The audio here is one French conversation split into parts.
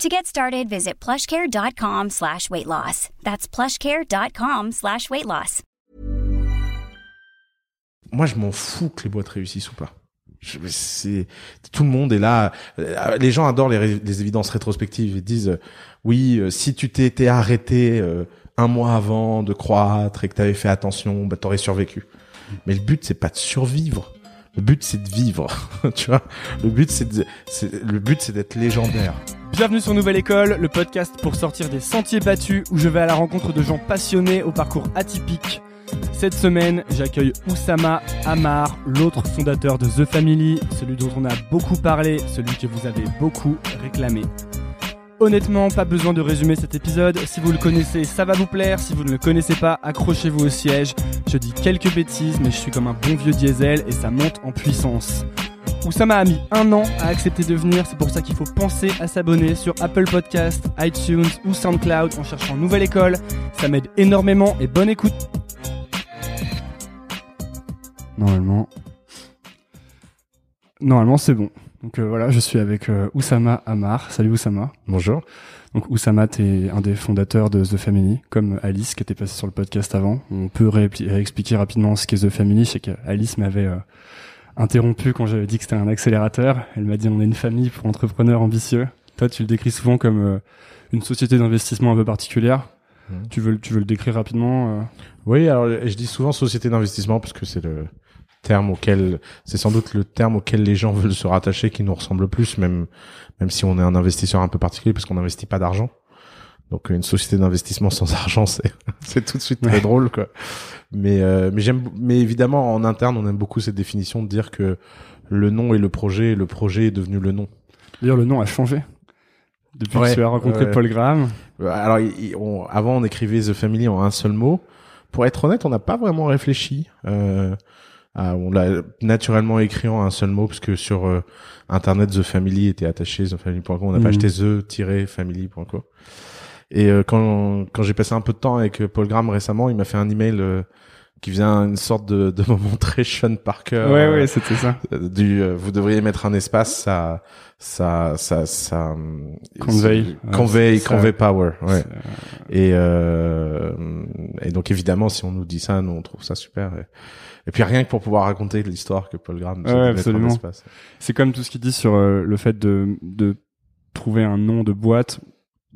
To get started, visit plushcare.com slash weight loss. That's plushcare.com slash weight loss. Moi, je m'en fous que les boîtes réussissent ou pas. Je- tout le monde est là. Euh, Les gens adorent les, évidences rétrospectives. Ils disent euh, oui, euh, si tu t'étais arrêté un mois avant de croître et que tu avais fait attention, bah t'aurais survécu. Mais le but c'est pas de survivre. Le but c'est de vivre. tu vois? Le but c'est le but c'est d'être légendaire. Bienvenue sur Nouvelle École, le podcast pour sortir des sentiers battus où je vais à la rencontre de gens passionnés au parcours atypique. Cette semaine, j'accueille Oussama Amar, l'autre fondateur de The Family, celui dont on a beaucoup parlé, celui que vous avez beaucoup réclamé. Honnêtement, pas besoin de résumer cet épisode. Si vous le connaissez, ça va vous plaire. Si vous ne le connaissez pas, accrochez-vous au siège. Je dis quelques bêtises, mais je suis comme un bon vieux diesel et ça monte en puissance. Oussama a mis un an à accepter de venir, c'est pour ça qu'il faut penser à s'abonner sur Apple Podcast, iTunes ou SoundCloud en cherchant Nouvelle École. Ça m'aide énormément et bonne écoute. Normalement. Normalement, c'est bon. Donc euh, voilà, je suis avec euh, Oussama Amar. Salut Oussama. Bonjour. Donc Oussama, t'es un des fondateurs de The Family, comme Alice qui était passée sur le podcast avant. On peut réexpliquer rapidement ce qu'est The Family. Je sais qu'Alice m'avait euh, interrompu quand j'avais dit que c'était un accélérateur. Elle m'a dit on est une famille pour entrepreneurs ambitieux. Toi, tu le décris souvent comme euh, une société d'investissement un peu particulière. Mhm. Tu veux, le- tu veux le décrire rapidement euh? Oui, alors je dis souvent société d'investissement parce que c'est le terme auquel, c'est sans doute le terme auquel les gens veulent se rattacher qui nous ressemble le plus, même même si on est un investisseur un peu particulier parce qu'on n'investit pas d'argent. Donc une société d'investissement sans argent, c'est c'est tout de suite très Ouais. drôle quoi. Mais euh, mais j'aime mais évidemment en interne, on aime beaucoup cette définition de dire que le nom est le projet et le projet est devenu le nom. D'ailleurs, le nom a changé. Depuis Ouais, que tu as rencontré ouais. Paul Graham. Euh, Alors, il- il- on- avant, on écrivait The Family en un seul mot. Pour être honnête, on n'a pas vraiment réfléchi. Euh, on l'a naturellement écrit en un seul mot, parce que sur euh, Internet, The Family était attaché, TheFamily.com. On n'a Mhm. pas acheté The-Family.com. Et euh, quand, quand j'ai passé un peu de temps avec euh, Paul Graham récemment, il m'a fait un email euh, qui faisait un- une sorte de, de moment très Sean Parker. ouais, ouais, c'était ça. du euh, vous devriez mettre un espace ça ça ça ça Convey. convey convey power ouais et euh, et donc évidemment si on nous dit ça nous on trouve ça super et, et puis rien que pour pouvoir raconter l'histoire que Paul Graham Ouais, absolument. C'est comme tout ce qu'il dit sur le fait de, de trouver un nom de boîte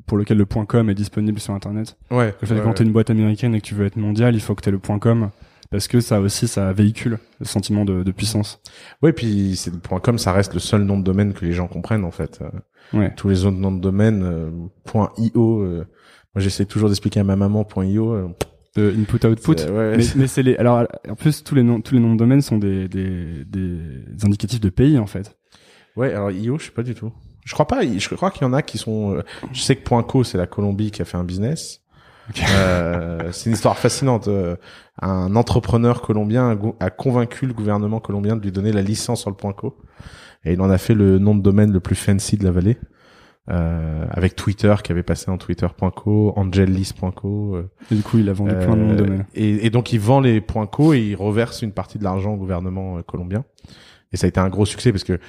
pour lequel le .com est disponible sur Internet. ouais Le fait que quand t'es une boîte américaine et que tu veux être mondial, il faut que t'aies le .com parce que ça aussi, ça véhicule le sentiment de, de puissance. ouais puis c'est le point com ça reste le seul nom de domaine que les gens comprennent en fait Euh, Ouais. tous les autres noms de domaine euh, point io euh, moi j'essaie toujours d'expliquer à ma maman io euh, De input output. ouais, Mais, mais c'est les. Alors, en plus, tous les noms, tous les noms de domaine sont des, des, des indicatifs de pays en fait. Ouais, alors IO, je sais pas du tout. Je crois pas. Je crois qu'il y en a qui sont. euh, Je sais que Point .co, c'est la Colombie qui a fait un business. Euh, c'est une histoire fascinante. Euh, Un entrepreneur colombien a convaincu le gouvernement colombien de lui donner la licence sur le Point .co, et il en a fait le nom de domaine le plus fancy de la vallée. euh, avec Twitter qui avait passé en twitter.co, angelis.co. euh, Et du coup, il a vendu plein de noms de euh, domaine. et, et donc il vend les co et il reverse une partie de l'argent au gouvernement colombien. Et ça a été un gros succès parce que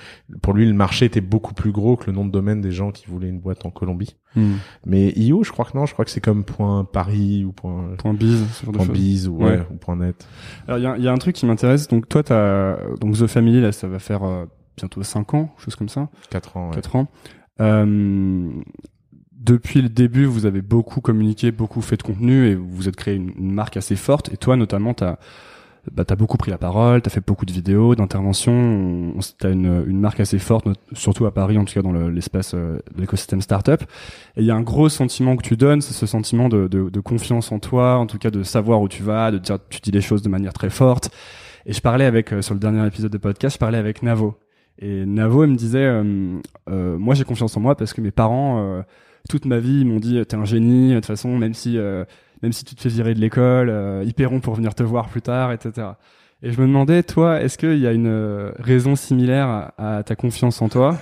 pour lui le marché était beaucoup plus gros que le nom de domaine des gens qui voulaient une boîte en Colombie. Hmm. Mais IO, je crois que non, je crois que c'est comme point Paris ou point, Point biz, point ou, Ouais. ouais, ou point net. Alors, il y a, il y a un truc qui m'intéresse. Donc, toi, t'as, donc, The Family, là, ça va faire euh, bientôt 5 ans, chose comme ça. Quatre ans. ouais. 4 ans. Euh, depuis le début, vous avez beaucoup communiqué, beaucoup fait de contenu et vous vous êtes créé une, une marque assez forte. Et toi, notamment, t'as bah, t'as beaucoup pris la parole, t'as fait beaucoup de vidéos, d'interventions. On- on- T'as une, une marque assez forte, surtout à Paris, en tout cas dans le- l'espace euh, de l'écosystème startup. Et il y a un gros sentiment que tu donnes, c'est ce sentiment de, de, confiance en toi, en tout cas de savoir où tu vas, de dire tu dis les choses de manière très forte. Et je parlais avec euh, sur le dernier épisode de podcast, je parlais avec Navo. Et Navo il me disait, euh, euh, moi j'ai confiance en moi parce que mes parents, euh, toute ma vie, ils m'ont dit t'es un génie. De toute façon, même si même si tu te fais virer de l'école, euh, ils paieront pour venir te voir plus tard, etc. Et je me demandais, toi, est-ce qu'il y a une euh, raison similaire à, ta confiance en toi?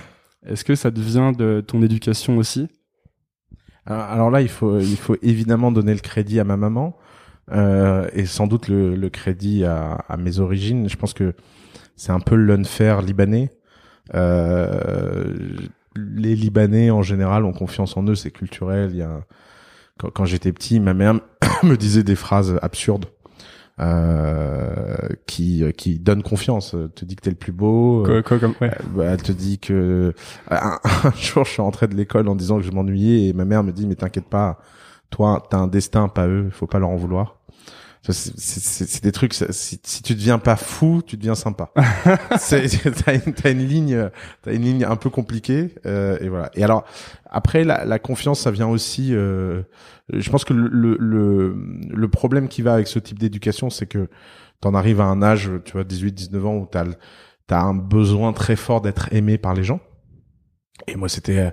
Est-ce que ça devient de ton éducation aussi? Alors, alors là, il faut, il faut évidemment donner le crédit à ma maman euh, et sans doute le, le crédit à, à mes origines. Je pense que c'est un peu l'unfair libanais. Euh, les Libanais en général ont confiance en eux, c'est culturel. Il y a quand, quand j'étais petit, ma mère me disait des phrases absurdes euh, qui qui donnent confiance. Elle Te dit que t'es le plus beau. Quoi, euh, quoi, comme, ouais. euh, bah, elle te dit que un, un jour je suis rentré de l'école en disant que je m'ennuyais et ma mère me dit mais t'inquiète pas, toi t'as un destin pas eux, faut pas leur en vouloir. C'est des trucs. Si, si tu deviens pas fou, tu deviens sympa. T'as une, une ligne, t'as une ligne un peu compliquée euh, et voilà. Et alors après la, la confiance, ça vient aussi. euh, je pense que le, le le problème qui va avec ce type d'éducation, c'est que t'en arrives à un âge, tu vois, 18-19 ans où t'as t'as un besoin très fort d'être aimé par les gens. Et moi, c'était euh,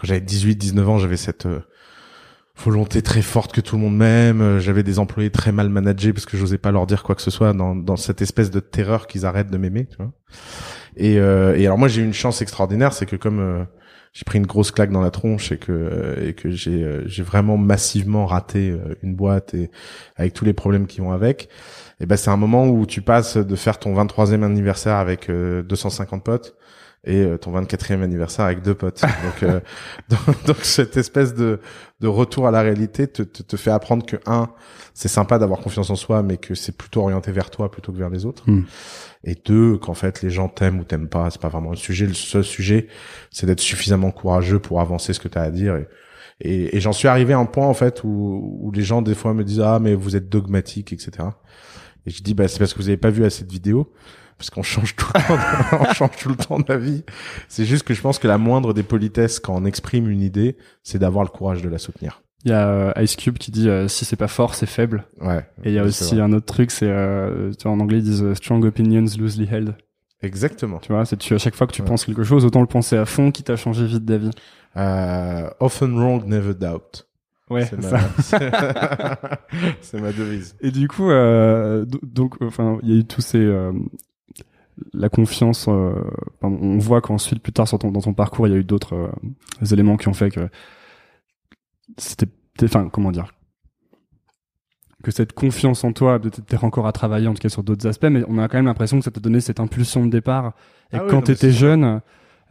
quand j'avais 18-19 ans, j'avais cette euh, volonté très forte que tout le monde m'aime. Euh, J'avais des employés très mal managés parce que j'osais pas leur dire quoi que ce soit dans, dans cette espèce de terreur qu'ils arrêtent de m'aimer. Tu vois. Et, euh, et alors moi, j'ai eu une chance extraordinaire, c'est que comme euh, j'ai pris une grosse claque dans la tronche et que euh, et que j'ai euh, j'ai vraiment massivement raté euh, une boîte et avec tous les problèmes qui vont avec. Et ben c'est un moment où tu passes de faire ton 23e anniversaire avec euh, 250 potes et euh, ton 24e anniversaire avec deux potes. Donc, euh, donc, donc cette espèce de, de retour à la réalité te, te, te fait apprendre que un, c'est sympa d'avoir confiance en soi, mais que c'est plutôt orienté vers toi plutôt que vers les autres. Hmm. Et deux, qu'en fait les gens t'aiment ou t'aiment pas, c'est pas vraiment le sujet. Le seul sujet, c'est d'être suffisamment courageux pour avancer ce que tu as à dire. Et, et, et j'en suis arrivé à un point en fait où, où les gens des fois me disent ah mais vous êtes dogmatique, etc. Et je dis bah c'est parce que vous avez pas vu assez de vidéos parce qu'on change tout le temps, on change tout le temps de la vie. C'est juste que je pense que la moindre des politesses quand on exprime une idée, c'est d'avoir le courage de la soutenir. Il y a euh, Ice Cube qui dit euh, si c'est pas fort, c'est faible. Ouais. Et il y a aussi un autre truc, c'est euh, tu vois, en anglais ils disent euh, strong opinions loosely held. Exactement. Tu vois, c'est tu à chaque fois que tu Ouais. penses quelque chose, autant le penser à fond, quitte à changer vite d'avis. Euh, often wrong, never doubt. Ouais, C'est ma, ma devise. Et du coup, euh, do- donc, enfin, il y a eu tous ces euh, la confiance. euh, on voit qu'ensuite, plus tard, ton, dans ton parcours, il y a eu d'autres euh, éléments qui ont fait que c'était, enfin, comment dire, que cette confiance en toi, peut-être encore à travailler, en tout cas sur d'autres aspects, mais on a quand même l'impression que ça t'a donné cette impulsion de départ. Et Ah oui, quand mais t'étais jeune,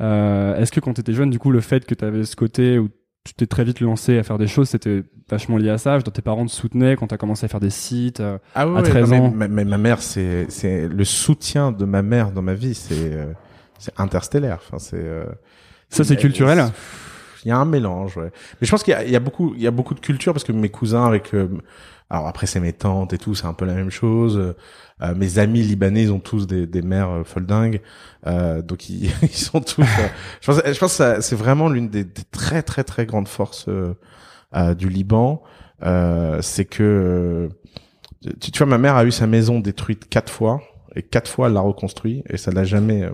euh, est-ce que quand t'étais jeune, du coup, le fait que t'avais ce côté où tu t'es très vite lancé à faire des choses, c'était vachement lié à ça. Je- Tes parents te soutenaient quand t'as commencé à faire des sites. euh, Ah oui, À 13 non, mais ans. Ma, mère, c'est, c'est le soutien de ma mère dans ma vie, c'est, euh, c'est interstellaire. Enfin, c'est. euh, Ça, c'est culturel Il y a un mélange, ouais. Mais je pense qu'il y y a beaucoup, il y a beaucoup de culture parce que mes cousins avec, euh, alors après c'est mes tantes et tout, c'est un peu la même chose. Euh, mes amis libanais, ils ont tous des, des mères euh, euh, donc ils, ils sont tous. euh, je pense, je pense que c'est vraiment l'une des, des très très très grandes forces euh, du Liban, c'est que tu, tu vois, ma mère a eu sa maison détruite quatre fois et quatre fois elle l'a reconstruit et ça l'a jamais.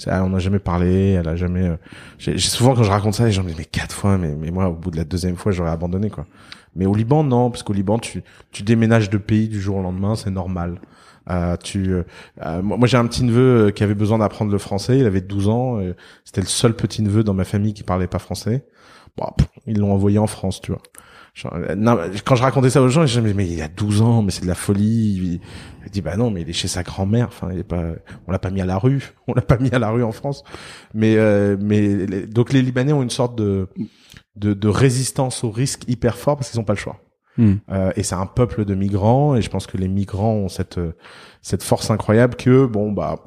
Euh, ça, on n'a jamais parlé, elle a jamais. euh, j'ai souvent quand je raconte ça, les gens me disent mais quatre fois, mais mais moi au bout de la deuxième fois j'aurais abandonné quoi. Mais au Liban, non, parce qu'au Liban, tu, tu déménages de pays du jour au lendemain, c'est normal. Euh, tu, euh, moi, j'ai un petit neveu euh, qui avait besoin d'apprendre le français. Il avait 12 ans. C'était le seul petit neveu dans ma famille qui parlait pas français. Bon, ils l'ont envoyé en France, tu vois. Quand je racontais ça aux gens, je disais, mais, il a 12 ans, mais c'est de la folie. Il, dit, bah non, mais il est chez sa grand-mère. Enfin, il est pas, on l'a pas mis à la rue. On l'a pas mis à la rue en France. Mais, mais, donc les Libanais ont une sorte de, de, de résistance au risque hyper fort parce qu'ils ont pas le choix. Hmm. Euh, et c'est un peuple de migrants et je pense que les migrants ont cette cette force incroyable que bon bah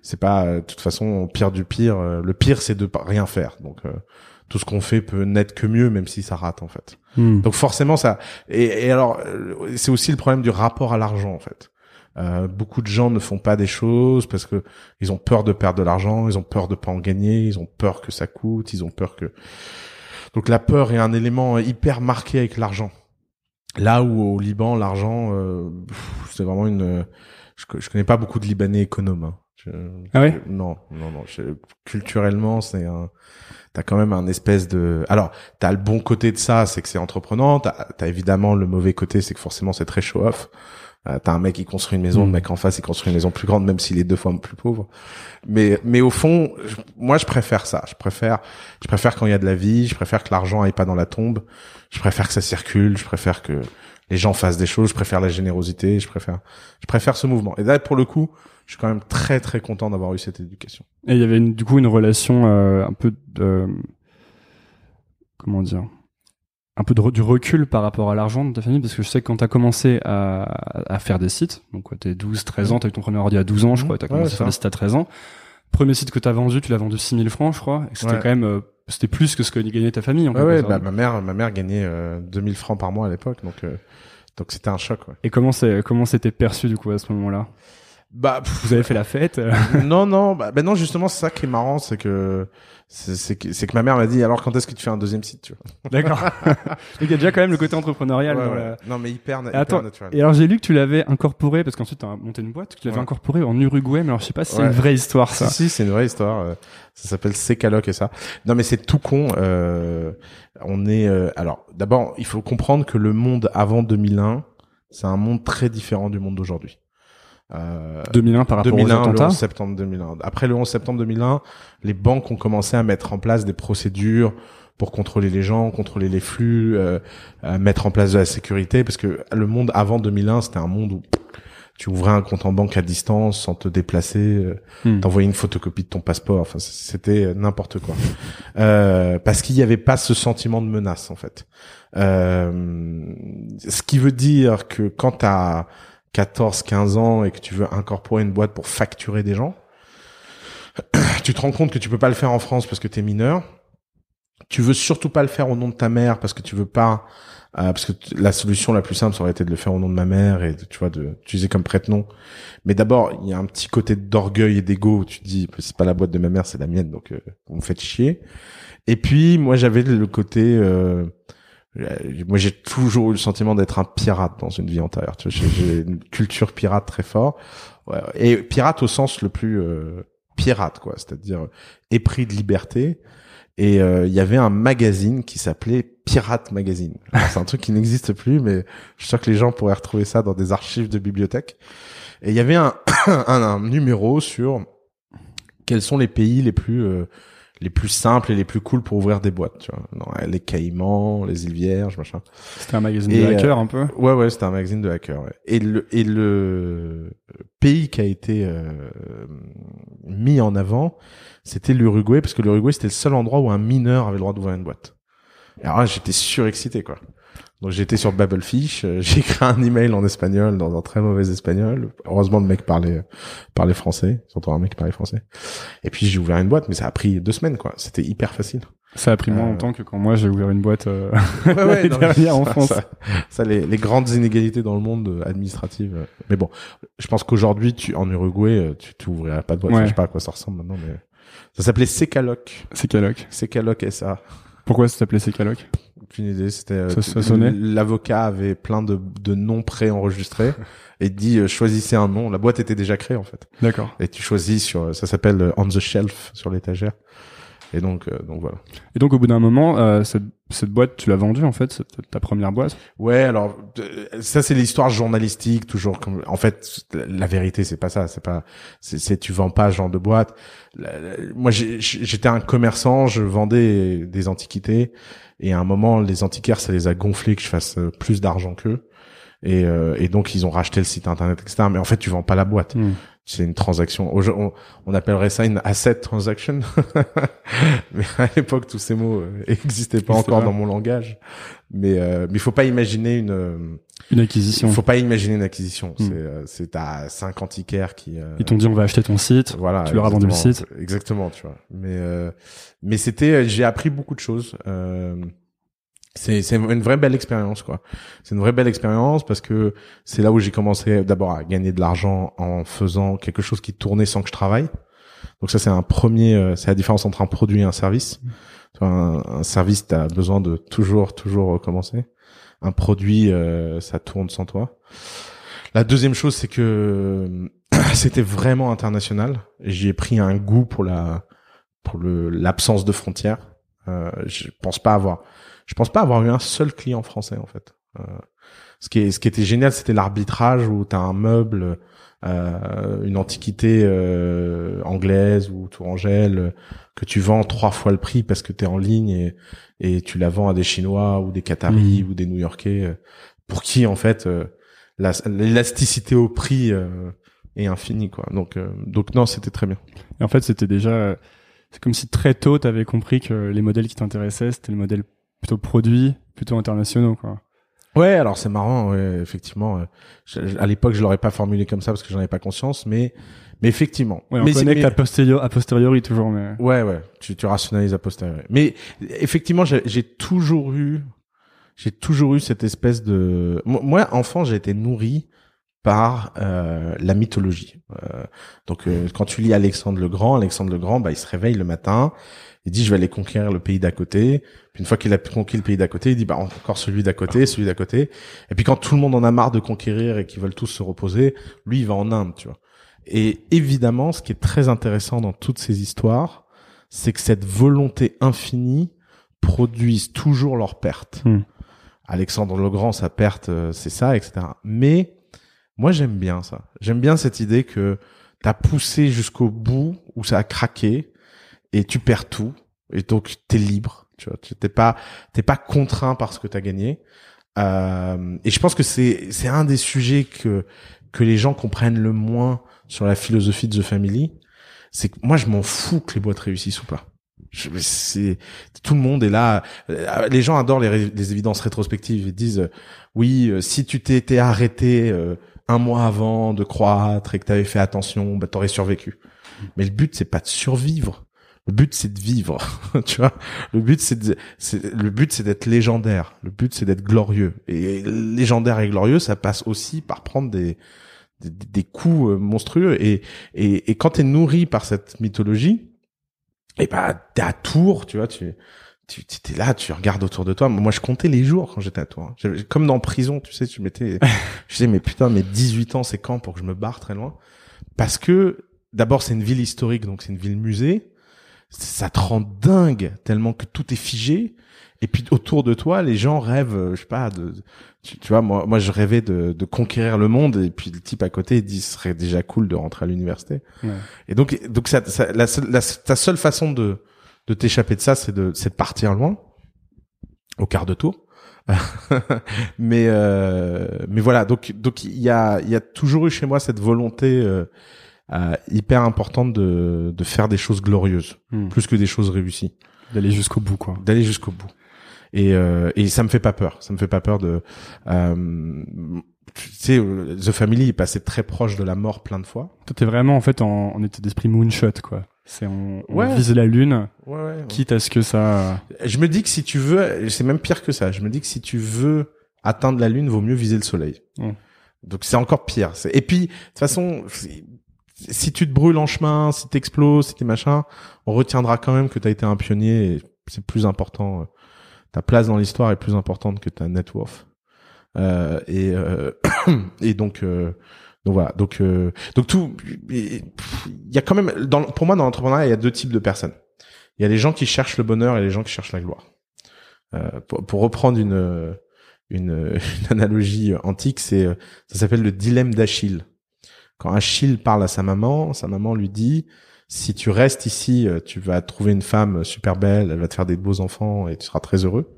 c'est pas de toute façon pire du pire. Euh, le pire c'est de rien faire. Donc euh, tout ce qu'on fait peut n'être que mieux même si ça rate en fait. Hmm. Donc forcément ça et, et alors c'est aussi le problème du rapport à l'argent en fait. Euh, beaucoup de gens ne font pas des choses parce que ils ont peur de perdre de l'argent, ils ont peur de pas en gagner, ils ont peur que ça coûte, ils ont peur que donc la peur est un élément hyper marqué avec l'argent. Là où au Liban, l'argent, euh, c'est vraiment une. Je, je, connais pas beaucoup de Libanais économes. Hein. ah ouais? Non, non, non. culturellement, c'est un. T'as quand même un espèce de. Alors, t'as le bon côté de ça, c'est que c'est entreprenant. T'as as évidemment le mauvais côté, c'est que forcément c'est très show off. Euh, t'as un mec qui construit une maison, le hmm. mec en face il construit une maison plus grande, même s'il est deux fois plus pauvre. Mais mais au fond, moi je préfère ça. Je préfère je préfère quand il y a de la vie. Je préfère que l'argent aille pas dans la tombe. Je préfère que ça circule. Je préfère que les gens fassent des choses. Je préfère la générosité. Je préfère je préfère ce mouvement. Et là pour le coup, je suis quand même très très content d'avoir eu cette éducation. Et il y avait du coup une relation euh, un peu de comment dire un peu de, du recul par rapport à l'argent de ta famille parce que je sais que quand tu as commencé à, à, faire des sites, donc tu es 12, 13 ans, tu as eu ton premier ordi à 12 ans, je crois, tu as commencé à faire des sites à 13 ans. Premier site que tu as vendu, tu l'as vendu 6000 francs, je crois, et c'était quand même euh, c'était plus que ce que gagnait ta famille en ouais, ouais bah, ma mère ma mère gagnait euh, 2000 francs par mois à l'époque donc euh, donc c'était un choc ouais. Et comment c'est comment c'était perçu du coup à ce moment-là? Bah, vous avez fait la fête Non, non, bah, bah, non, justement, c'est ça qui est marrant, c'est que c'est que, que ma mère m'a dit alors quand est-ce que tu fais un deuxième site, tu vois D'accord. Donc il y a déjà quand même le côté entrepreneurial. Non, mais hyper, hyper Attends, naturel. Et alors j'ai lu que tu l'avais incorporé parce qu'ensuite tu as monté une boîte, que tu l'avais incorporé en Uruguay, mais alors je sais pas si c'est une vraie histoire ça. Si, si c'est une vraie histoire. Euh, ça s'appelle Secaloc et ça. Non, mais c'est tout con. Euh, on est euh, alors d'abord il faut comprendre que le monde avant 2001, c'est un monde très différent du monde d'aujourd'hui. Euh, 2001 par rapport 2001, aux attentats. Le 11 septembre 2001. Après le 11 septembre 2001, les banques ont commencé à mettre en place des procédures pour contrôler les gens, contrôler les flux, euh, mettre en place de la sécurité, parce que le monde avant 2001, c'était un monde où tu ouvrais un compte en banque à distance sans te déplacer, euh, hmm. t'envoyais une photocopie de ton passeport, enfin c'était n'importe quoi. Euh, parce qu'il n'y avait pas ce sentiment de menace en fait. Euh, ce qui veut dire que quand t'as 14, 15 ans et que tu veux incorporer une boîte pour facturer des gens, tu te rends compte que tu peux pas le faire en France parce que tu es mineur. Tu veux surtout pas le faire au nom de ta mère parce que tu veux pas euh, parce que la solution la plus simple ça aurait été de le faire au nom de ma mère et tu vois de d'utiliser comme prête-nom. Mais d'abord, il y a un petit côté d'orgueil et d'ego tu te dis c'est pas la boîte de ma mère, c'est la mienne donc euh, vous me faites chier. Et puis moi j'avais le côté euh, moi, j'ai toujours eu le sentiment d'être un pirate dans une vie antérieure. J'ai une culture pirate très fort, ouais, et pirate au sens le plus euh, pirate, quoi, c'est-à-dire épris de liberté. Et euh, il y avait un magazine qui s'appelait Pirate Magazine. C'est un truc qui n'existe plus, mais je suis sûr que les gens pourraient retrouver ça dans des archives de bibliothèque. Et il y avait un, un, un, numéro sur quels sont les pays les plus les plus simples et les plus cool pour ouvrir des boîtes, tu vois. les Caïmans, les îles Vierges, machin. C'était un magazine de hackers un peu. Ouais, ouais, c'était un magazine de hackers. Ouais. Et le et le pays qui a été euh, mis en avant, c'était l'Uruguay parce que l'Uruguay c'était le seul endroit où un mineur avait le droit d'ouvrir une boîte. alors là, j'étais surexcité quoi. Donc j'étais sur Babelfish, euh, j'ai écrit un email en espagnol dans un très mauvais espagnol. Heureusement le mec parlait parlait français, surtout un mec qui parlait français. Et puis j'ai ouvert une boîte, mais ça a pris deux semaines quoi. C'était hyper facile. Ça a pris moins euh, longtemps que quand moi j'ai ouvert une boîte euh, ouais, en France. Ça, les, les, grandes inégalités dans le monde administrative. Mais bon, je pense qu'aujourd'hui, tu en Uruguay, tu t'ouvrirais pas de boîte. je sais pas à quoi ça ressemble maintenant, mais ça s'appelait Secaloc. Secaloc. Secaloc SA. Pourquoi ça s'appelait Secaloc? Aucune idée. C'était euh, l'avocat avait plein de, de noms préenregistrés et dit euh, choisissez un nom. La boîte était déjà créée en fait. D'accord. Et tu choisis sur ça s'appelle euh, on the shelf sur l'étagère. Et donc, euh, donc voilà. Et donc au bout d'un moment, euh, cette, cette boîte, tu l'as vendue en fait, cette- ta première boîte? Ouais, alors ça c'est l'histoire journalistique toujours. Comme, en fait, la, vérité c'est pas ça. C'est pas, c'est, tu vends pas ce genre de boîte. Moi, j'étais un commerçant, je vendais des antiquités, et à un moment, les antiquaires, ça les a gonflés que je fasse euh, plus d'argent qu'eux. Et, euh, et donc ils ont racheté le site internet, etc. Mais en fait, tu vends pas la boîte. Hmm. C'est une transaction. On, on appellerait ça une asset transaction. mais à l'époque, tous ces mots euh, existaient pas encore dans mon langage. Mais euh, mais il faut pas imaginer une. Euh, Une acquisition. Il faut pas imaginer une acquisition. Hmm. C'est euh, t'as cinq antiquaires qui. euh, Ils t'ont dit on va acheter ton site. voilà. tu leur as vendu le site. Exactement, tu vois. Mais euh, mais c'était, j'ai appris beaucoup de choses. Euh, c'est c'est une vraie belle expérience quoi. C'est une vraie belle expérience parce que c'est là où j'ai commencé d'abord à gagner de l'argent en faisant quelque chose qui tournait sans que je travaille. Donc ça c'est un premier, euh, c'est la différence entre un produit et un service. Tu vois, un, un service t'as besoin de toujours toujours recommencer. Un produit euh, ça tourne sans toi. La deuxième chose c'est que c'était vraiment international. J'y ai pris un goût pour la pour le l'absence de frontières. Euh, je pense pas avoir je pense pas avoir eu un seul client français en fait. Euh, ce qui est ce qui était génial, c'était l'arbitrage où tu as un meuble, euh, une antiquité euh, anglaise ou tourangelle que tu vends trois fois le prix parce que tu es en ligne et et tu la vends à des Chinois ou des Qataris ou des New-Yorkais euh, pour qui en fait euh, la- l'élasticité au prix euh, est infinie quoi. Donc donc non, c'était très bien. Et en fait, c'était déjà, c'est comme si très tôt, t'avais compris que les modèles qui t'intéressaient, c'était les modèles plutôt produits, plutôt internationaux, quoi. Ouais, alors c'est marrant, ouais, effectivement. à l'époque, je l'aurais pas formulé comme ça parce que j'en avais pas conscience, mais mais effectivement. Ouais, on mais, c'est- connecte mais- à posteriori, toujours, mais. Ouais, ouais, tu, tu rationalises a posteriori. Mais effectivement, j'ai toujours eu, j'ai toujours eu cette espèce de. Moi, moi, enfant, j'ai été nourri par euh, la mythologie. Euh, donc, euh, quand tu lis Alexandre le Grand, Alexandre le Grand, bah, il se réveille le matin, il dit je vais aller conquérir le pays d'à côté. Puis une fois qu'il a conquis le pays d'à côté, il dit bah encore celui d'à côté, celui d'à côté. Et puis quand tout le monde en a marre de conquérir et qu'ils veulent tous se reposer, lui il va en Inde, tu vois. Et évidemment, ce qui est très intéressant dans toutes ces histoires, c'est que cette volonté infinie produise toujours leur perte. Hmm. Alexandre le Grand, sa perte, euh, c'est ça, etc. Mais moi, j'aime bien ça. J'aime bien cette idée que t'as poussé jusqu'au bout où ça a craqué et tu perds tout et donc t'es libre. Tu vois, t'es pas t'es pas contraint par ce que t'as gagné. Euh, et je pense que c'est c'est un des sujets que que les gens comprennent le moins sur la philosophie de The Family. C'est que moi, je m'en fous que les boîtes réussissent ou pas. Je- c'est tout le monde est là. Euh, Les gens adorent les, les évidences rétrospectives. Ils disent euh, oui, euh, si tu t'étais arrêté euh, un mois avant de croître et que t'avais fait attention, bah t'aurais survécu. Mais le but c'est pas de survivre. Le but c'est de vivre. tu vois. Le but c'est le but c'est d'être légendaire. Le but c'est d'être glorieux. Et légendaire et glorieux, ça passe aussi par prendre des des, des coups euh, monstrueux. Et et, et quand t'es nourri par cette mythologie, et bah t'es à Tours, tu vois, tu tu t'es là, tu regardes autour de toi. Moi, je comptais les jours quand j'étais à Tours. hein. Comme dans prison, tu sais, tu mettais, je disais mais putain, mais 18 ans, c'est quand pour que je me barre très loin? Parce que d'abord, c'est une ville historique, donc c'est une ville musée. Ça te rend dingue tellement que tout est figé. Et puis autour de toi, les gens rêvent, euh, je sais pas, de, tu, tu vois, moi, moi, je rêvais de, de conquérir le monde. Et puis le type à côté il dit, ce serait déjà cool de rentrer à l'université. Ouais. Et donc, donc ça, ça- la, seule- la- ta seule façon de, de t'échapper de ça, c'est de, c'est de partir loin, au quart de tour. mais, euh, mais voilà. Donc, donc il y a, il y a toujours eu chez moi cette volonté euh, euh, hyper importante de, de faire des choses glorieuses, Hmm. plus que des choses réussies, D'aller jusqu'au bout, quoi. d'aller jusqu'au bout. Et, euh, et ça me fait pas peur. Ça me fait pas peur de. Euh, tu sais, euh, The Family est passé très proche de la mort plein de fois. Toi, t'es vraiment, en fait, en, en état d'esprit moonshot, quoi. C'est, on, on Ouais. vise la lune, Ouais, ouais. quitte à ce que ça, Je me dis que si tu veux, c'est même pire que ça. Je me dis que si tu veux atteindre la lune, vaut mieux viser le soleil. Donc c'est encore pire. Et puis de toute façon, si tu te brûles en chemin, si t'exploses, si t'es machin, on retiendra quand même que t'as été un pionnier. Et c'est plus important. euh, Ta place dans l'histoire est plus importante que ta net worth. Euh, et euh, et donc euh, donc voilà. Donc euh, donc tout. Il y a quand même pour moi dans l'entrepreneuriat, il y a deux types de personnes. Il y a les gens qui cherchent le bonheur et les gens qui cherchent la gloire. Euh, pour, pour reprendre une, une, une analogie antique, c'est ça s'appelle le dilemme d'Achille. Quand Achille parle à sa maman, sa maman lui dit si tu restes ici, euh, tu vas trouver une femme super belle, elle va te faire des beaux enfants et tu seras très heureux.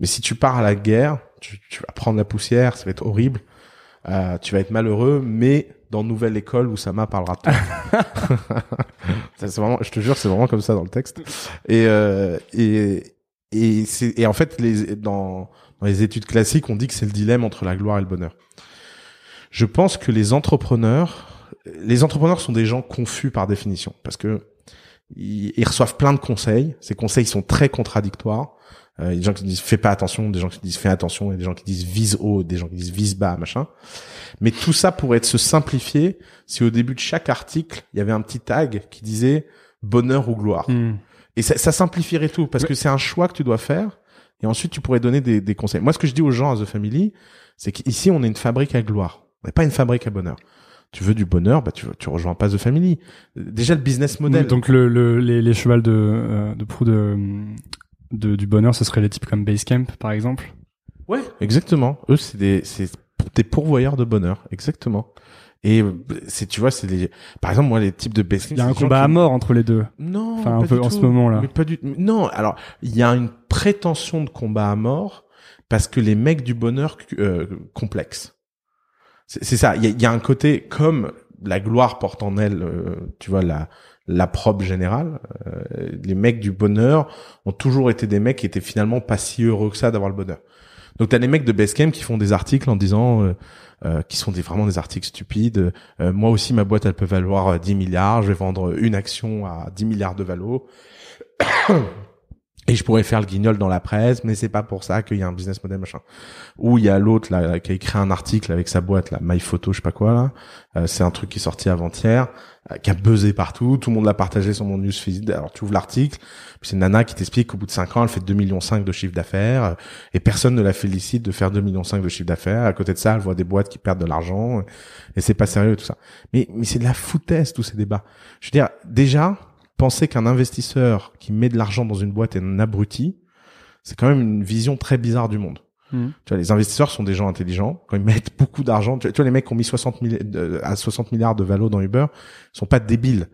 Mais si tu pars à la guerre, tu, tu vas prendre la poussière, ça va être horrible. Euh, tu vas être malheureux, mais dans nouvelle école où Sama parlera toi. c'est vraiment, je te jure, c'est vraiment comme ça dans le texte. Et euh, et et c'est et en fait les dans dans les études classiques, on dit que c'est le dilemme entre la gloire et le bonheur. Je pense que les entrepreneurs les entrepreneurs sont des gens confus par définition parce que ils, reçoivent plein de conseils. Ces conseils sont très contradictoires. Euh, il y a des gens qui disent fais pas attention, des gens qui disent fais attention, et des gens qui disent vise haut, des gens qui disent vise bas, machin. Mais tout ça pourrait être se simplifier si au début de chaque article il y avait un petit tag qui disait bonheur ou gloire. Hmm. Et ça, ça, simplifierait tout parce que c'est un choix que tu dois faire. Et ensuite tu pourrais donner des, des conseils. Moi, ce que je dis aux gens à The Family, c'est qu'ici on est une fabrique à gloire, on n'est pas une fabrique à bonheur tu veux du bonheur, bah tu tu rejoins pas The Family. Déjà le business model. donc le, le les, les chevals de euh, de proue de, de du bonheur, ce serait les types comme Basecamp par exemple. Ouais, exactement. Eux c'est des c'est des pourvoyeurs de bonheur, exactement. Et c'est tu vois c'est les par exemple moi les types de Basecamp. Il y a un combat à mort entre les deux. Non. Enfin un peu en ce moment là. Mais pas du non alors il y a une prétention de combat à mort parce que les mecs du bonheur euh, complexes c'est ça. Il y a, un côté comme la gloire porte en elle, euh, tu vois, la la probe générale. Euh, les mecs du bonheur ont toujours été des mecs qui étaient finalement pas si heureux que ça d'avoir le bonheur. Donc t'as les mecs de Basecamp qui font des articles en disant, euh, euh qui sont des, vraiment des articles stupides. moi aussi, ma boîte, elle peut valoir 10 milliards. Je vais vendre une action à 10 milliards de valo. Et je pourrais faire le guignol dans la presse, mais c'est pas pour ça qu'il y a un business model machin. Ou il y a l'autre là qui a écrit un article avec sa boîte là, MyPhoto, je sais pas quoi là. Euh, c'est un truc qui est sorti avant-hier, euh, qui a buzzé partout. Tout le monde l'a partagé sur mon newsfeed. Alors tu ouvres l'article, puis c'est nana qui t'explique qu'au bout de 5 ans, elle fait 2 millions 5 de chiffre d'affaires, euh, et personne ne la félicite de faire 2 millions 5 de chiffre d'affaires. À côté de ça, elle voit des boîtes qui perdent de l'argent, et c'est pas sérieux tout ça. Mais mais c'est de la foutaise tous ces débats. Je veux dire, déjà penser qu'un investisseur qui met de l'argent dans une boîte est un abruti, c'est quand même une vision très bizarre du monde. Hmm. Tu vois, les investisseurs sont des gens intelligents. Quand ils mettent beaucoup d'argent, tu vois, les mecs qui ont mis 60 à 60 milliards de valo dans Uber, ils sont pas débiles.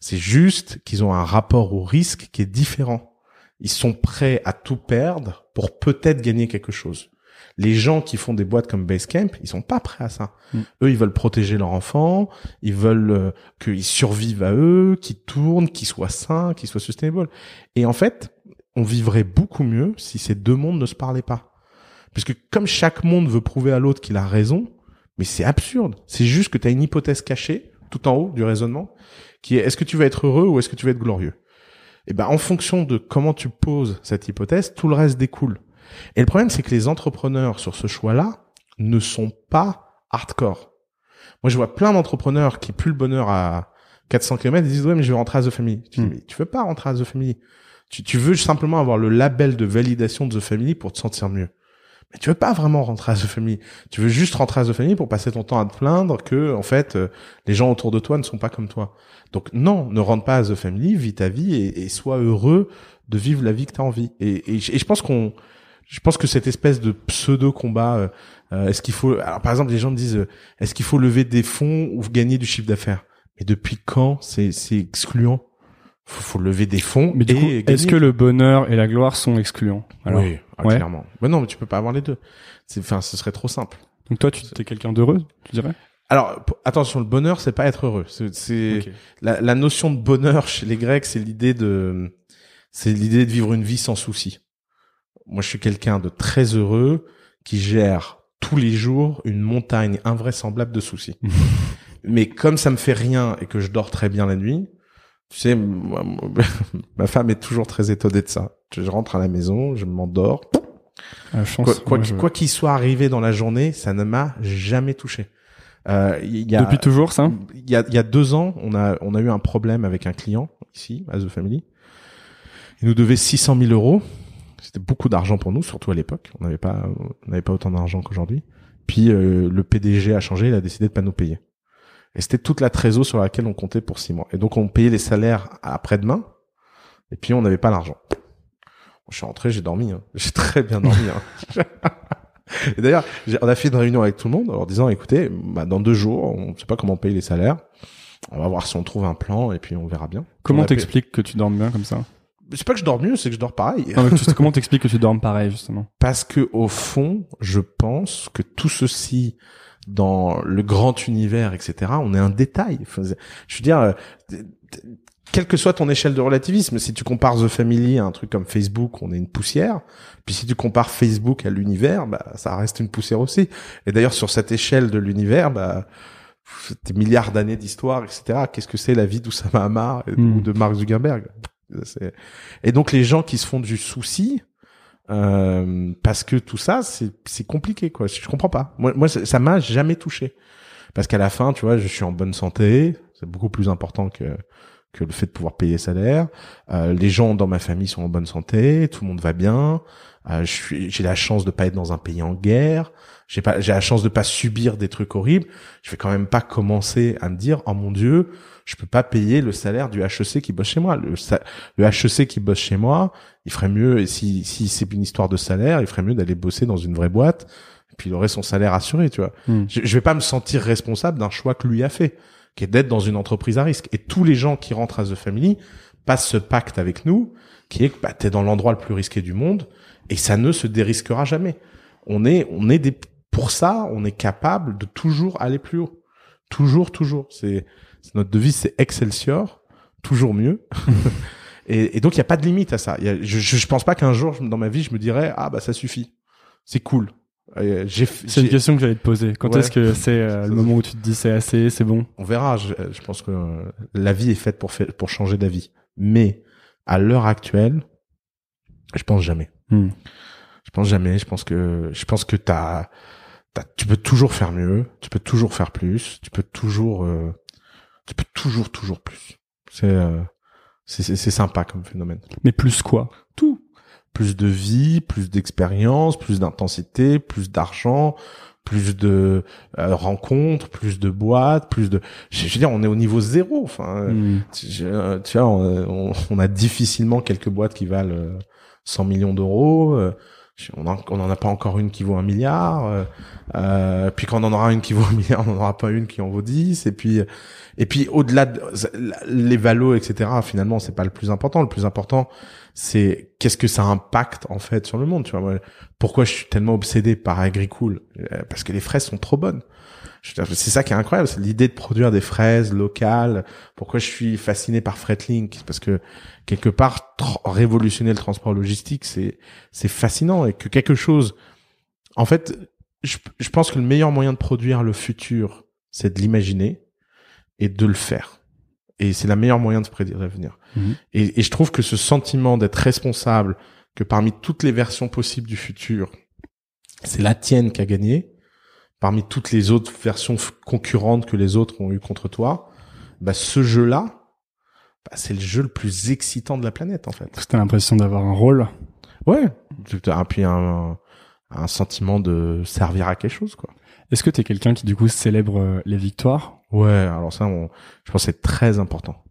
C'est juste qu'ils ont un rapport au risque qui est différent. Ils sont prêts à tout perdre pour peut-être gagner quelque chose. Les gens qui font des boîtes comme Basecamp, ils sont pas prêts à ça. Mm. Eux, ils veulent protéger leur enfant, ils veulent euh, qu'ils survivent à eux, qu'ils tournent, qu'ils soient sains, qu'ils soient sustainable. Et en fait, on vivrait beaucoup mieux si ces deux mondes ne se parlaient pas. Puisque comme chaque monde veut prouver à l'autre qu'il a raison, mais c'est absurde. C'est juste que tu as une hypothèse cachée tout en haut du raisonnement qui est est-ce que tu vas être heureux ou est-ce que tu vas être glorieux? Et eh ben en fonction de comment tu poses cette hypothèse, tout le reste découle. Et le problème, c'est que les entrepreneurs sur ce choix-là ne sont pas hardcore. Moi, je vois plein d'entrepreneurs qui puent le bonheur à 400 km, ils disent, ouais, mais je vais rentrer à The Family. Tu dis, Hmm. mais tu veux pas rentrer à The Family. Tu, tu veux simplement avoir le label de validation de The Family pour te sentir mieux. Mais tu veux pas vraiment rentrer à The Family. Tu veux juste rentrer à The Family pour passer ton temps à te plaindre que, en fait, euh, les gens autour de toi ne sont pas comme toi. Donc, non, ne rentre pas à The Family, vis ta vie et, et sois heureux de vivre la vie que tu as envie. Et, et, et je pense qu'on, je pense que cette espèce de pseudo combat, euh, euh, est-ce qu'il faut, alors par exemple, les gens me disent, euh, est-ce qu'il faut lever des fonds ou gagner du chiffre d'affaires? Mais depuis quand c'est c'est excluant? Faut, faut lever des fonds. Mais du coup, est-ce que le bonheur et la gloire sont excluants? Alors, oui, ah, ouais. clairement. Mais non, mais tu peux pas avoir les deux. C'est, enfin, ce serait trop simple. Donc toi, tu es quelqu'un d'heureux, tu dirais? Alors attention, le bonheur, c'est pas être heureux. C'est, c'est Ok. la, la notion de bonheur chez les Grecs, c'est l'idée de, c'est l'idée de vivre une vie sans souci. Moi, je suis quelqu'un de très heureux qui gère tous les jours une montagne invraisemblable de soucis. Mais comme ça me fait rien et que je dors très bien la nuit, tu sais, moi, ma femme est toujours très étonnée de ça. Je rentre à la maison, je m'endors. Chance. Quoi, qu'il- je- soit arrivé dans la journée, ça ne m'a jamais touché. Euh, il y a, Depuis toujours, ça il y a, il y a deux ans, on a, on a eu un problème avec un client ici, à The Family. Il nous devait 600 000 euros. C'était beaucoup d'argent pour nous, surtout à l'époque. On n'avait pas, on n'avait pas autant d'argent qu'aujourd'hui. Puis euh, le PDG a changé, il a décidé de pas nous payer. Et c'était toute la trésor sur laquelle on comptait pour six mois. Et donc on payait les salaires après-demain. Et puis on n'avait pas l'argent. Je suis rentré, j'ai dormi. Hein. J'ai très bien dormi. Hein. Et d'ailleurs, on a fait une réunion avec tout le monde en leur disant, écoutez, bah, dans deux jours, on ne sait pas comment payer les salaires. On va voir si on trouve un plan et puis on verra bien. Comment On payé- t'expliques que tu dormes bien comme ça? C'est pas que je dors mieux, c'est que je dors pareil. Non, mais tu- Comment t'expliques que tu dormes pareil justement? Parce que au fond, je pense que tout ceci dans le grand univers, etc., on est un détail. Je veux dire, euh, quelle que soit ton échelle de relativisme, si tu compares The Family à un truc comme Facebook, on est une poussière. Puis si tu compares Facebook à l'univers, bah ça reste une poussière aussi. Et d'ailleurs, sur cette échelle de l'univers, bah des milliards d'années d'histoire, etc. Qu'est-ce que c'est la vie d'Oussama Hamar et- Hmm. ou de Mark Zuckerberg? Et donc les gens qui se font du souci, euh, parce que tout ça, c'est compliqué, quoi. Je comprends pas. Moi, moi, ça m'a jamais touché. Parce qu'à la fin, tu vois, je suis en bonne santé. C'est beaucoup plus important que que le fait de pouvoir payer salaire. Euh, les gens dans ma famille sont en bonne santé. Tout le monde va bien. Euh, j'ai la chance de pas être dans un pays en guerre. J'ai pas, j'ai la chance de pas subir des trucs horribles. Je vais quand même pas commencer à me dire, oh mon dieu, je peux pas payer le salaire du HEC qui bosse chez moi. Le, HEC qui bosse chez moi, il ferait mieux, et si, si c'est une histoire de salaire, il ferait mieux d'aller bosser dans une vraie boîte, et puis il aurait son salaire assuré, tu vois. Hmm. Je, je vais pas me sentir responsable d'un choix que lui a fait, qui est d'être dans une entreprise à risque. Et tous les gens qui rentrent à The Family passent ce pacte avec nous, qui est que bah, t'es dans l'endroit le plus risqué du monde, et ça ne se dérisquera jamais. On est, on est des, pour ça, on est capable de toujours aller plus haut. Toujours, toujours. C'est notre devise, c'est Excelsior, toujours mieux. et, et donc, il n'y a pas de limite à ça. Il Y a, je, je pense pas qu'un jour, dans ma vie, je me dirais, ah, bah, ça suffit. C'est cool. C'est une question que j'allais te poser. Quand Ouais. est-ce que c'est euh, le moment où tu te dis c'est assez, c'est bon? On verra. Je, je pense que la vie est faite pour, changer d'avis. Mais, à l'heure actuelle, je pense jamais. Hmm. Je pense jamais. Je pense que, je pense que t'as, t'as, tu peux toujours faire mieux. Tu peux toujours faire plus. Tu peux toujours, euh, tu peux toujours, toujours plus. C'est, euh, c'est, sympa comme phénomène. Mais plus quoi? Tout. Plus de vie, plus d'expérience, plus d'intensité, plus d'argent, plus de euh, rencontres, plus de boîtes, plus de. Je veux dire, on est au niveau zéro. Enfin, euh, Hmm. tu je- tu vois, on, on- on a difficilement quelques boîtes qui valent euh, 100 millions d'euros. On en, on en a pas encore une qui vaut un milliard. euh, euh, puis quand on en aura une qui vaut un milliard, on n'en aura pas une qui en vaut 10. Et puis, et puis au-delà de les valos, etc. Finalement, c'est pas le plus important. Le plus important, c'est qu'est-ce que ça impacte en fait sur le monde. Tu vois, pourquoi je suis tellement obsédé par Agricool? Euh, Parce que les fraises sont trop bonnes. C'est ça qui est incroyable, c'est l'idée de produire des fraises locales. Pourquoi je suis fasciné par Fretlink Parce que quelque part, révolutionner le transport logistique, c'est c'est fascinant et que quelque chose. En fait, je, je pense que le meilleur moyen de produire le futur, c'est de l'imaginer et de le faire. Et c'est la meilleure moyen de prédire l'avenir. Mhm. Et, et je trouve que ce sentiment d'être responsable, que parmi toutes les versions possibles du futur, c'est la tienne qui a gagné, parmi toutes les autres versions concurrentes que les autres ont eues contre toi, bah ce jeu-là, bah, c'est le jeu le plus excitant de la planète en fait. Parce que t'as l'impression d'avoir un rôle. Ouais. Et puis un, un sentiment de servir à quelque chose quoi. Est-ce que t'es quelqu'un qui du coup célèbre euh, les victoires? Ouais, alors ça, on, je pense que c'est très important.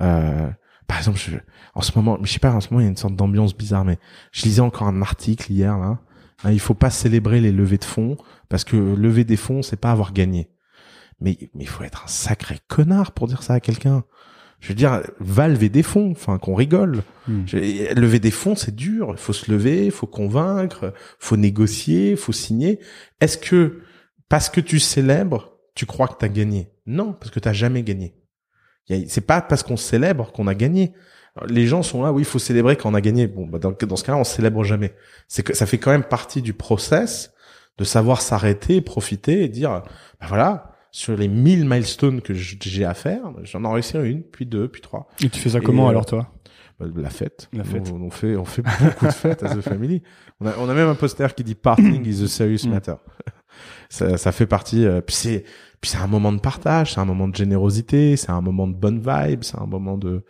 Euh, par exemple, je, en ce moment, je sais pas, en ce moment, il y a une sorte d'ambiance bizarre, mais je lisais encore un article hier, là. Hein, il faut pas célébrer les levées de fonds, parce que lever des fonds, c'est pas avoir gagné. Mais, mais il faut être un sacré connard pour dire ça à quelqu'un. Je veux dire, va lever des fonds, enfin, qu'on rigole. Hmm. Lever des fonds, c'est dur. Il faut se lever, il faut convaincre, faut négocier, faut signer. Est-ce que, parce que tu célèbres, tu crois que tu as gagné? Non, parce que tu jamais gagné. C'est pas parce qu'on célèbre qu'on a gagné. Alors, Les gens sont là, oui, il faut célébrer quand on a gagné. Bon, bah, dans, dans ce cas-là, on célèbre jamais. C'est que ça fait quand même partie du process de savoir s'arrêter, profiter et dire, bah voilà, sur les 1000 milestones que j'ai à faire, j'en ai réussi une, puis deux, puis trois. Et tu fais ça Et, comment euh, alors toi? Bah, La fête. La fête. On, on fait, on fait beaucoup de fêtes à The Family. On a, on a même un poster qui dit Parting is a serious Mm. matter. ça, ça fait partie. euh, puis c'est, puis c'est un moment de partage, c'est un moment de générosité, c'est un moment de bonne vibe, c'est un moment de.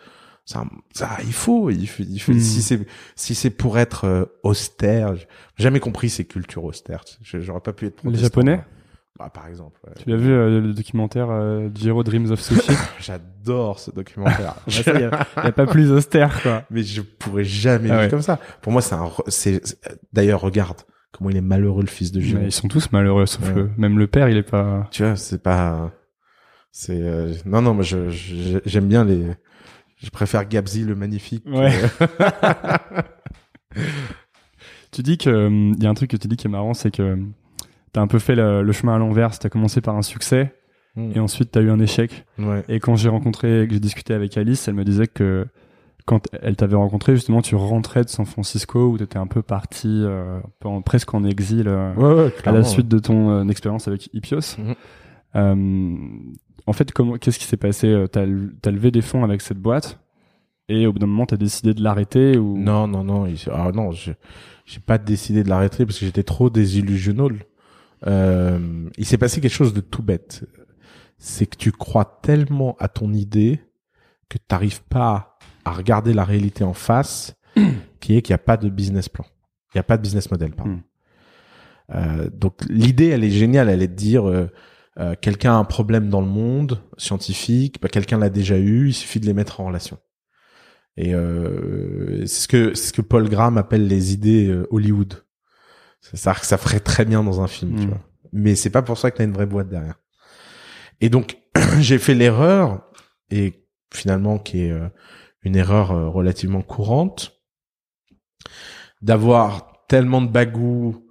Un- ça, il faut, il faut, il faut- si c'est, si c'est pour être euh, austère, j'ai jamais compris ces cultures austères. J'aurais pas pu être. Les. Japonais Bah, par exemple. ouais. Tu l'as vu euh, le documentaire euh, Jiro Dreams of Sushi? J'adore ce documentaire. Bah, ça, y, a, pas plus austère quoi. mais je pourrais jamais Ah vivre ouais. comme ça. Pour moi, c'est un. C'est d'ailleurs, regarde comment il est malheureux le fils de Giro. Mais ils sont tous malheureux sauf Ouais. le même le père il est pas. Tu vois, c'est pas. C'est euh, non non, moi je- j'aime bien les. Je préfère Gabzi le magnifique. Ouais. Tu dis que il y a un truc que tu dis qui est marrant c'est que t'as un peu fait le, le chemin à l'envers. T'as commencé par un succès Mm. et ensuite t'as eu un échec. Ouais. Et quand j'ai rencontré, que j'ai discuté avec Alice, elle me disait que quand elle t'avait rencontré, justement, tu rentrais de San Francisco où t'étais un peu parti, euh, presque en exil euh, Ouais, ouais, à la suite de ton euh, expérience avec Ipios. Mhm. En fait, comment, qu'est-ce qui s'est passé Euh, T'as t'as levé des fonds avec cette boîte et au bout d'un moment, t'as décidé de l'arrêter ou? Non, non, non. il- Ah non, je- j'ai pas décidé de l'arrêter parce que j'étais trop désillusionnel. Euh, il s'est passé quelque chose de tout bête. C'est que tu crois tellement à ton idée que tu n'arrives pas à regarder la réalité en face, qui est qu'il n'y a pas de business plan. Il n'y a pas de business model, pardon. Mm. Euh, donc l'idée, elle est géniale. Elle est de dire, euh, euh, quelqu'un a un problème dans le monde scientifique, bah, quelqu'un l'a déjà eu, il suffit de les mettre en relation. Et euh, c'est ce que c'est ce que Paul Graham appelle les idées euh, Hollywood. C'est ça que ça ferait très bien dans un film, tu Mm. vois. Mais c'est pas pour ça que t'as une vraie boîte derrière. Et donc j'ai fait l'erreur et finalement qui est euh, une erreur relativement courante d'avoir tellement de bagou,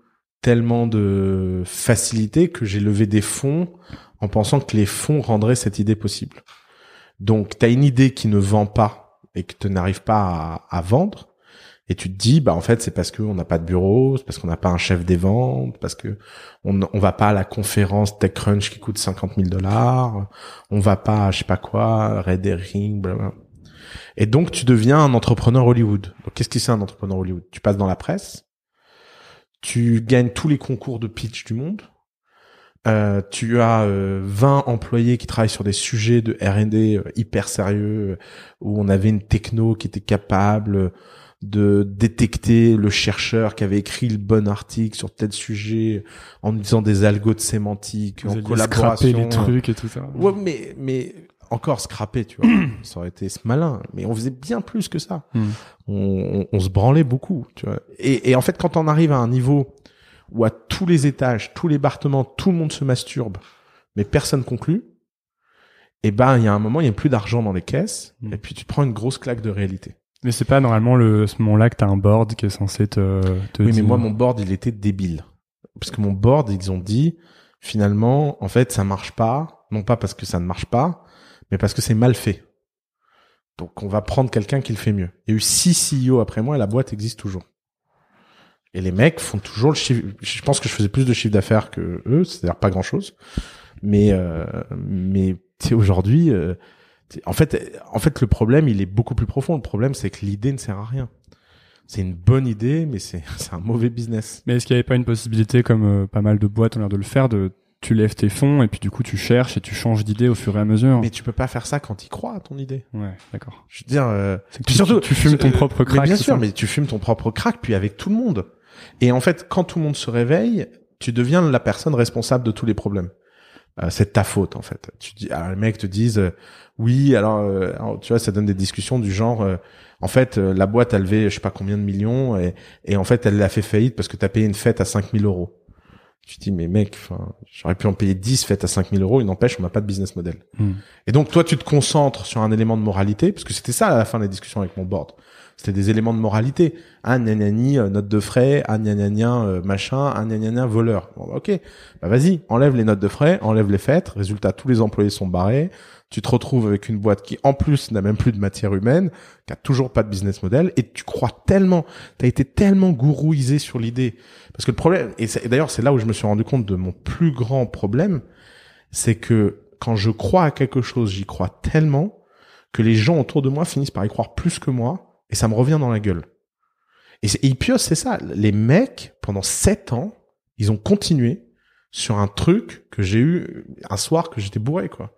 tellement de facilité que j'ai levé des fonds en pensant que les fonds rendraient cette idée possible. Donc, tu as une idée qui ne vend pas et que tu n'arrives pas à, vendre, et tu te dis, bah en fait, c'est parce qu'on n'a pas de bureau, c'est parce qu'on n'a pas un chef des ventes, parce que on, on va pas à la conférence TechCrunch qui coûte 50 000 dollars, on va pas à je sais pas quoi, Red Herring, blablabla. Et donc, tu deviens un entrepreneur Hollywood. Donc, qu'est-ce que c'est un entrepreneur Hollywood? Tu passes dans la presse, tu gagnes tous les concours de pitch du monde, euh, tu as euh, 20 employés qui travaillent sur des sujets de R&D euh, hyper sérieux, euh, où on avait une techno qui était capable de détecter le chercheur qui avait écrit le bon article sur tel sujet en utilisant des algos de sémantique, Vous en collaboration. les trucs et tout ça. Ouais, mais, mais encore scraper, tu vois. ça aurait été malin. Mais on faisait bien plus que ça. Mm. On, on, on se branlait beaucoup, tu vois. Et, et en fait, quand on arrive à un niveau où à tous les étages, tous les bâtiments, tout le monde se masturbe, mais personne conclut, et ben, il y a un moment, il n'y a plus d'argent dans les caisses, Mm. et puis tu prends une grosse claque de réalité. Mais c'est pas normalement le ce moment-là que t'as un board qui est censé te. te Oui, mais moi, mon board, il était débile. Parce que mon board, ils ont dit, finalement, en fait, ça marche pas. Non pas parce que ça ne marche pas, mais parce que c'est mal fait. Donc, on va prendre quelqu'un qui le fait mieux. Il y a eu six CEO après moi et la boîte existe toujours. Et les mecs font toujours le chiffre. Je pense que je faisais plus de chiffre d'affaires que eux, c'est-à-dire pas grand-chose. Mais, euh, mais aujourd'hui, euh, en fait, en fait, le problème, il est beaucoup plus profond. Le problème, c'est que l'idée ne sert à rien. C'est une bonne idée, mais c'est c'est un mauvais business. Mais est-ce qu'il n'y avait pas une possibilité, comme euh, pas mal de boîtes ont l'air de le faire, de tu lèves tes fonds et puis du coup tu cherches et tu changes d'idée au fur et à mesure Mais tu peux pas faire ça quand tu crois à ton idée. Ouais, d'accord. Je veux dire, euh, tu, surtout, tu, tu fumes ton euh, propre mais crack. bien sûr, ça mais tu fumes ton propre crack, puis avec tout le monde. Et en fait, quand tout le monde se réveille, tu deviens la personne responsable de tous les problèmes. Euh, c'est de ta faute en fait. Tu dis, ah, les mecs te disent, euh, oui, alors, euh, alors, tu vois, ça donne des discussions du genre, euh, en fait, euh, la boîte a levé, je sais pas combien de millions, et, et en fait, elle a fait faillite parce que t'as payé une fête à 5000 euros. Tu te dis, mais mec, j'aurais pu en payer 10 fêtes à 5000 euros, il n'empêche, on n'a pas de business model. Hmm. Et donc, toi, tu te concentres sur un élément de moralité, parce que c'était ça à la fin de la discussion avec mon board. C'était des éléments de moralité. Ah, gni, euh, note de frais, ah, gna, euh, machin, ah, gna, voleur. Bon, bah, ok. Bah, vas-y, enlève les notes de frais, enlève les fêtes. Résultat, tous les employés sont barrés. Tu te retrouves avec une boîte qui, en plus, n'a même plus de matière humaine, qui a toujours pas de business model, et tu crois tellement, t'as été tellement gourouisé sur l'idée. Parce que le problème, et d'ailleurs, c'est là où je me suis rendu compte de mon plus grand problème, c'est que quand je crois à quelque chose, j'y crois tellement que les gens autour de moi finissent par y croire plus que moi, et ça me revient dans la gueule. Et, et Ipios, c'est ça. Les mecs, pendant sept ans, ils ont continué sur un truc que j'ai eu un soir que j'étais bourré, quoi.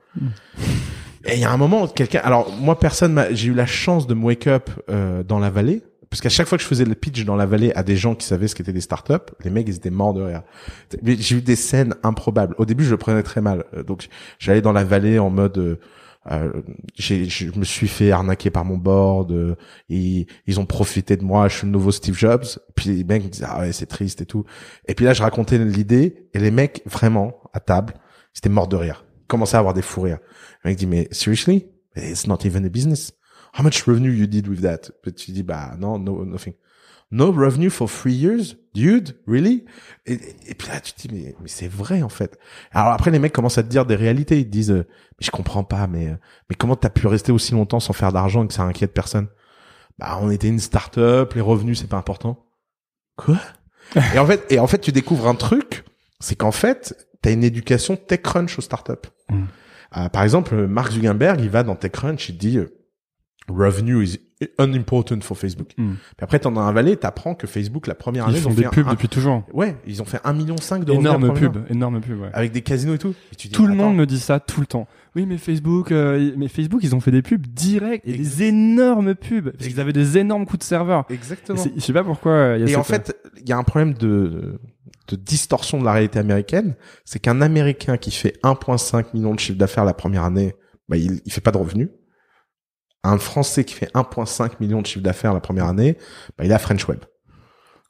Et il y a un moment, quelqu'un. Alors moi, personne, m'a- j'ai eu la chance de me wake up euh, dans la vallée parce qu'à chaque fois que je faisais le pitch dans la vallée à des gens qui savaient ce qu'étaient des startups, les mecs ils étaient morts de rire. J'ai eu des scènes improbables. Au début, je le prenais très mal. Euh, Donc j'allais dans la vallée en mode euh, je me suis fait arnaquer par mon board, euh, et ils ont profité de moi, je suis le nouveau Steve Jobs. Puis les mecs me disaient ah ouais c'est triste et tout. Et puis là je racontais l'idée et les mecs vraiment à table, ils étaient morts de rire, commençaient à avoir des fous rires. Le mec dit mais seriously, it's not even a business. How much revenue you did with that? Puis tu dis bah non no nothing. No revenue for three years, dude, really? Et, et puis là, tu te dis, mais, mais c'est vrai, en fait. Alors après, les mecs commencent à te dire des réalités. Ils te disent, euh, mais je comprends pas, mais, euh, mais comment t'as pu rester aussi longtemps sans faire d'argent et que ça inquiète personne? Bah, on était une start-up, les revenus, c'est pas important. Quoi? et en fait, et en fait, tu découvres un truc, c'est qu'en fait, t'as une éducation TechCrunch aux startups. Mm. Euh, par exemple, Mark Zuckerberg, il va dans TechCrunch, il dit, revenue is unimportant for Facebook. Mm. Puis après, t'en as un valet, t'apprends que Facebook, la première année, Ils font ont des fait pubs un- depuis toujours. Ouais, ils ont fait un million cinq de Énorme pub, énorme pub, ouais. avec des casinos et tout. Et tu dis, Tout le monde me dit ça tout le temps. Oui, mais Facebook, euh, mais Facebook, ils ont fait des pubs directs et des énormes pubs parce qu'ils avaient des énormes coûts de serveur. Exactement. Je sais pas pourquoi. euh, il y a Et cette- en fait, il y a un problème de, de distorsion de la réalité américaine. C'est qu'un Américain qui fait 1,5 million de chiffre d'affaires la première année, bah, il, il fait pas de revenus. Un Français qui fait 1,5 million de chiffre d'affaires la première année, bah, il à French Web.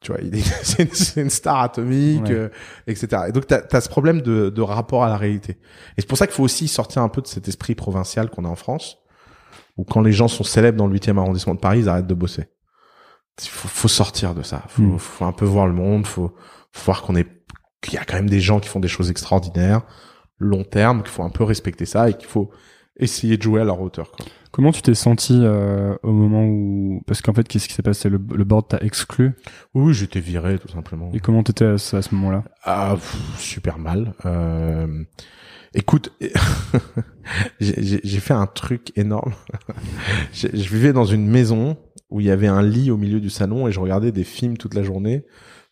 Tu vois, il est, c'est une, c'est star atomique, Ouais. euh, etc. Et donc, t'as as ce problème de, de rapport à la réalité. Et c'est pour ça qu'il faut aussi sortir un peu de cet esprit provincial qu'on a en France, où quand les gens sont célèbres dans le 8e arrondissement de Paris, ils arrêtent de bosser. Il faut, faut sortir de ça. Faut, Mm. faut un peu voir le monde. Faut, faut voir qu'on est, qu'il y a quand même des gens qui font des choses extraordinaires, long terme, qu'il faut un peu respecter ça et qu'il faut essayer de jouer à leur hauteur. Quoi. Comment tu t'es senti euh, au moment où parce qu'en fait qu'est-ce qui s'est passé? Le, le board t'a exclu? Oui, j'étais viré tout simplement. et comment t'étais à, ce- à ce moment-là? Ah, pff, super mal. Euh, écoute, j'ai fait un truc énorme. J'ai- je vivais dans une maison où il y avait un lit au milieu du salon et je regardais des films toute la journée.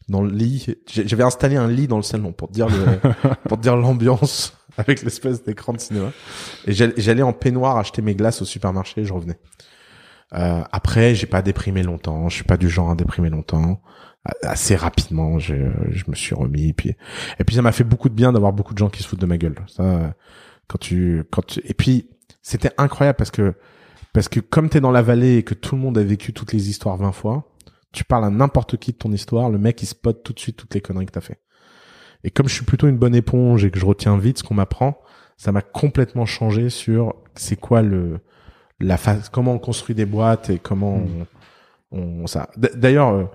Dans le lit, j'avais installé un lit dans le salon pour te dire le, pour te dire l'ambiance avec l'espèce d'écran de cinéma. Et j'allais en peignoir acheter mes glaces au supermarché et je revenais. Euh, après, j'ai pas déprimé longtemps. Je suis pas du genre à déprimer longtemps. Assez rapidement, je, je me suis remis. Et puis, et puis ça m'a fait beaucoup de bien d'avoir beaucoup de gens qui se foutent de ma gueule. Ça, quand tu, quand tu, et puis c'était incroyable parce que parce que comme t'es dans la vallée et que tout le monde a vécu toutes les histoires 20 fois, tu parles à n'importe qui de ton histoire, le mec il spot tout de suite toutes les conneries que t'as fait. Et comme je suis plutôt une bonne éponge et que je retiens vite ce qu'on m'apprend, ça m'a complètement changé sur c'est quoi le la phase, comment on construit des boîtes et comment Mm. on, on ça. D'ailleurs, euh,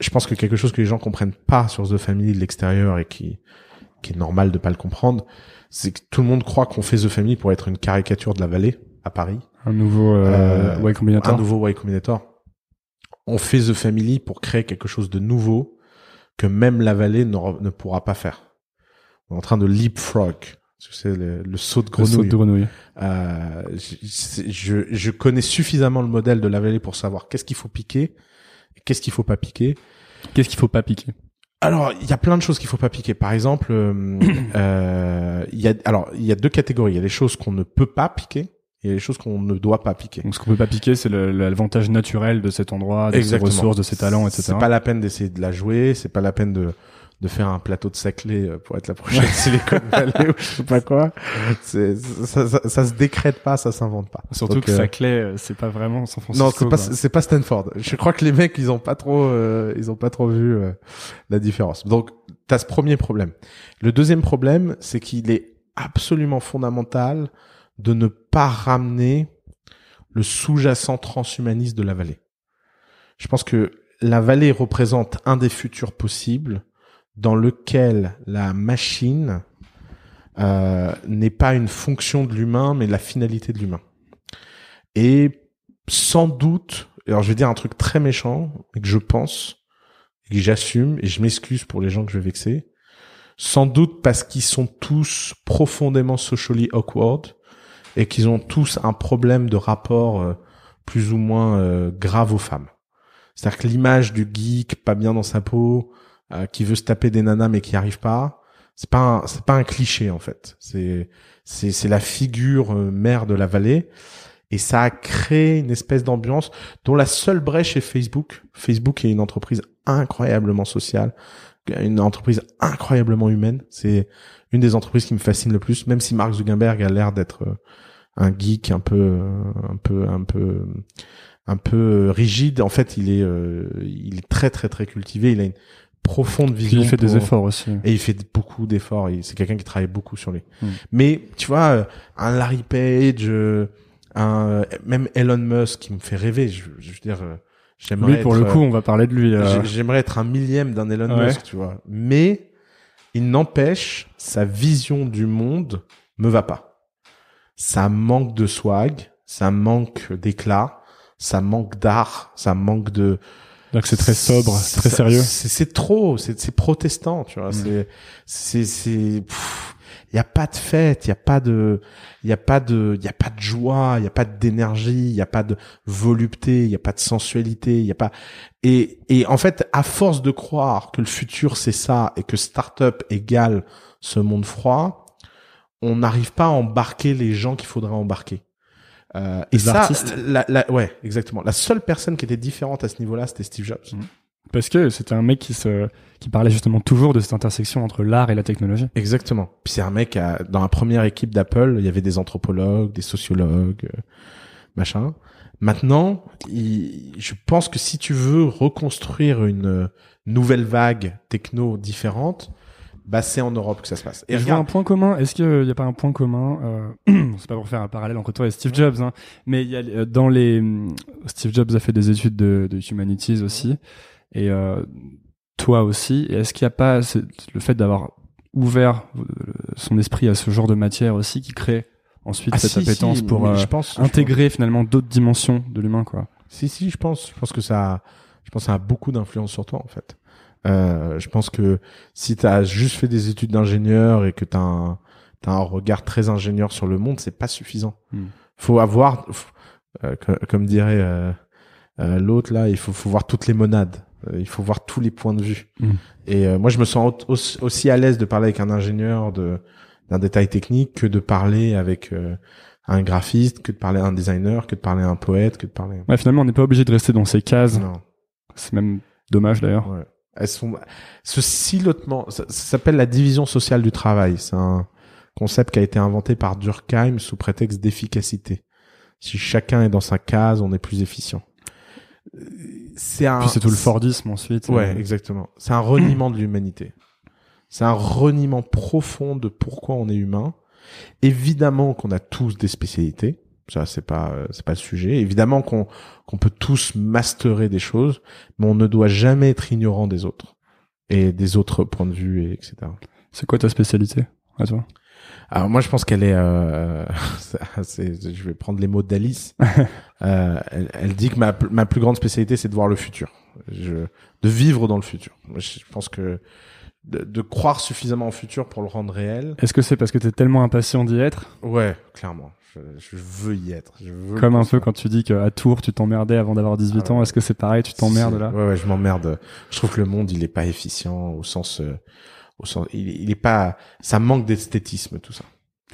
je pense que quelque chose que les gens comprennent pas sur The Family de l'extérieur et qui qui est normal de pas le comprendre, c'est que tout le monde croit qu'on fait The Family pour être une caricature de la vallée à Paris, Un nouveau euh, Euh, Y Combinator un nouveau Y Combinator. On fait The Family pour créer quelque chose de nouveau que même la vallée ne, pourra pas faire. On est en train de leapfrog. C'est le, le saut de Le saut grenouille. de grenouille. Euh, je, je, je connais suffisamment le modèle de la vallée pour savoir qu'est-ce qu'il faut piquer et qu'est-ce qu'il faut pas piquer. Qu'est-ce qu'il faut pas piquer? Alors, il y a plein de choses qu'il faut pas piquer. Par exemple, euh, euh, il y a alors il y a deux catégories. Il y a les choses qu'on ne peut pas piquer et il y a les choses qu'on ne doit pas piquer. Donc ce qu'on peut pas piquer, c'est l'avantage naturel de cet endroit, de ses ressources, de ses talents, etc. C'est pas la peine d'essayer de la jouer. C'est pas la peine de de faire un plateau de saclé euh, pour être la prochaine Silicon Valley ou je sais pas quoi. C'est ça, ça, ça se décrète pas, ça s'invente pas. Surtout Donc, que euh, Saclay, euh, c'est pas vraiment San Francisco. Non, c'est pas c'est pas Stanford. Je crois que les mecs ils ont pas trop euh, ils ont pas trop vu euh, la différence. Donc tu as ce premier problème. Le deuxième problème, c'est qu'il est absolument fondamental de ne pas ramener le sous-jacent transhumaniste de la vallée. Je pense que la vallée représente un des futurs possibles dans lequel la machine euh, n'est pas une fonction de l'humain, mais la finalité de l'humain. Et sans doute, alors je vais dire un truc très méchant, mais que je pense, et que j'assume, et je m'excuse pour les gens que je vais vexer, sans doute parce qu'ils sont tous profondément socially awkward, et qu'ils ont tous un problème de rapport euh, plus ou moins euh, grave aux femmes. C'est-à-dire que l'image du geek pas bien dans sa peau, euh, qui veut se taper des nanas mais qui arrive pas, c'est pas c'est pas un cliché en fait. C'est c'est c'est la figure euh, mère de la vallée Et ça a créé une espèce d'ambiance dont la seule brèche est Facebook. Facebook est une entreprise incroyablement sociale, une entreprise incroyablement humaine. C'est une des entreprises qui me fascine le plus, même si Mark Zuckerberg a l'air d'être euh, un geek un peu, euh, un peu, un peu, un peu rigide. En fait, il est, euh, il est très, très, très cultivé. Il a une profonde vision. Il fait des efforts aussi. et il fait beaucoup d'efforts. C'est quelqu'un qui travaille beaucoup sur les. Hmm. Mais tu vois, euh, un Larry Page, euh, un même Elon Musk qui me fait rêver. Je, je veux dire, euh, j'aimerais. Lui, pour être, le coup, euh, on va parler de lui. euh, j'ai- J'aimerais être un millième d'un Elon Ouais. Musk, tu vois. Mais il n'empêche, sa vision du monde me va pas. Ça manque de swag, ça manque d'éclat, ça manque d'art, ça manque de. donc c'est très sobre, c'est très sérieux. C'est trop, c'est protestant, tu vois. Mm. C'est c'est c'est. Il y a pas de fête, il y a pas de, il y a pas de, il y a pas de joie, il y a pas d'énergie, il y a pas de volupté, il y a pas de sensualité, il y a pas. Et et en fait, à force de croire que le futur c'est ça et que startup égale ce monde froid, on n'arrive pas à embarquer les gens qu'il faudrait embarquer. Euh, et ça, artistes. la, la- ouais, exactement. La seule personne qui était différente à ce niveau-là, c'était Steve Jobs. Mm. Parce que c'était un mec qui se, qui parlait justement toujours de cette intersection entre l'art et la technologie. Exactement. Puis c'est un mec à- dans la première équipe d'Apple, il y avait des anthropologues, des sociologues, euh, machin. Maintenant, il- je pense que si tu veux reconstruire une euh, nouvelle vague techno différente, bah c'est en Europe que ça se passe. Et je vois un point commun. Est-ce qu'il n'y a pas un point commun euh, C'est pas pour faire un parallèle entre toi et Steve Jobs, hein, mais il y a euh, dans les hum, Steve Jobs a fait des études de, de humanities aussi, et euh, toi aussi. Et est-ce qu'il n'y a pas c'est- le fait d'avoir ouvert euh, son esprit à ce genre de matière aussi qui crée ensuite Ah, cette si, appétence si, pour mais euh, je pense, je intégrer finalement d'autres dimensions de l'humain, quoi? Si si, je pense, je pense que ça, a- je pense que ça a beaucoup d'influence sur toi en fait. Euh, je pense que si tu as juste fait des études d'ingénieur et que tu as un, t'as un regard très ingénieur sur le monde, c'est pas suffisant. Hmm. Faut avoir, euh, co- comme dirait euh, l'autre là, il faut, faut voir toutes les monades. Il faut voir tous les points de vue. Hmm. Et moi, je me sens au- aussi, aussi à l'aise de parler avec un ingénieur de d'un détail technique que de parler avec un graphiste, que de parler à un designer, que de parler à un poète, que de parler. Ouais, finalement, on n'est pas obligé de rester dans ces cases. Non. C'est même dommage d'ailleurs. Ouais. Elles sont ce silotement, ça, ça s'appelle la division sociale du travail. C'est un concept qui a été inventé par Durkheim sous prétexte d'efficacité. Si chacun est dans sa case, on est plus efficient. C'est un. Puis c'est tout le Fordisme ensuite. Ouais, Euh, exactement. C'est un reniement de l'humanité. C'est un reniement profond de pourquoi on est humain. Évidemment qu'on a tous des spécialités. Ça, c'est pas, euh, c'est pas le sujet. Évidemment qu'on, qu'on peut tous masterer des choses, mais on ne doit jamais être ignorant des autres. Et des autres points de vue, et etc. C'est quoi ta spécialité à toi? Alors moi, je pense qu'elle est, euh, c'est- je vais prendre les mots d'Alice. Euh, elle, elle dit que ma, ma plus grande spécialité, c'est de voir le futur, je, de vivre dans le futur. Je pense que de, de croire suffisamment au futur pour le rendre réel. Est-ce que c'est parce que t'es tellement impatient d'y être? Ouais, clairement. Je, je veux y être. Je veux Comme un peu quand tu dis qu'à Tours tu t'emmerdais avant d'avoir 18 Ah ans, est-ce que c'est pareil, tu t'emmerdes là? Ouais, ouais, je m'emmerde. Je trouve que le monde, il est pas efficient au sens, euh, au sens, il, il est pas, ça manque d'esthétisme, tout ça.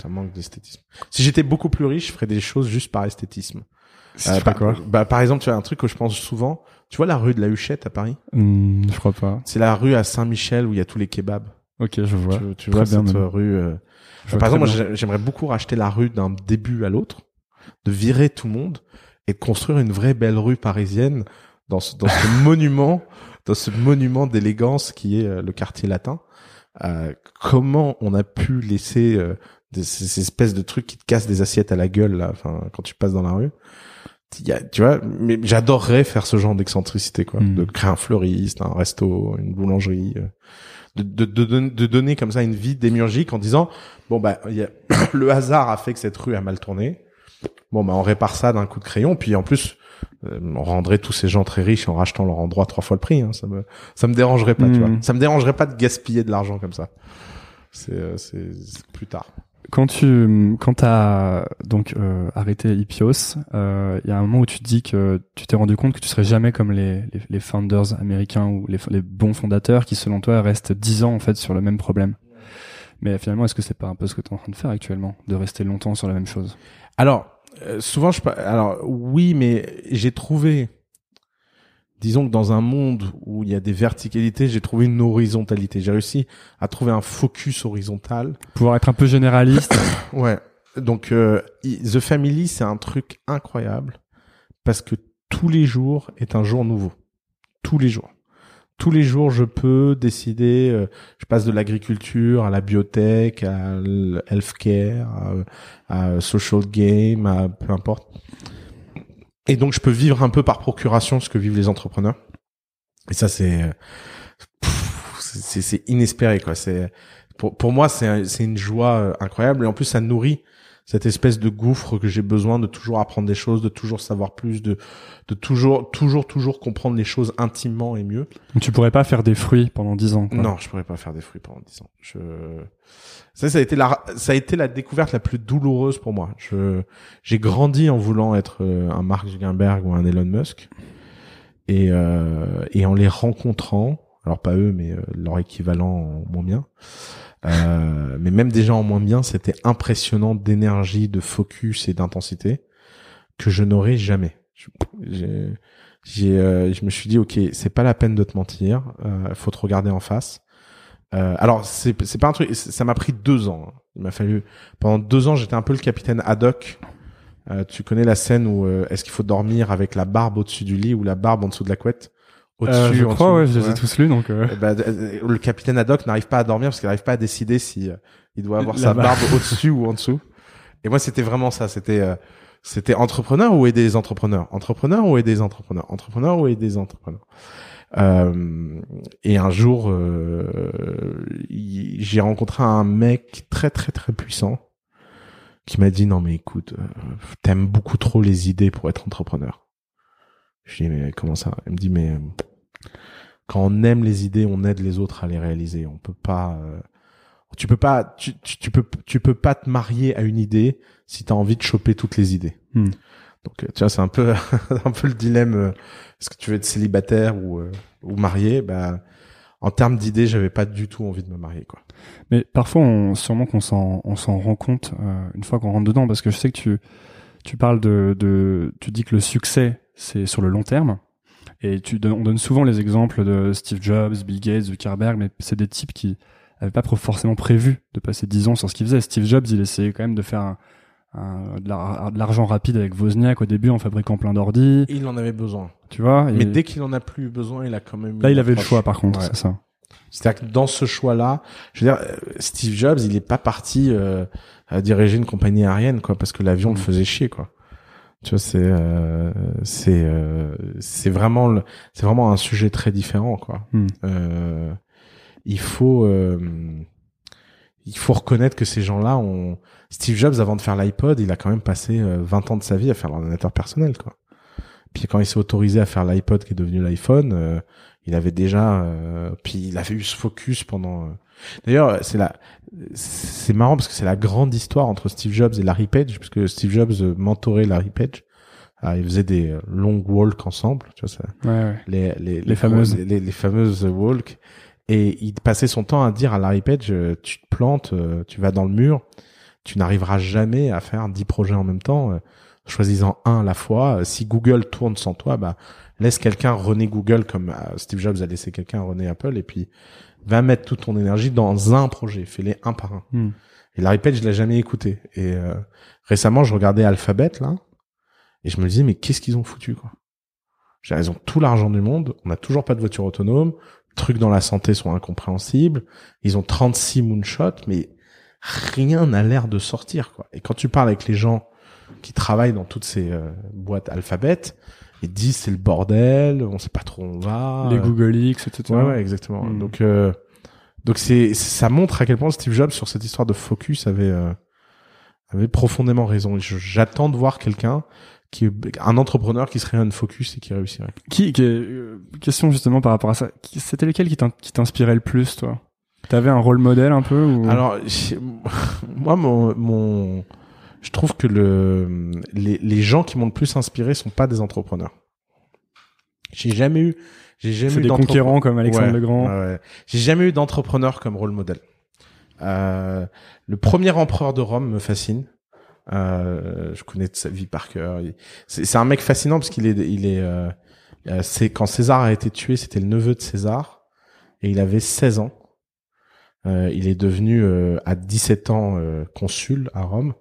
Ça manque d'esthétisme. Si j'étais beaucoup plus riche, je ferais des choses juste par esthétisme. Si Euh, par, quoi? Bah, par exemple, tu vois, un truc que je pense souvent. Tu vois la rue de la Huchette à Paris? Hmm, Je crois pas. C'est la rue à Saint-Michel où il y a tous les kebabs. Ok, je vois. Tu, vois bien, cette même. rue, euh, Par exemple, moi, j'aimerais beaucoup racheter la rue d'un début à l'autre, de virer tout le monde et de construire une vraie belle rue parisienne dans ce, dans ce monument, dans ce monument d'élégance qui est euh, le quartier latin. Euh, comment on a pu laisser euh, des, ces, ces espèces de trucs qui te cassent des assiettes à la gueule là, enfin quand tu passes dans la rue? Il y a- tu vois, mais j'adorerais faire ce genre d'excentricité, quoi, Mm. de créer un fleuriste, un resto, une boulangerie, euh, de, de, de, don- de donner comme ça une vie démiurgique en disant bon bah il y a, le hasard a fait que cette rue a mal tourné. Bon bah on répare ça d'un coup de crayon, puis en plus euh, on rendrait tous ces gens très riches en rachetant leur endroit trois fois le prix. Hein, ça me ça me dérangerait pas, tu Mm. vois. Ça me dérangerait pas de gaspiller de l'argent comme ça. C'est euh, c'est c'est plus tard. Quand tu quand t'as donc euh, arrêté Ipios, euh, il y a un moment où tu te dis que tu t'es rendu compte que tu serais jamais comme les, les, les founders américains ou les, les bons fondateurs qui selon toi restent 10 ans en fait sur le même problème. Mais finalement, est-ce que c'est pas un peu ce que tu es en train de faire actuellement, de rester longtemps sur la même chose? Alors Euh, souvent, je alors oui, mais j'ai trouvé, disons que dans un monde où il y a des verticalités, j'ai trouvé une horizontalité. J'ai réussi à trouver un focus horizontal. Pouvoir être un peu généraliste. Ouais. Donc euh, The Family, c'est un truc incroyable parce que tous les jours est un jour nouveau. Tous les jours. Tous les jours, je peux décider. euh, je passe de l'agriculture à la biotech, à l'healthcare, à, à social game, à peu importe. Et donc, je peux vivre un peu par procuration ce que vivent les entrepreneurs. Et ça, c'est c'est inespéré quoi. C'est pour pour moi, c'est un- une joie euh, incroyable et en plus, ça nourrit cette espèce de gouffre que j'ai besoin de toujours apprendre des choses, de toujours savoir plus, de de toujours toujours toujours comprendre les choses intimement et mieux. Tu pourrais pas faire des fruits pendant 10 ans. quoi. Non, je pourrais pas faire des fruits pendant 10 ans. Je... Ça, ça a été la, ça a été la découverte la plus douloureuse pour moi. Je, j'ai grandi en voulant être euh, un Mark Zuckerberg ou un Elon Musk. Et, euh, et en les rencontrant, alors pas eux, mais euh, leur équivalent en moins bien. Euh, mais même déjà en moins bien, c'était impressionnant d'énergie, de focus et d'intensité que je n'aurais jamais. J'ai, j'ai, euh, je me suis dit, ok, c'est pas la peine de te mentir, euh, faut te regarder en face. Euh, alors c'est c'est pas un truc, ça m'a pris deux ans. hein. Il m'a fallu pendant deux ans, j'étais un peu le capitaine Haddock. Euh, tu connais la scène où euh, est-ce qu'il faut dormir avec la barbe au-dessus du lit ou la barbe en dessous de la couette? Au-dessus Euh, je en crois, ouais, je les ai tous lus, donc. euh, Eh ben, euh, le capitaine Haddock n'arrive pas à dormir parce qu'il n'arrive pas à décider si il doit avoir sa barbe. au-dessus ou en dessous. Et moi, c'était vraiment ça. C'était euh, c'était entrepreneur ou aider les entrepreneurs, entrepreneur ou aider les entrepreneurs, entrepreneur ou aider les entrepreneurs? Euh, et un jour, euh, j'ai rencontré un mec très très très puissant qui m'a dit non mais écoute, euh, t'aimes beaucoup trop les idées pour être entrepreneur. Je dis mais comment ça? Il me dit mais euh, quand on aime les idées, on aide les autres à les réaliser. On peut pas, euh, tu peux pas, tu, tu, tu peux, tu peux pas te marier à une idée si t'as envie de choper toutes les idées. Hmm. Donc euh, tu vois, c'est un peu, un peu le dilemme. euh, Est-ce que tu veux être célibataire ou euh, ou marié? Bah, en termes d'idées, j'avais pas du tout envie de me marier, quoi. Mais parfois, on, sûrement qu'on s'en, on s'en rend compte euh, une fois qu'on rentre dedans, parce que je sais que tu, tu parles de, de, tu dis que le succès c'est sur le long terme, et tu on donne souvent les exemples de Steve Jobs, Bill Gates, Zuckerberg, mais c'est des types qui avaient pas forcément prévu de passer 10 ans sur ce qu'ils faisaient. Steve Jobs, il essayait quand même de faire un, un- de la- de l'argent rapide avec Wozniak au début en fabriquant plein d'ordi, il en avait besoin. tu vois. Mais et dès qu'il en a plus besoin, il a quand même. là, il avait le choix par contre, Ouais. c'est ça. C'est-à-dire que dans ce choix-là, je veux dire, euh, Steve Jobs, il est pas parti euh, à diriger une compagnie aérienne, quoi, parce que l'avion Mm. le faisait chier, quoi. Tu vois, c'est euh, c'est euh, c'est vraiment le- c'est vraiment un sujet très différent, quoi. Mm. Euh, il faut euh, il faut reconnaître que ces gens-là ont Steve Jobs avant de faire l'iPod, il a quand même passé euh, 20 ans de sa vie à faire l'ordinateur personnel, quoi. Puis quand il s'est autorisé à faire l'iPod qui est devenu l'iPhone, euh, il avait déjà euh, puis il avait eu ce focus pendant euh, D'ailleurs, c'est la c'est marrant parce que c'est la grande histoire entre Steve Jobs et Larry Page puisque Steve Jobs mentorait Larry Page. Ah, ils faisaient des euh, long walks ensemble, tu vois ça Ouais, ouais. les les, les, fameuses. les, les fameuses walks et il passait son temps à dire à Larry Page euh, tu te plantes euh, tu vas dans le mur tu n'arriveras jamais à faire 10 projets en même temps euh, choisis-en un à la fois si Google tourne sans toi bah laisse quelqu'un rené Google comme Steve Jobs a laissé quelqu'un rené Apple et puis va mettre toute ton énergie dans un projet fais-les un par un Hmm. et Larry Page je l'ai jamais écouté et euh, récemment je regardais Alphabet là et je me disais mais qu'est-ce qu'ils ont foutu quoi? J'ai raison, tout l'argent du monde, on n'a toujours pas de voiture autonome, trucs dans la santé sont incompréhensibles, ils ont 36 moonshots, mais rien n'a l'air de sortir, quoi. Et quand tu parles avec les gens qui travaillent dans toutes ces euh, boîtes alphabet, te disent c'est le bordel, on sait pas trop où on va. Les Google X, etc. Ouais, ouais, exactement. Mm. Donc, euh, donc c'est, ça montre à quel point Steve Jobs sur cette histoire de focus avait, euh, avait profondément raison. Et J'attends de voir quelqu'un qui, un entrepreneur qui serait un focus et qui réussirait. Qui, qui- euh, question justement par rapport à ça. C'était lequel qui t'in- qui t'inspirait le plus, toi? T'avais un rôle modèle un peu ou... Alors, moi, mon, mon, je trouve que le, les, les gens qui m'ont le plus inspiré sont pas des entrepreneurs. J'ai jamais eu, j'ai jamais eu des conquérants comme Alexandre Ouais, le Grand. ouais. J'ai jamais eu d'entrepreneur comme rôle modèle. Euh, le premier empereur de Rome me fascine. Euh, je connais sa vie par cœur. C'est un mec fascinant parce qu'il est, il est, euh, euh, c'est quand César a été tué, c'était le neveu de César et il avait 16 ans. Euh, il est devenu euh, à 17 ans euh, consul à Rome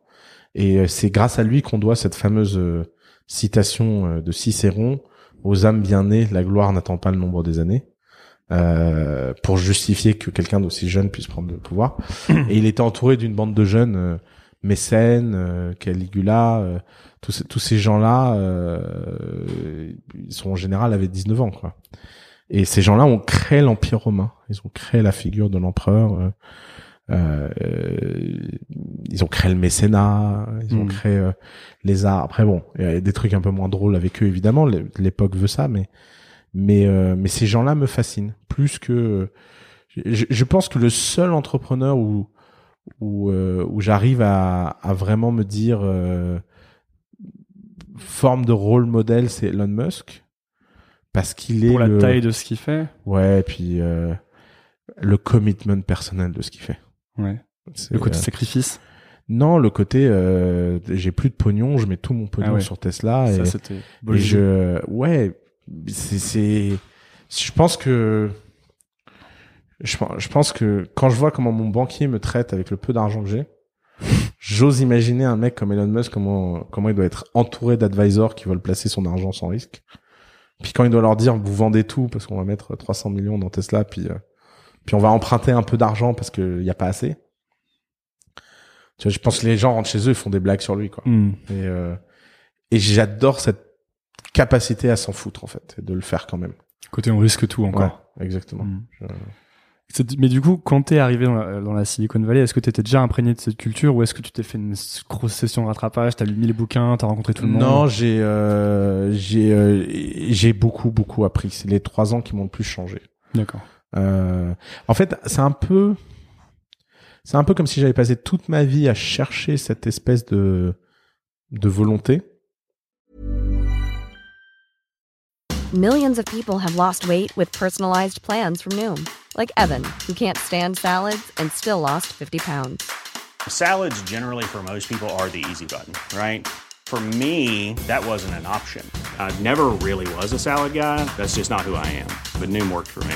et euh, c'est grâce à lui qu'on doit cette fameuse euh, citation euh, de Cicéron aux âmes bien nées, la gloire n'attend pas le nombre des années. Euh, pour justifier que quelqu'un d'aussi jeune puisse prendre le pouvoir. Et il était entouré d'une bande de jeunes, euh, Mécène, euh, Caligula, euh, tous, ces- tous ces gens-là, euh, ils sont en général avaient 19 ans, quoi. Et ces gens-là ont créé l'Empire romain. Ils ont créé la figure de l'empereur. Euh, euh, ils ont créé le mécénat. Ils ont Mm. créé euh, les arts. Après, bon, il y a des trucs un peu moins drôles avec eux, évidemment. L'é- L'époque veut ça, mais mais euh, mais ces gens-là me fascinent plus que. Je, je pense que le seul entrepreneur où où, euh, où j'arrive à, à vraiment me dire euh, forme de rôle modèle, c'est Elon Musk parce qu'il est Pour la le- taille de ce qu'il fait. ouais, et puis euh, le commitment personnel de ce qu'il fait. Ouais. Le côté euh, sacrifice? non, le côté euh, j'ai plus de pognon, je mets tout mon pognon Ah ouais. sur Tesla Ça, et, je ouais, c'est c'est je pense que je, je pense que quand je vois comment mon banquier me traite avec le peu d'argent que j'ai, j'ose imaginer un mec comme Elon Musk comment comment il doit être entouré d'advisors qui veulent placer son argent sans risque. Puis quand il doit leur dire vous vendez tout parce qu'on va mettre 300 millions dans Tesla puis euh, puis on va emprunter un peu d'argent parce qu'il y a pas assez. Tu vois, je pense que les gens rentrent chez eux et font des blagues sur lui quoi. Hmm. Et, euh, et j'adore cette capacité à s'en foutre en fait, et de le faire quand même. Côté on risque tout encore. Ouais, exactement. Hmm. Je- Mais du coup, quand t'es arrivé dans la, dans la Silicon Valley, est-ce que t'étais déjà imprégné de cette culture ou est-ce que tu t'es fait une grosse session de rattrapage, t'as lu mille bouquins, t'as rencontré tout le monde? Non, j'ai euh, j'ai euh, j'ai beaucoup beaucoup appris. C'est les trois ans qui m'ont le plus changé. D'accord. Euh, en fait, c'est un peu c'est un peu comme si j'avais passé toute ma vie à chercher cette espèce de de volonté. Millions of people have lost weight with personalized plans from Noom, like Evan, who can't stand salads and still lost 50 pounds. Salads, generally, for most people, are the easy button, right? For me, that wasn't an option. I never really was a salad guy. That's just not who I am. But Noom worked for me.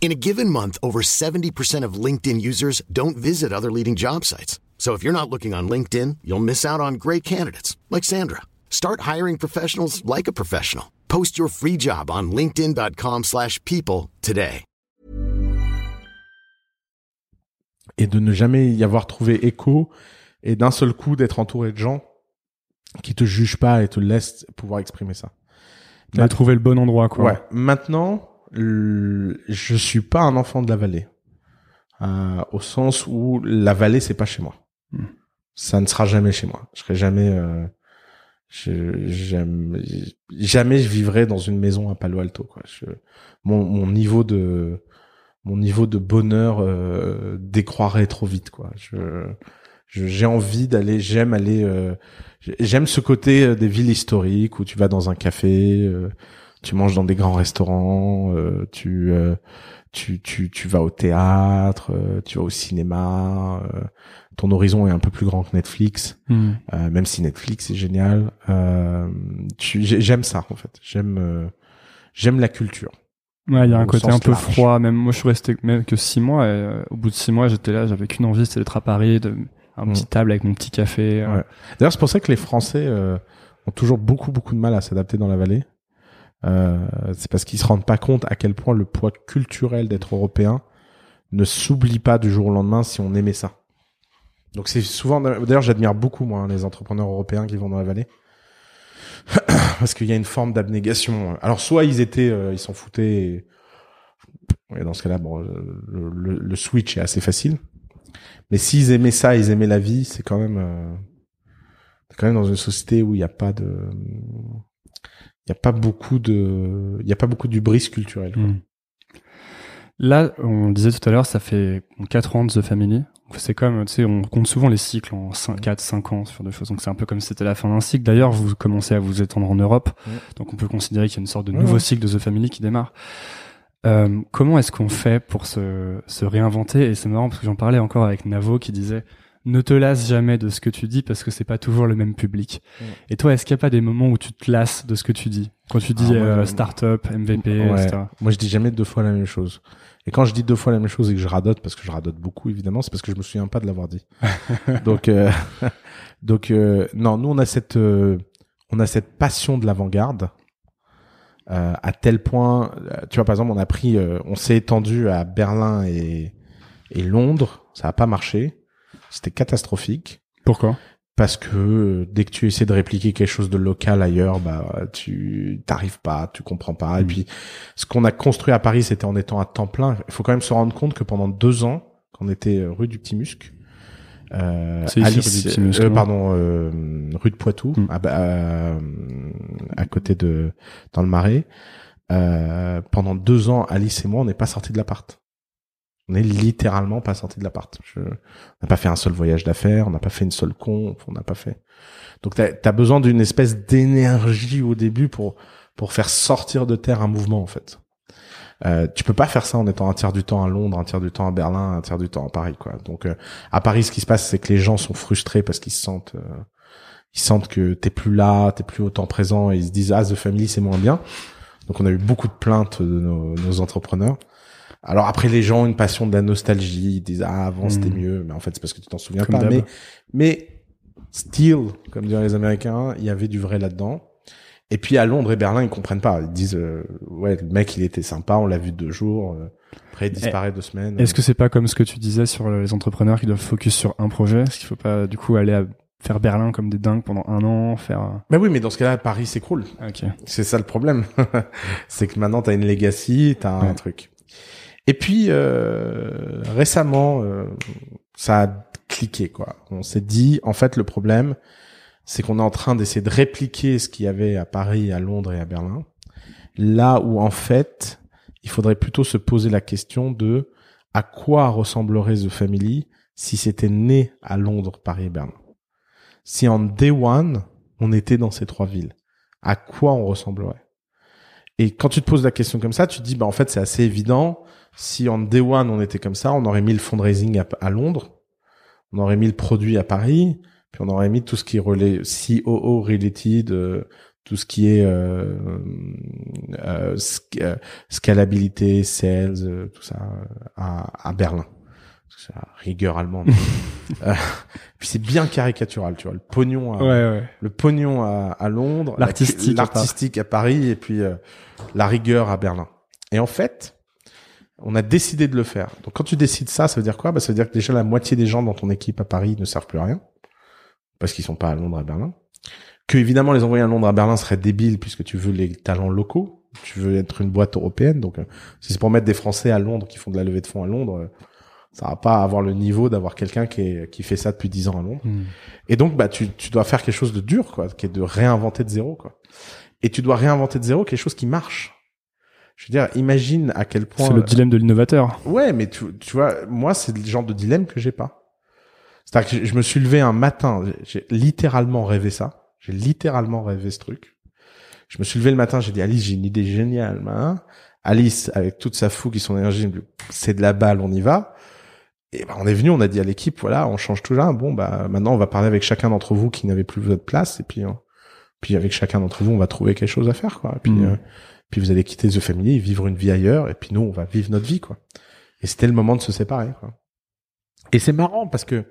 In a given month, over 70% of LinkedIn users don't visit other leading job sites. So if you're not looking on LinkedIn, you'll miss out on great candidates like Sandra. Start hiring professionals like a professional. Post your free job on linkedin.com/people slash people today. et de ne jamais y avoir trouvé écho et d'un seul coup d'être entouré de gens qui te jugent pas et te laissent pouvoir exprimer ça. T'as trouvé le bon endroit, quoi. Ouais. Maintenant, je suis pas un enfant de la vallée, Euh, au sens où la vallée c'est pas chez moi. Hmm. Ça ne sera jamais chez moi. Je serai jamais. euh, je, j'aime, jamais je vivrai dans une maison à Palo Alto. Quoi. Je, mon, mon niveau de mon niveau de bonheur euh, décroîtrait trop vite. Quoi. Je, je- j'ai envie d'aller. J'aime aller. euh, j'aime ce côté euh, des villes historiques où tu vas dans un café. euh, tu manges dans des grands restaurants, euh, tu, euh, tu tu tu vas au théâtre, euh, tu vas au cinéma. euh, ton horizon est un peu plus grand que Netflix, Hmm. euh, même si Netflix est génial. Euh, j'aime ça en fait. J'aime euh, j'aime la culture. Ouais, il y a un côté un peu large. froid. Même moi, je suis resté même que six mois. Et, euh, au bout de six mois, j'étais là, j'avais qu'une envie, c'était d'être à Paris, de un Mm. petit table avec mon petit café. Ouais. D'ailleurs, c'est pour ça que les Français euh, ont toujours beaucoup beaucoup de mal à s'adapter dans la vallée. Euh, c'est parce qu'ils se rendent pas compte à quel point le poids culturel d'être européen ne s'oublie pas du jour au lendemain si on aimait ça. Donc c'est souvent, d'ailleurs, j'admire beaucoup moi hein, les entrepreneurs européens qui vont dans la vallée parce qu'il y a une forme d'abnégation. Alors soit ils étaient, euh, ils s'en foutaient. Et... dans ce cas-là, bon, le, le- le switch est assez facile. Mais s'ils aimaient ça, ils aimaient la vie, c'est quand même, euh, quand même dans une société où il n'y a pas de, Il y a pas beaucoup de, il y a pas beaucoup d'ubris culturel. quoi. Hmm. Là, on le disait tout à l'heure, ça fait 4 ans de The Family. C'est comme, tu sais, on compte souvent les cycles en 5, 4, 5 ans sur des choses. Donc c'est un peu comme si c'était la fin d'un cycle. D'ailleurs, vous commencez à vous étendre en Europe. Ouais. Donc on peut considérer qu'il y a une sorte de nouveau ouais. cycle de The Family qui démarre. Euh, comment est-ce qu'on fait pour se, se réinventer? Et c'est marrant parce que j'en parlais encore avec Navo qui disait ne te lasse jamais de ce que tu dis parce que c'est pas toujours le même public. Ouais. Et toi, est-ce qu'il n'y a pas des moments où tu te lasses de ce que tu dis? Quand tu dis Ah, euh, start-up, MVP, Ouais. etc. Moi, je dis jamais deux fois la même chose. Et quand je dis deux fois la même chose et que je radote, parce que je radote beaucoup évidemment, c'est parce que je me souviens pas de l'avoir dit. donc, euh, donc euh, non, nous on a cette, euh, on a cette passion de l'avant-garde euh, à tel point, tu vois par exemple, on a pris, euh, on s'est étendu à Berlin et, et Londres, ça a pas marché, c'était catastrophique. Pourquoi? Parce que euh, dès que tu essaies de répliquer quelque chose de local ailleurs, bah tu t'arrives pas, tu comprends pas. Et Mm. puis ce qu'on a construit à Paris, c'était en étant à temps plein. Il faut quand même se rendre compte que pendant deux ans, quand on était euh, rue du Petit Musc, euh, ici, Alice, euh, pardon, euh, rue de Poitou, Mm. à, à, à côté de dans le Marais. Euh, pendant deux ans, Alice et moi, on n'est pas sortis de l'appart. On est littéralement pas sortis de l'appart. Je- On n'a pas fait un seul voyage d'affaires, on n'a pas fait une seule con, on n'a pas fait. Donc t'as as besoin d'une espèce d'énergie au début pour pour faire sortir de terre un mouvement en fait. Euh, tu peux pas faire ça en étant un tiers du temps à Londres, un tiers du temps à Berlin, un tiers du temps à Paris quoi. Donc euh, à Paris, ce qui se passe, c'est que les gens sont frustrés parce qu'ils se sentent euh, ils sentent que t'es plus là, t'es plus autant présent et ils se disent ah The Family c'est moins bien. Donc on a eu beaucoup de plaintes de nos, nos entrepreneurs. Alors après les gens ont une passion de la nostalgie, ils disent ah avant c'était Mhm. mieux, mais en fait c'est parce que tu t'en souviens Comme pas. Mais mais still, comme diraient les Américains, il y avait du vrai là-dedans. Et puis à Londres et Berlin, ils comprennent pas. Ils disent euh, ouais le mec il était sympa, on l'a vu deux jours, euh, après il disparaît deux semaines. Est-ce que c'est pas comme ce que tu disais sur les entrepreneurs qui doivent focus sur un projet? Est-ce qu'il faut pas du coup aller à faire Berlin comme des dingues pendant un an, faire Bah oui, mais dans ce cas-là, Paris s'écroule. ah, Ok. C'est ça le problème. c'est que maintenant, tu as une legacy, tu as un truc. Et puis, euh, récemment, euh, ça a cliqué. quoi. On s'est dit, en fait, le problème, c'est qu'on est en train d'essayer de répliquer ce qu'il y avait à Paris, à Londres et à Berlin. Là où, en fait, il faudrait plutôt se poser la question de à quoi ressemblerait The Family si c'était né à Londres, Paris et Berlin. Si en day one, on était dans ces trois villes à quoi on ressemblerait? Et quand tu te poses la question comme ça, tu te dis, bah, en fait, c'est assez évident. Si en day one, on était comme ça, on aurait mis le fundraising à, à Londres, on aurait mis le produit à Paris, puis on aurait mis tout ce qui est relais, COO related, euh, tout ce qui est euh, euh, sc- euh, scalabilité, sales, euh, tout ça, euh, à, à Berlin. C'est la rigueur allemande. Puis c'est bien caricatural, tu vois. Le pognon à, Ouais, ouais. le pognon à, à Londres, la- L'artistique à l'artistique à Paris et puis euh, la rigueur à Berlin. Et en fait, on a décidé de le faire. Donc quand tu décides ça, ça veut dire quoi? Bah, Ça veut dire que déjà la moitié des gens dans ton équipe à Paris ne servent plus à rien parce qu'ils sont pas à Londres à Berlin. Que évidemment les envoyer à Londres à Berlin serait débile puisque tu veux les talents locaux, tu veux être une boîte européenne. Donc euh, si c'est pour mettre des Français à Londres qui font de la levée de fonds à Londres, euh, ça va pas avoir le niveau d'avoir quelqu'un qui, est, qui fait ça depuis 10 ans à Londres. Hmm. Et donc, bah, tu, tu dois faire quelque chose de dur, quoi, qui est de réinventer de zéro, quoi. Et tu dois réinventer de zéro quelque chose qui marche. Je veux dire, imagine à quel point. C'est le dilemme de l'innovateur. Ouais, mais tu, tu vois, moi, c'est le genre de dilemme que j'ai pas. C'est-à-dire que je- me suis levé un matin, j'ai littéralement rêvé ça. J'ai littéralement rêvé ce truc. Je me suis levé le matin, j'ai dit, Alice, j'ai une idée géniale, hein. Alice, avec toute sa fougue et son énergie, c'est de la balle, on y va. Et ben, on est venu, on a dit à l'équipe, voilà, on change tout là. Bon, bah, maintenant, on va parler avec chacun d'entre vous qui n'avait plus votre place, et puis, euh, puis avec chacun d'entre vous, on va trouver quelque chose à faire, quoi. Et puis, Mm. euh, puis vous allez quitter The Family, vivre une vie ailleurs, et puis nous, on va vivre notre vie, quoi. Et c'était le moment de se séparer, quoi. Et c'est marrant parce que,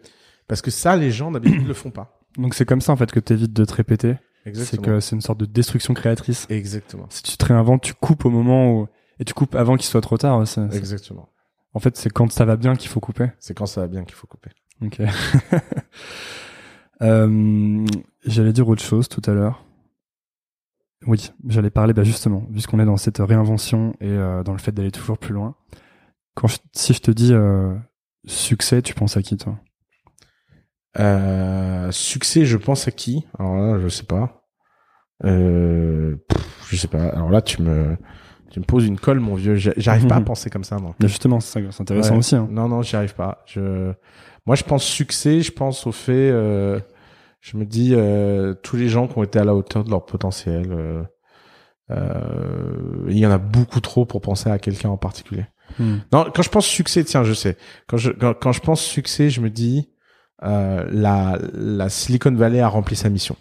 parce que ça, les gens d'habitude le font pas. Donc c'est comme ça en fait que t'évites de te répéter. C'est que c'est une sorte de destruction créatrice. Exactement. Si tu te réinventes, tu coupes au moment où et tu coupes avant qu'il soit trop tard. Exactement. En fait, c'est quand ça va bien qu'il faut couper. C'est quand ça va bien qu'il faut couper. Ok. Euh, j'allais dire autre chose tout à l'heure. Oui, j'allais parler, bah justement, puisqu'on est dans cette réinvention et euh, dans le fait d'aller toujours plus loin. Quand je- si je te dis euh, succès, tu penses à qui toi? Euh, succès, je pense à qui? Alors là, je sais pas. Pff, je sais pas. Alors là, tu me, tu me poses une colle, mon vieux. J'a- J'arrive pas à penser comme ça, moi. Mais justement, c'est intéressant Ouais. aussi. Hein. Non, non, j'y arrive pas. Je, moi, je pense succès. Je pense au fait. Je me dis euh, tous les gens qui ont été à la hauteur de leur potentiel. euh, euh, il y en a beaucoup trop pour penser à quelqu'un en particulier. Hmm. Non, quand je pense succès, tiens, je sais. Quand je quand, quand je pense succès, je me dis euh, la la Silicon Valley a rempli sa mission.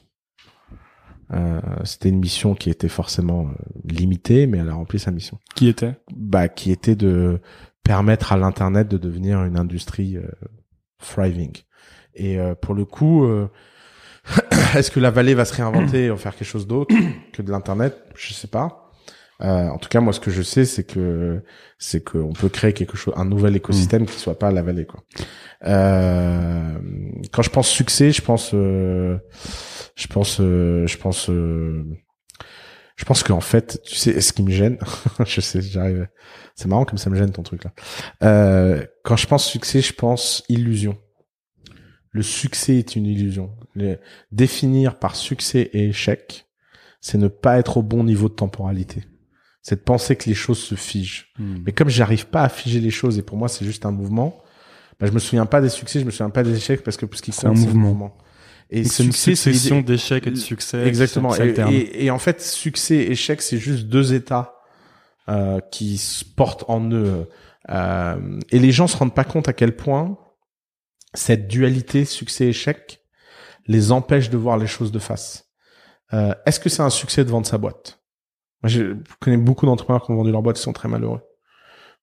Euh, C'était une mission qui était forcément euh, limitée, mais elle a rempli sa mission. Qui était? Bah, qui était de permettre à l'internet de devenir une industrie thriving. Et euh, pour le coup, euh, est-ce que la vallée va se réinventer et en faire quelque chose d'autre que de l'internet? Je sais pas. Euh, en tout cas, moi, ce que je sais, c'est que c'est qu'on peut créer quelque chose, un nouvel écosystème qui soit pas la vallée, quoi. Euh, quand je pense succès, je pense, euh, je pense, euh, je pense, euh, je pense qu'en fait, tu sais, ce qui me gêne, je sais, j'arrive. C'est marrant comme ça me gêne ton truc là. Euh, quand je pense succès, je pense illusion. Le succès est une illusion. Le- définir par succès et échec, c'est ne pas être au bon niveau de temporalité. C'est de penser que les choses se figent. Mais comme j'arrive pas à figer les choses et pour moi c'est juste un mouvement, bah, je me souviens pas des succès, je me souviens pas des échecs parce que ce qui compte un c'est le mouvement. mouvement. Et Donc, C'est une succession d'échecs et de succès. Exactement. Et, s'alternent. et- et en fait, succès et échec, c'est juste deux états euh, qui se portent en eux. Euh, et les gens se rendent pas compte à quel point cette dualité succès-échec les empêche de voir les choses de face. Euh, Est-ce que c'est un succès de vendre sa boîte? Moi, je connais beaucoup d'entrepreneurs qui ont vendu leur boîte, ils sont très malheureux.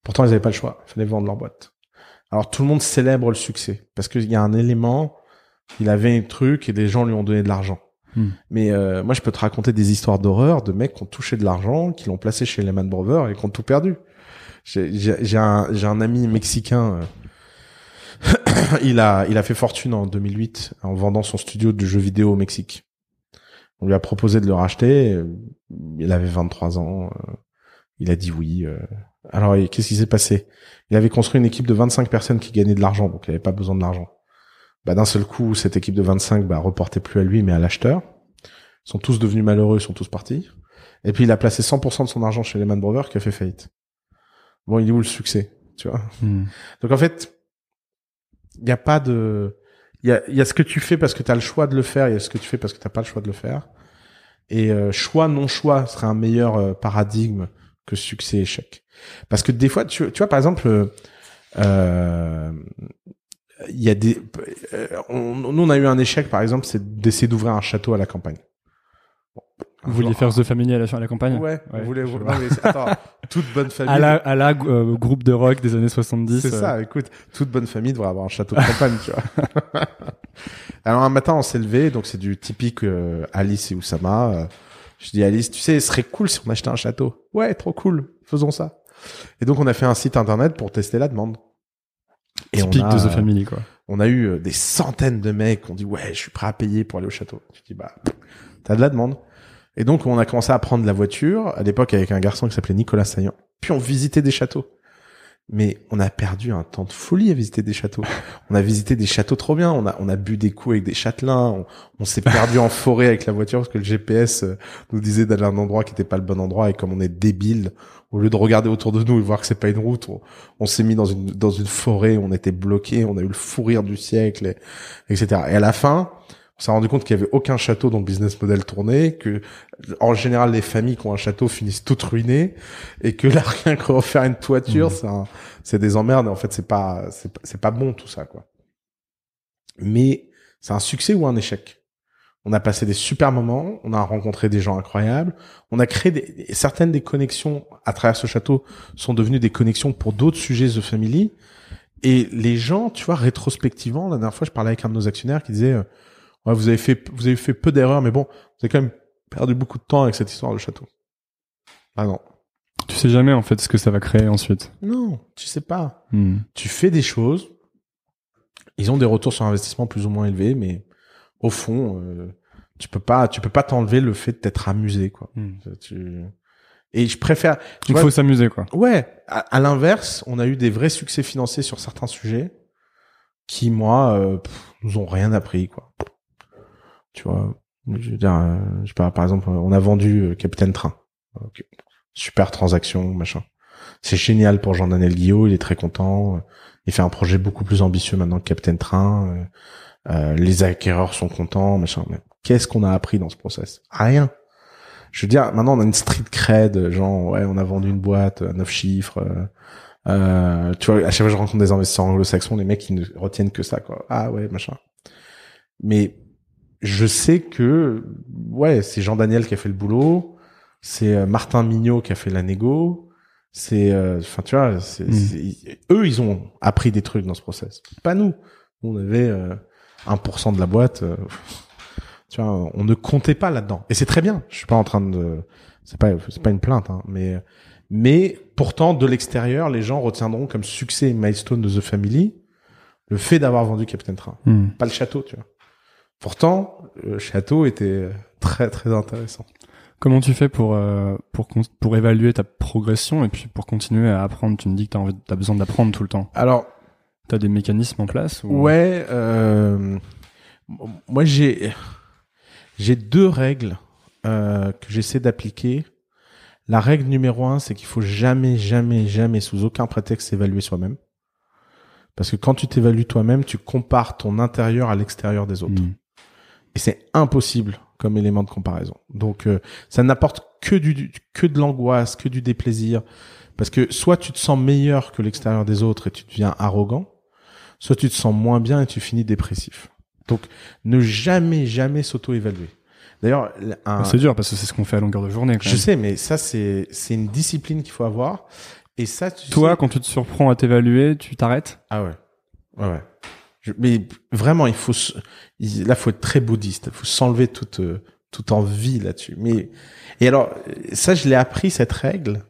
Pourtant, ils n'avaient pas le choix. Il fallait vendre leur boîte. Alors, tout le monde célèbre le succès parce qu'il y a un élément, il avait un truc et des gens lui ont donné de l'argent. Mais euh, moi, je peux te raconter des histoires d'horreur de mecs qui ont touché de l'argent, qui l'ont placé chez Lehman Brothers et qui ont tout perdu. J'ai un, j'ai un ami mexicain. il a il a fait fortune en 2008 en vendant son studio de jeux vidéo au Mexique. On lui a proposé de le racheter. euh, Il avait 23 ans. euh, Il a dit oui. euh. Alors, qu'est-ce qui s'est passé? Il avait construit une équipe de 25 personnes qui gagnaient de l'argent, donc il avait pas besoin de l'argent bah, d'un seul coup, cette équipe de 25 bah, reportait plus à lui, mais à l'acheteur. Ils sont tous devenus malheureux, ils sont tous partis. Et puis, il a placé 100% de son argent chez Lehman Brothers qui a fait faillite. Bon, il est où le succès, tu vois? Hmm. Donc, en fait, il n'y a pas de... Il y a, y a ce que tu fais parce que tu as le choix de le faire, il y a ce que tu fais parce que tu pas le choix de le faire. Et euh, choix, non-choix serait un meilleur euh, paradigme que succès-échec. Parce que des fois, tu, tu vois, par exemple... euh, il y a des euh, on, nous on a eu un échec par exemple c'est d'essayer d'ouvrir un château à la campagne Bon, Vous vouliez faire The Family à la, à la campagne ouais, Ouais, voulait je non, vois. mais c'est- attends, toute bonne famille. À la, à la euh, groupe de rock des années 70. c'est euh, ça écoute toute bonne famille devrait avoir un château de campagne tu vois. Alors un matin on s'est levé donc c'est du typique euh, Alice et Oussama euh, je dis Alice tu sais ce serait cool si on achetait un château. Ouais trop cool faisons ça. Et donc on a fait un site internet pour tester la demande. Et typique on a, de The euh, Family, quoi. on a eu euh, des centaines de mecs qui ont dit ouais je suis prêt à payer pour aller au château. Tu dis bah t'as de la demande et donc on a commencé à prendre la voiture à l'époque avec un garçon qui s'appelait Nicolas Saillant. Puis on visitait des châteaux. Mais on a perdu un temps de folie à visiter des châteaux. On a visité des châteaux trop bien. On a on a bu des coups avec des châtelains. On, on s'est perdu en forêt avec la voiture parce que le GPS euh, nous disait d'aller à un endroit qui n'était pas le bon endroit. Et comme on est débile au lieu de regarder autour de nous et voir que c'est pas une route on, on s'est mis dans une dans une forêt, on était bloqué, on a eu le fou rire du siècle, et, etc. Et à la fin, on s'est rendu compte qu'il y avait aucun château dont le business model tournait, que en général les familles qui ont un château finissent toutes ruinées, et que là rien que refaire une toiture, c'est un- c'est des emmerdes. Et en fait, c'est pas c'est pas- c'est pas bon tout ça quoi. Mais c'est un succès ou un échec? On a passé des super moments, on a rencontré des gens incroyables, on a créé des, certaines des connexions à travers ce château sont devenues des connexions pour d'autres sujets The Family. Et les gens, tu vois, rétrospectivement, la dernière fois, je parlais avec un de nos actionnaires qui disait, euh, ouais, vous avez fait, vous avez fait peu d'erreurs, mais bon, vous avez quand même perdu beaucoup de temps avec cette histoire de château. Ah non. Tu sais jamais, en fait, ce que ça va créer ensuite. Non, tu sais pas. Hmm. Tu fais des choses, ils ont des retours sur investissement plus ou moins élevés, mais au fond, euh, tu peux pas, tu peux pas t'enlever le fait d'être amusé, quoi. Hmm. Tu- Et je préfère, tu Il faut s'amuser, quoi. Ouais, à, à l'inverse, on a eu des vrais succès financiers sur certains sujets qui, moi, euh, pff, nous ont rien appris, quoi. Tu vois, Je veux dire, euh, je sais pas, par exemple, on a vendu euh, Capitaine Train. Super transaction, machin. C'est génial pour Jean-Daniel Guillot, il est très content. Il fait un projet beaucoup plus ambitieux maintenant que Capitaine Train. Euh, euh, les acquéreurs sont contents, machin. Mais qu'est-ce qu'on a appris dans ce process? Rien. Je veux dire, maintenant on a une street cred, genre ouais, on a vendu une boîte à neuf chiffres. Euh, euh, tu vois, à chaque fois que je rencontre des investisseurs anglo-saxons, les mecs ils ne retiennent que ça, quoi. Ah ouais, machin. Mais je sais que ouais, c'est Jean Daniel qui a fait le boulot, c'est euh, Martin Mignot qui a fait la négo, c'est euh, enfin tu vois, c'est, Mm. c'est- eux ils ont appris des trucs dans ce process. Pas nous. On avait euh, 1% de la boîte euh, tu vois, on ne comptait pas là-dedans. Et c'est très bien. Je suis pas en train de c'est pas c'est pas une plainte hein, mais mais pourtant de l'extérieur, les gens retiendront comme succès et milestone de The Family le fait d'avoir vendu Captain Train Hmm. pas le château, tu vois. Pourtant, le château était très très intéressant. Comment tu fais pour euh, pour pour évaluer ta progression et puis pour continuer à apprendre? Tu me dis que t'as envie, t'as besoin d'apprendre tout le temps. Alors T'as des mécanismes en place ou... ouais, euh, moi j'ai j'ai deux règles euh, que j'essaie d'appliquer. La règle numéro un, c'est qu'il faut jamais jamais jamais sous aucun prétexte s'évaluer soi-même. Parce que quand tu t'évalues toi-même, tu compares ton intérieur à l'extérieur des autres. Hmm. Et c'est impossible comme élément de comparaison. Donc euh, ça n'apporte que du, que de l'angoisse, que du déplaisir parce que soit tu te sens meilleur que l'extérieur des autres et tu deviens arrogant, soit tu te sens moins bien et tu finis dépressif. Donc ne jamais jamais s'auto-évaluer. D'ailleurs, un- C'est dur parce que c'est ce qu'on fait à longueur de journée. Quand je même. sais mais ça c'est c'est une discipline qu'il faut avoir et ça tu Toi, sais- quand tu te surprends à t'évaluer, tu t'arrêtes? Ah ouais. Ouais, ouais. Mais vraiment, il faut, il- là, faut être très bouddhiste. Faut s'enlever toute, euh, toute envie là-dessus. Mais, et alors, ça, je l'ai appris, cette règle,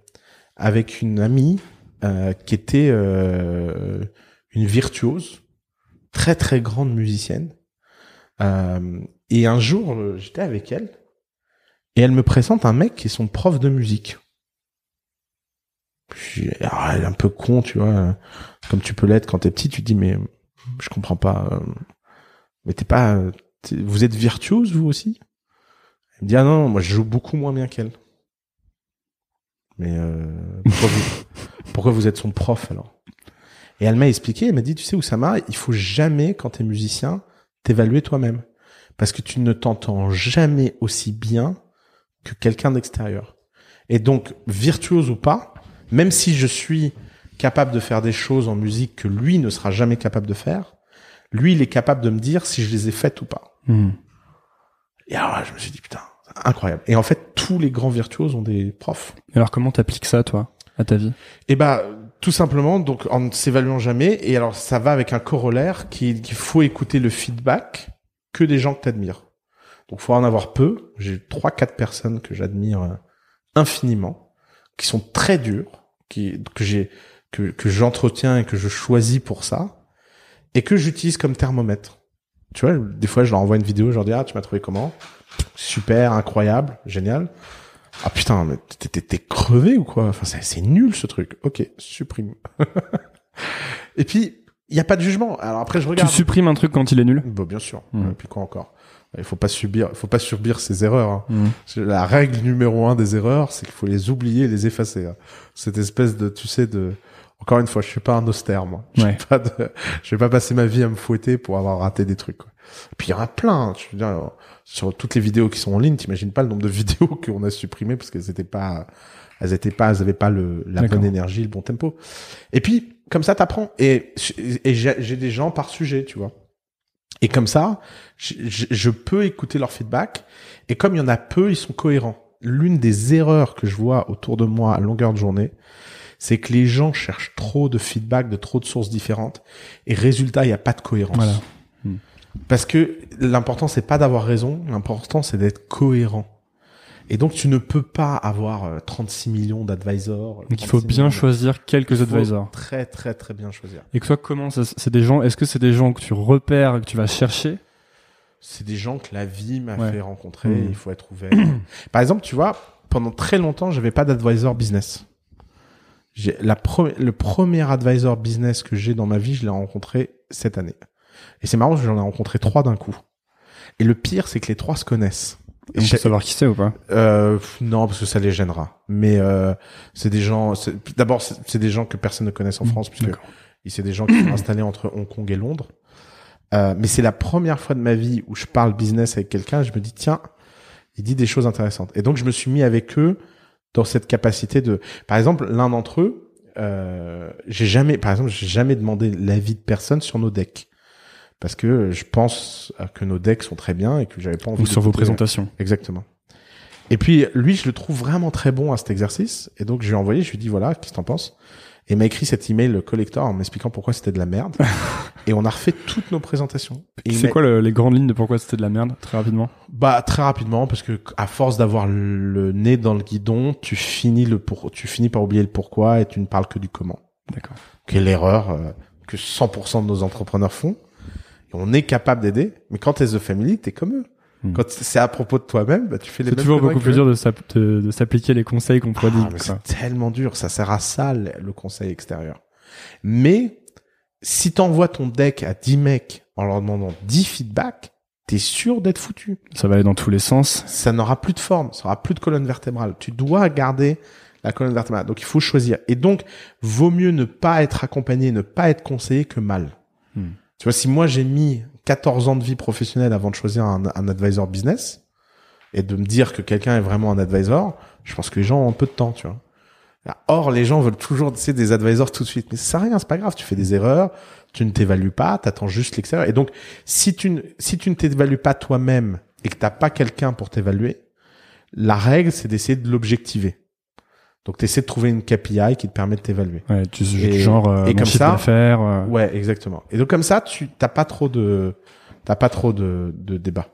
avec une amie, euh, qui était, euh, une virtuose, très, très grande musicienne. Euh, et un jour, j'étais avec elle, et elle me présente un mec qui est son prof de musique. Puis, alors, elle est un peu con, tu vois, euh, comme tu peux l'être quand t'es petit, tu dis mais je comprends pas. euh, mais t'es pas, t'es- vous êtes virtuose vous aussi? Elle me dit ah non, moi je joue beaucoup moins bien qu'elle. Mais euh, pourquoi, vous, pourquoi vous êtes son prof alors? Et elle m'a expliqué, elle m'a dit tu sais Oussama, il faut jamais quand t'es musicien t'évaluer toi-même parce que tu ne t'entends jamais aussi bien que quelqu'un d'extérieur. Et donc virtuose ou pas, même si je suis capable de faire des choses en musique que lui ne sera jamais capable de faire, lui, il est capable de me dire si je les ai faites ou pas. Hmm. Et alors là, je me suis dit, putain, incroyable. Et en fait, tous les grands virtuoses ont des profs. Alors comment t'appliques ça, toi, à ta vie? Et bah, tout simplement, donc, en ne s'évaluant jamais. Et alors, ça va avec un corollaire qu'il faut écouter le feedback que des gens que t'admires. Donc, faut en avoir peu. J'ai trois, quatre personnes que j'admire euh, infiniment, qui sont très dures, qui, que j'ai, que, que j'entretiens et que je choisis pour ça, et que j'utilise comme thermomètre. Tu vois, des fois, je leur envoie une vidéo, je leur dis, ah, tu m'as trouvé comment? Super, incroyable, génial. Ah putain, mais t'es- crevé ou quoi? Enfin, c'est nul ce truc. Ok, supprime. et puis, il y a pas de jugement. Alors après, je regarde. Tu supprimes un truc quand il est nul? Bon, bien sûr. Mm. Et puis quoi encore? Il faut pas subir, il faut pas subir ses erreurs. hein. C'est La règle numéro un des erreurs, c'est qu'il faut les oublier, et les effacer. hein. Cette espèce de, tu sais, de. Encore une fois, je suis pas un austère, moi. Je Ouais. pas de- je vais pas passer ma vie à me fouetter pour avoir raté des trucs. quoi. Puis il y en a plein. Je veux dire, sur toutes les vidéos qui sont en ligne, t'imagines pas le nombre de vidéos qu'on a supprimées parce qu'elles étaient pas, elles étaient pas, elles avaient pas le, la bonne énergie, le bon tempo. Et puis, comme ça, t'apprends. Et, et j'ai j'ai des gens par sujet, tu vois. Et comme ça, je, je- je peux écouter leur feedback. Et comme il y en a peu, ils sont cohérents. L'une des erreurs que je vois autour de moi à longueur de journée, c'est que les gens cherchent trop de feedback de trop de sources différentes. Et résultat, il n'y a pas de cohérence. Voilà. Parce que l'important, c'est pas d'avoir raison. L'important, c'est d'être cohérent. Et donc, tu ne peux pas avoir euh, 36 millions d'advisors. Donc il faut 36 bien de- choisir quelques Il faut advisors. Très, très, très bien choisir. Et que toi, comment ça, c'est des gens, est-ce que c'est des gens que tu repères, que tu vas chercher? C'est des gens que la vie m'a Ouais. fait rencontrer. Mmh. Il faut être ouvert. Par exemple, tu vois, pendant très longtemps, j'avais pas d'advisor business. J'ai la pre- le premier advisor business que j'ai dans ma vie, je l'ai rencontré cette année. Et c'est marrant, j'en ai rencontré trois d'un coup. Et le pire, c'est que les trois se connaissent. Et on peut savoir qui c'est ou pas Euh, non, parce que ça les gênera. Mais euh, c'est des gens. D'abord, c'est des gens que personne ne connaisse en France, puisque D'accord. c'est des gens qui sont installés entre Hong Kong et Londres. Euh, mais c'est la première fois de ma vie où je parle business avec quelqu'un. Je me dis tiens, il dit des choses intéressantes. Et donc je me suis mis avec eux dans cette capacité de. Par exemple, l'un d'entre eux, euh, j'ai jamais, par exemple, j'ai jamais demandé l'avis de personne sur nos decks. Parce que je pense que nos decks sont très bien et que j'avais pas envie Ou sur vos d'écouter- présentations Exactement. Et puis lui, je le trouve vraiment très bon à cet exercice. Et donc je lui ai envoyé, je lui ai dit voilà, qu'est-ce que t'en penses? Et m'a écrit cet email le collector en m'expliquant pourquoi c'était de la merde. et on a refait toutes nos présentations. C'est quoi le- les grandes lignes de pourquoi c'était de la merde, très rapidement? Bah très rapidement parce que à force d'avoir le nez dans le guidon, tu finis le pour, tu finis par oublier le pourquoi et tu ne parles que du comment. D'accord. Qui est l'erreur euh, que 100% de nos entrepreneurs font. Et on est capable d'aider, mais quand t'es the family, t'es comme eux. Hmm. Quand c'est à propos de toi-même, bah, tu fais les C'est toujours beaucoup plus eux. dur de s'app- de- de s'appliquer les conseils qu'on. Ah, c'est tellement dur. Ça sert à ça, le conseil extérieur. Mais, si t'envoies ton deck à 10 mecs en leur demandant 10 feedbacks, t'es sûr d'être foutu. Ça va aller dans tous les sens. Ça n'aura plus de forme. Ça aura plus de colonne vertébrale. Tu dois garder la colonne vertébrale. Donc, il faut choisir. Et donc, vaut mieux ne pas être accompagné, ne pas être conseillé que mal. Hmm. Tu vois, si moi j'ai mis 14 ans de vie professionnelle avant de choisir un, advisor business et de me dire que quelqu'un est vraiment un advisor, je pense que les gens ont un peu de temps, tu vois. Or, les gens veulent toujours, tu sais, des advisors tout de suite. Mais ça sert à rien, c'est pas grave. Tu fais des erreurs, tu ne t'évalues pas, t'attends juste l'extérieur. Et donc, si tu ne, si tu ne t'évalues pas toi-même et que t'as pas quelqu'un pour t'évaluer, la règle, c'est d'essayer de l'objectiver. Donc, t'essaies de trouver une KPI qui te permet de t'évaluer. Ouais, tu, Et- genre euh, et comme ça- d'affaires. euh, Ouais, exactement. Et donc comme ça, tu t'as pas trop de t'as pas trop de, de débat.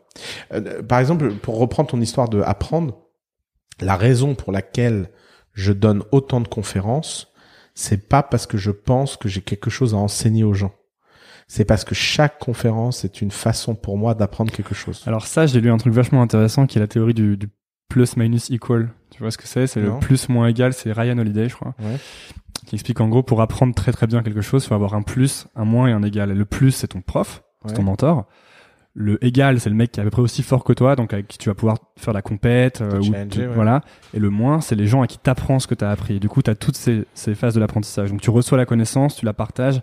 Euh, par exemple, pour reprendre ton histoire de apprendre, la raison pour laquelle je donne autant de conférences, c'est pas parce que je pense que j'ai quelque chose à enseigner aux gens. C'est parce que chaque conférence est une façon pour moi d'apprendre quelque chose. Alors ça, j'ai lu un truc vachement intéressant qui est la théorie du, du plus minus equal. Tu vois ce que c'est? C'est le plus moins égal. C'est Ryan Holiday, je crois, Ouais. qui explique en gros pour apprendre très très bien quelque chose, il faut avoir un plus, un moins et un égal. Et le plus, c'est ton prof, c'est ton mentor. Le égal, c'est le mec qui est à peu près aussi fort que toi, donc avec qui tu vas pouvoir faire la compète, euh, ou ouais. voilà. Et le moins, c'est les gens à qui t'apprends ce que t'as appris. Et du coup, t'as toutes ces, ces phases de l'apprentissage. Donc tu reçois la connaissance, tu la partages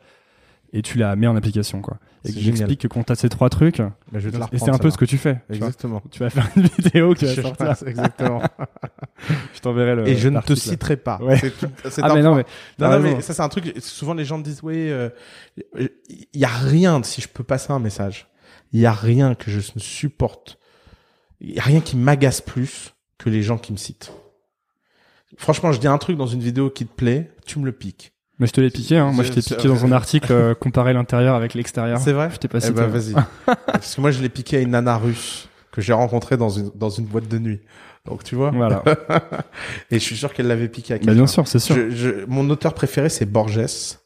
et tu la mets en application, quoi. Et j'explique que quand t'as ces trois trucs, Bah, je vais te la et c'est un peu ce que tu fais. tu vois. Exactement. Tu vas faire une vidéo qui va Je sortir. Exactement. Je t'enverrai le. Et je ne te citerai pas. Ouais. Tout- Ah un mais non mais. Non, mais ça c'est un truc. Souvent les gens disent oui, euh, il y a rien si je peux passer un message. Il y a rien que je ne supporte. Il y a rien qui m'agace plus que les gens qui me citent. Franchement, je dis un truc dans une vidéo qui te plaît, tu me le piques. Mais je te l'ai piqué, hein. Moi, je t'ai piqué dans un article euh, comparer l'intérieur avec l'extérieur. C'est vrai Je t'ai pas Eh ben vas-y. Parce que moi je l'ai piqué à une nana russe que j'ai rencontrée dans une dans une boîte de nuit. Donc tu vois. Voilà. Et je suis sûr qu'elle l'avait piqué à bah, quelqu'un. bien sûr, c'est sûr. Je, je- mon auteur préféré, c'est Borges.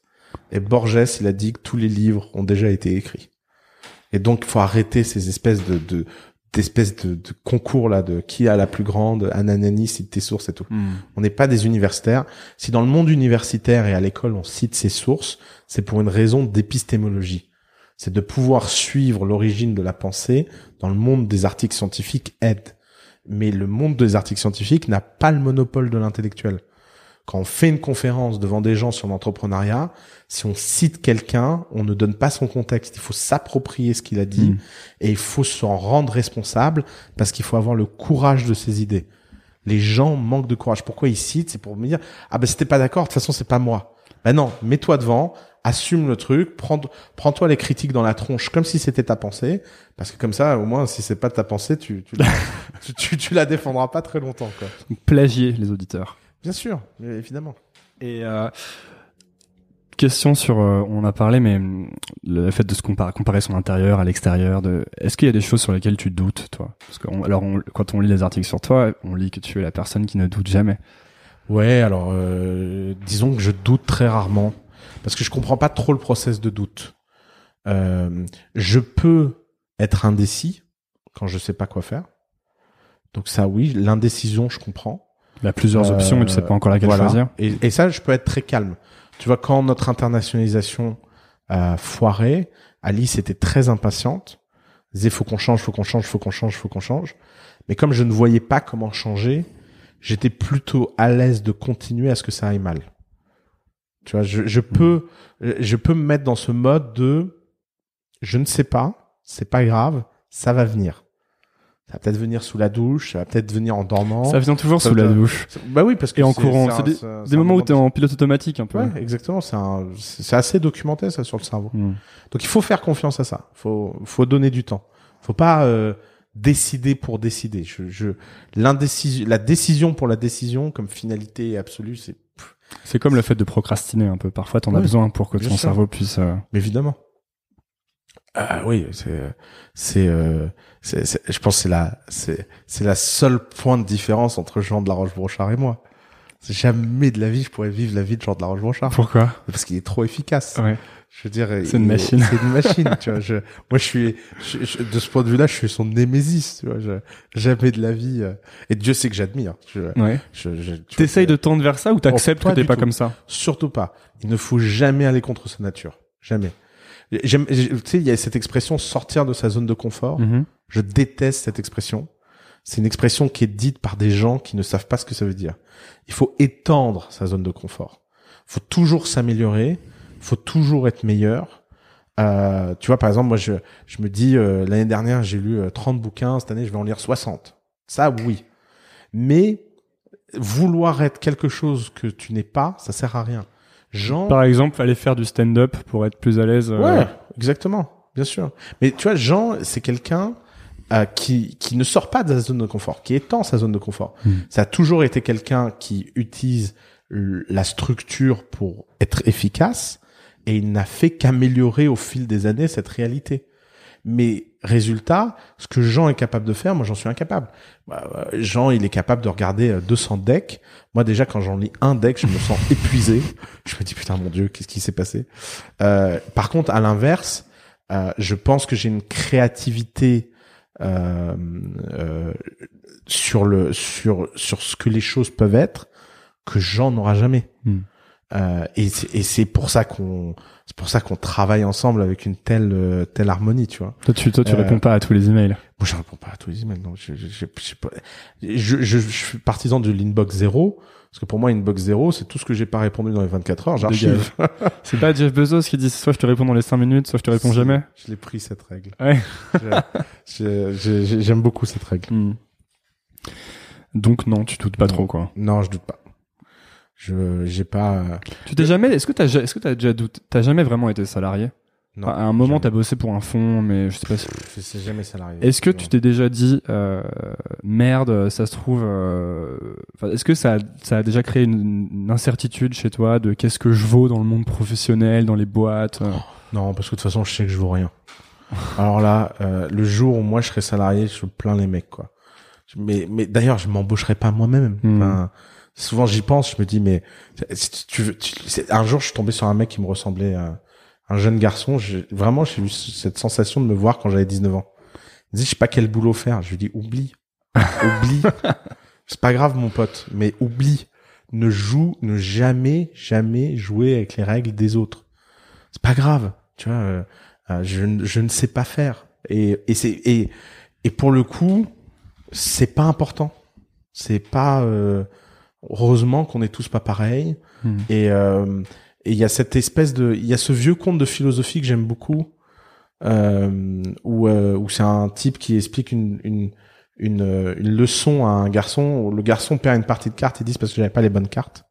Et Borges, il a dit que tous les livres ont déjà été écrits. Et donc, il faut arrêter ces espèces de, de d'espèces de, de concours là de qui a la plus grande Ananani cite tes sources et tout. Hmm. On n'est pas des universitaires. Si dans le monde universitaire et à l'école on cite ses sources, c'est pour une raison d'épistémologie. C'est de pouvoir suivre l'origine de la pensée dans le monde des articles scientifiques aide. Mais le monde des articles scientifiques n'a pas le monopole de l'intellectuel. Quand on fait une conférence devant des gens sur l'entrepreneuriat, si on cite quelqu'un, on ne donne pas son contexte. Il faut s'approprier ce qu'il a dit Mm. et il faut s'en rendre responsable parce qu'il faut avoir le courage de ses idées. Les gens manquent de courage. Pourquoi ils citent? C'est pour me dire ah ben c'était pas d'accord. De toute façon c'est pas moi. Ben non, mets-toi devant, assume le truc, prends prends-toi les critiques dans la tronche comme si c'était ta pensée, parce que comme ça au moins si c'est pas ta pensée, tu tu, la- tu, tu, tu la défendras pas très longtemps quoi. Plagier les auditeurs. Bien sûr, évidemment. Et euh, question sur, euh, on a parlé, mais hum, le fait de se comparer, comparer son intérieur à l'extérieur. De, est-ce qu'il y a des choses sur lesquelles tu doutes, toi? Parce que on- alors, on- quand on lit les articles sur toi, on lit que tu es la personne qui ne doute jamais. Ouais, alors euh, disons que je doute très rarement parce que je comprends pas trop le process de doute. Euh, je peux être indécis quand je sais pas quoi faire. Donc ça, oui, l'indécision, je comprends. Il y a plusieurs Euh, options et tu sais pas encore laquelle voilà. choisir. Et, et ça, je peux être très calme. Tu vois, quand notre internationalisation a foiré, Alice était très impatiente. disait faut qu'on change, faut qu'on change, faut qu'on change, faut qu'on change. Mais comme je ne voyais pas comment changer, j'étais plutôt à l'aise de continuer à ce que ça aille mal. Tu vois, je, je peux, je peux me mettre dans ce mode de, je ne sais pas, c'est pas grave, ça va venir. Ça va peut-être venir sous la douche, ça va peut-être venir en dormant. Ça vient toujours Ça sous la douche. Bah oui, parce que Et en courant. c'est des, moments où moment t'es en pilote automatique un peu. Ouais, exactement. C'est un, assez documenté ça sur le cerveau. Mm. Donc il faut faire confiance à ça. Faut, faut donner du temps. Faut pas euh, décider pour décider. Je, je, l'indécision, la décision pour la décision comme finalité absolue, c'est C'est comme le fait de procrastiner un peu. Parfois, t'en as besoin pour que ton sûr. cerveau puisse. euh, évidemment. Ah oui, c'est, c'est, euh, je pense c'est la, c'est, c'est la seule point de différence entre Jean de la Roche-Brochard et moi. Jamais de la vie je pourrais vivre la vie de Jean de la Roche-Brochard Pourquoi? Parce qu'il est trop efficace. Ouais. Je veux dire, C'est une machine. C'est une machine, tu vois. Je, moi, je suis, je- je- de ce point de vue-là, je suis son némésis, tu vois. Je, jamais de la vie. euh, et Dieu sait que j'admire. Je, Ouais. T'essayes de tendre vers ça ou t'acceptes Oh, que t'es pas tout. comme ça? Surtout pas. Il ne faut jamais aller contre sa nature. Jamais. J'aime, j'ai- tu sais, il y a cette expression sortir de sa zone de confort. Mhm. Je déteste cette expression. C'est une expression qui est dite par des gens qui ne savent pas ce que ça veut dire. Il faut étendre sa zone de confort. faut toujours s'améliorer. faut toujours être meilleur. Euh, tu vois, par exemple, moi, je, je me dis, euh, l'année dernière, j'ai lu euh, 30 bouquins. Cette année, je vais en lire 60. Ça, oui. Mais vouloir être quelque chose que tu n'es pas, ça sert à rien. Jean, Par exemple, aller faire du stand-up pour être plus à l'aise. euh, Ouais, exactement, bien sûr. Mais tu vois, Jean, c'est quelqu'un euh, qui qui ne sort pas de sa zone de confort, qui étend sa zone de confort. Mm. Ça a toujours été quelqu'un qui utilise la structure pour être efficace, et il n'a fait qu'améliorer au fil des années cette réalité. Mais résultat, ce que Jean est capable de faire, moi j'en suis incapable. Bah, euh, Jean, il est capable de regarder euh, 200 decks. Moi déjà, quand j'en lis un deck, je me sens épuisé. Je me dis putain mon dieu, qu'est-ce qui s'est passé? Euh, Par contre, à l'inverse, euh, je pense que j'ai une créativité euh, euh, sur le sur sur ce que les choses peuvent être que Jean n'aura jamais. Hmm. Euh, et c'est- pour ça qu'on c'est pour ça qu'on travaille ensemble avec une telle euh, telle harmonie, tu vois. Toi, tu, toi, tu Euh, réponds pas à tous les emails. Moi, je réponds pas à tous les emails. Non, je, je, je, je, suis partisan de l'inbox zéro. Parce que pour moi, inbox zéro, c'est tout ce que j'ai pas répondu dans les 24 heures, j'archive. C'est pas Jeff Bezos qui dit soit je te réponds dans les 5 minutes, soit je te réponds jamais. Je l'ai pris, cette règle. Ouais. J'aime beaucoup cette règle. Hmm. Donc non, tu doutes pas trop quoi. Non, je doute pas. Je, j'ai pas, euh, Tu t'es jamais, est-ce que t'as, est-ce que t'as déjà douté, t'as jamais vraiment été salarié? Non. À un moment, t'as bossé pour un fonds, mais je sais pas. Si... Je sais jamais salarié. Est-ce que tu t'es déjà dit euh, merde, ça se trouve, euh, enfin, est-ce que ça, a- ça a déjà créé une, une incertitude chez toi de qu'est-ce que je vaux dans le monde professionnel, dans les boîtes euh? Non, parce que de toute façon, je sais que je vaux rien. Alors là, euh, le jour où moi je serai salarié, je plains les mecs, quoi. Mais, mais d'ailleurs, je m'embaucherai pas moi-même. Hmm. Enfin, souvent j'y pense, je me dis, mais si tu veux, tu- c'est- un jour, je suis tombé sur un mec qui me ressemblait à un jeune garçon. J'ai- Vraiment, j'ai eu cette sensation de me voir quand j'avais 19 ans. Il me dit, je sais pas quel boulot faire. Je lui dis, oublie, oublie. C'est pas grave, mon pote, mais oublie. Ne joue, ne jamais, jamais jouer avec les règles des autres. C'est pas grave, tu vois. euh, euh, je, ne- je ne sais pas faire. Et, et c'est et et pour le coup, c'est pas important. C'est pas euh, heureusement qu'on est tous pas pareils. Hmm. Et euh, et il y a cette espèce de, il y a ce vieux conte de philosophie que j'aime beaucoup, euh, où euh, où c'est un type qui explique une une une, euh, une leçon à un garçon. Où le garçon perd une partie de cartes et dit c'est parce que j'avais pas les bonnes cartes.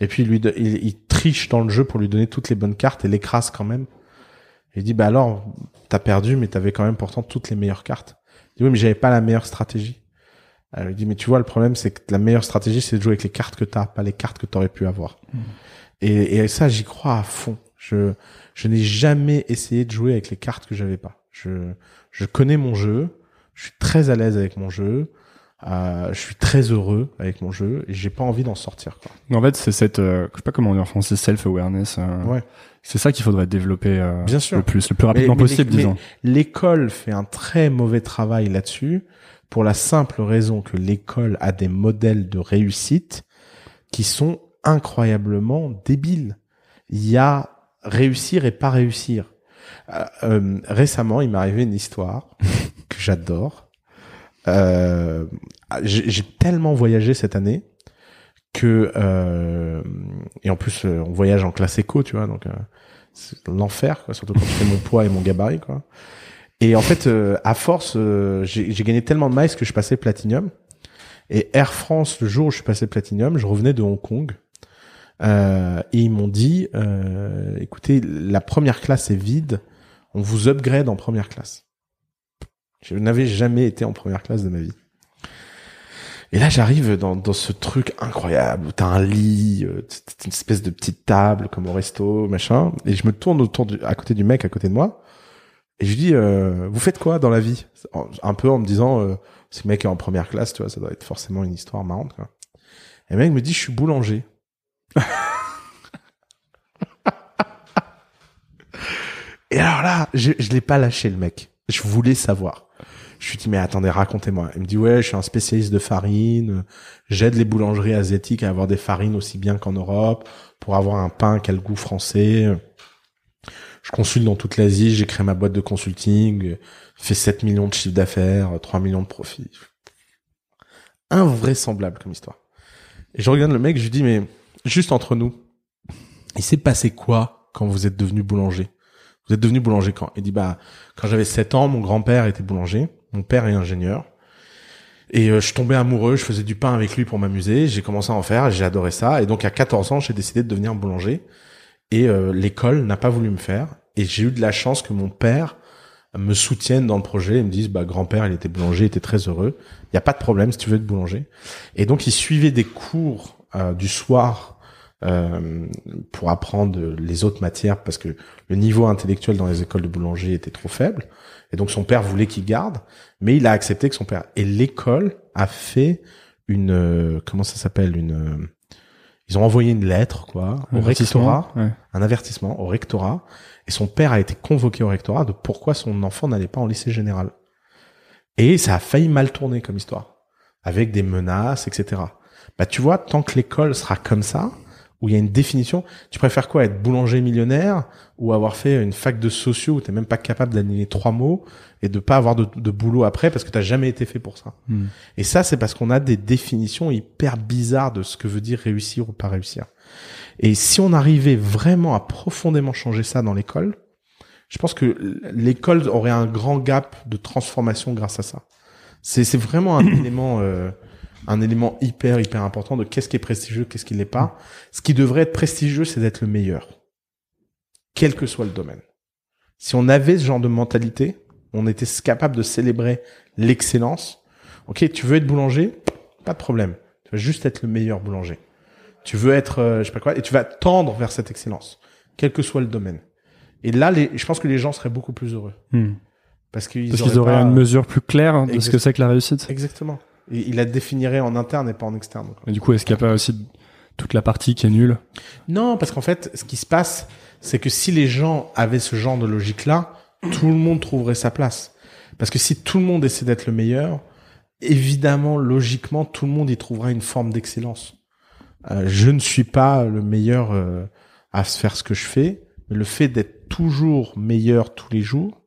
Et puis lui, il, il triche dans le jeu pour lui donner toutes les bonnes cartes et l'écrase quand même. Et il dit bah alors t'as perdu mais t'avais quand même pourtant toutes les meilleures cartes. Il dit oui mais j'avais pas la meilleure stratégie. Alors, il dit mais tu vois le problème c'est que la meilleure stratégie c'est de jouer avec les cartes que t'as, pas les cartes que t'aurais pu avoir. Et, et ça j'y crois à fond. Je je n'ai jamais essayé de jouer avec les cartes que j'avais pas. Je je connais mon jeu, je suis très à l'aise avec mon jeu, euh, je suis très heureux avec mon jeu et j'ai pas envie d'en sortir quoi. En fait, c'est cette, euh, je sais pas comment on dit en français, self-awareness. euh, Ouais. C'est ça qu'il faudrait développer euh, Bien sûr. le plus, le plus rapidement Mais- mais possible, disons. L'école fait un très mauvais travail là-dessus pour la simple raison que l'école a des modèles de réussite qui sont incroyablement débiles. Il y a réussir et pas réussir. Euh, euh, récemment, il m'est arrivé une histoire que j'adore. Euh, j'ai tellement voyagé cette année que euh, et en plus on voyage en classe éco, tu vois, donc c'est l'enfer, quoi, surtout quand tu fais mon poids et mon gabarit, quoi. Et en fait, euh, à force, euh, j'ai gagné tellement de miles que je passais platinum. Et Air France, le jour où je suis passé platinum, je revenais de Hong Kong. Euh, et ils m'ont dit, euh, écoutez, la première classe est vide, on vous upgrade en première classe. Je n'avais jamais été en première classe de ma vie. Et là, j'arrive dans, dans ce truc incroyable où t'as un lit, euh, une espèce de petite table comme au resto, machin. Et je me tourne autour du, à côté du mec à côté de moi. Et je lui dis, euh, vous faites quoi dans la vie? Un peu en me disant, euh, ce mec est en première classe, tu vois, ça doit être forcément une histoire marrante. Quoi. Et le mec me dit, je suis boulanger. Et alors là, je, je l'ai pas lâché le mec. Je voulais savoir. Je lui dis mais attendez, racontez-moi. Il me dit ouais, je suis un spécialiste de farine. J'aide les boulangeries asiatiques à avoir des farines aussi bien qu'en Europe pour avoir un pain qui a le goût français. Je consulte dans toute l'Asie. J'ai créé ma boîte de consulting. Fait 7 millions de chiffres d'affaires, 3 millions de profits. Invraisemblable comme histoire. Et je regarde le mec, je lui dis mais juste entre nous, il s'est passé quoi quand vous êtes devenu boulanger? Vous êtes devenu boulanger quand? Il dit bah quand j'avais 7 ans, mon grand-père était boulanger, mon père est ingénieur. Et euh, je tombais amoureux, je faisais du pain avec lui pour m'amuser, j'ai commencé à en faire, j'ai adoré ça et donc à 14 ans, j'ai décidé de devenir boulanger et euh, l'école n'a pas voulu me faire et j'ai eu de la chance que mon père me soutienne dans le projet et me dise bah grand-père, il était boulanger, il était très heureux. Il y a pas de problème si tu veux être boulanger. Et donc il suivait des cours euh, du soir euh, pour apprendre les autres matières parce que le niveau intellectuel dans les écoles de boulanger était trop faible. Et donc son père voulait qu'il garde, mais il a accepté que son père. Et l'école a fait une euh, comment ça s'appelle? Une euh, ils ont envoyé une lettre quoi au rectorat, Ouais. un avertissement au rectorat, et son père a été convoqué au rectorat de pourquoi son enfant n'allait pas en lycée général. Et ça a failli mal tourner comme histoire, avec des menaces, etc. Bah tu vois, tant que l'école sera comme ça, où il y a une définition, tu préfères quoi, être boulanger millionnaire ou avoir fait une fac de sociaux où t'es même pas capable d'aligner trois mots et de pas avoir de, de boulot après parce que t'as jamais été fait pour ça? Hmm. Et ça, c'est parce qu'on a des définitions hyper bizarres de ce que veut dire réussir ou pas réussir. Et si on arrivait vraiment à profondément changer ça dans l'école, je pense que l'école aurait un grand gap de transformation grâce à ça. C'est c'est vraiment un élément euh, un élément hyper hyper important de qu'est-ce qui est prestigieux, qu'est-ce qui l'est pas. Ce qui devrait être prestigieux, c'est d'être le meilleur, quel que soit le domaine. Si on avait ce genre de mentalité, on était capable de célébrer l'excellence. Ok, tu veux être boulanger, pas de problème. Tu vas juste être le meilleur boulanger. Tu veux être, euh, je sais pas quoi, et tu vas tendre vers cette excellence, quel que soit le domaine. Et là, les, je pense que les gens seraient beaucoup plus heureux Hmm. parce qu'ils auraient pas- une mesure plus claire de ce que c'est que la réussite. Exactement. Il la définirait en interne et pas en externe. quoi. Et du coup, est-ce qu'il n'y a pas aussi toute la partie qui est nulle? Non, parce qu'en fait, ce qui se passe, c'est que si les gens avaient ce genre de logique-là, tout le monde trouverait sa place. Parce que si tout le monde essaie d'être le meilleur, évidemment, logiquement, tout le monde y trouvera une forme d'excellence. Euh, je ne suis pas le meilleur euh, à faire ce que je fais, mais le fait d'être toujours meilleur tous les jours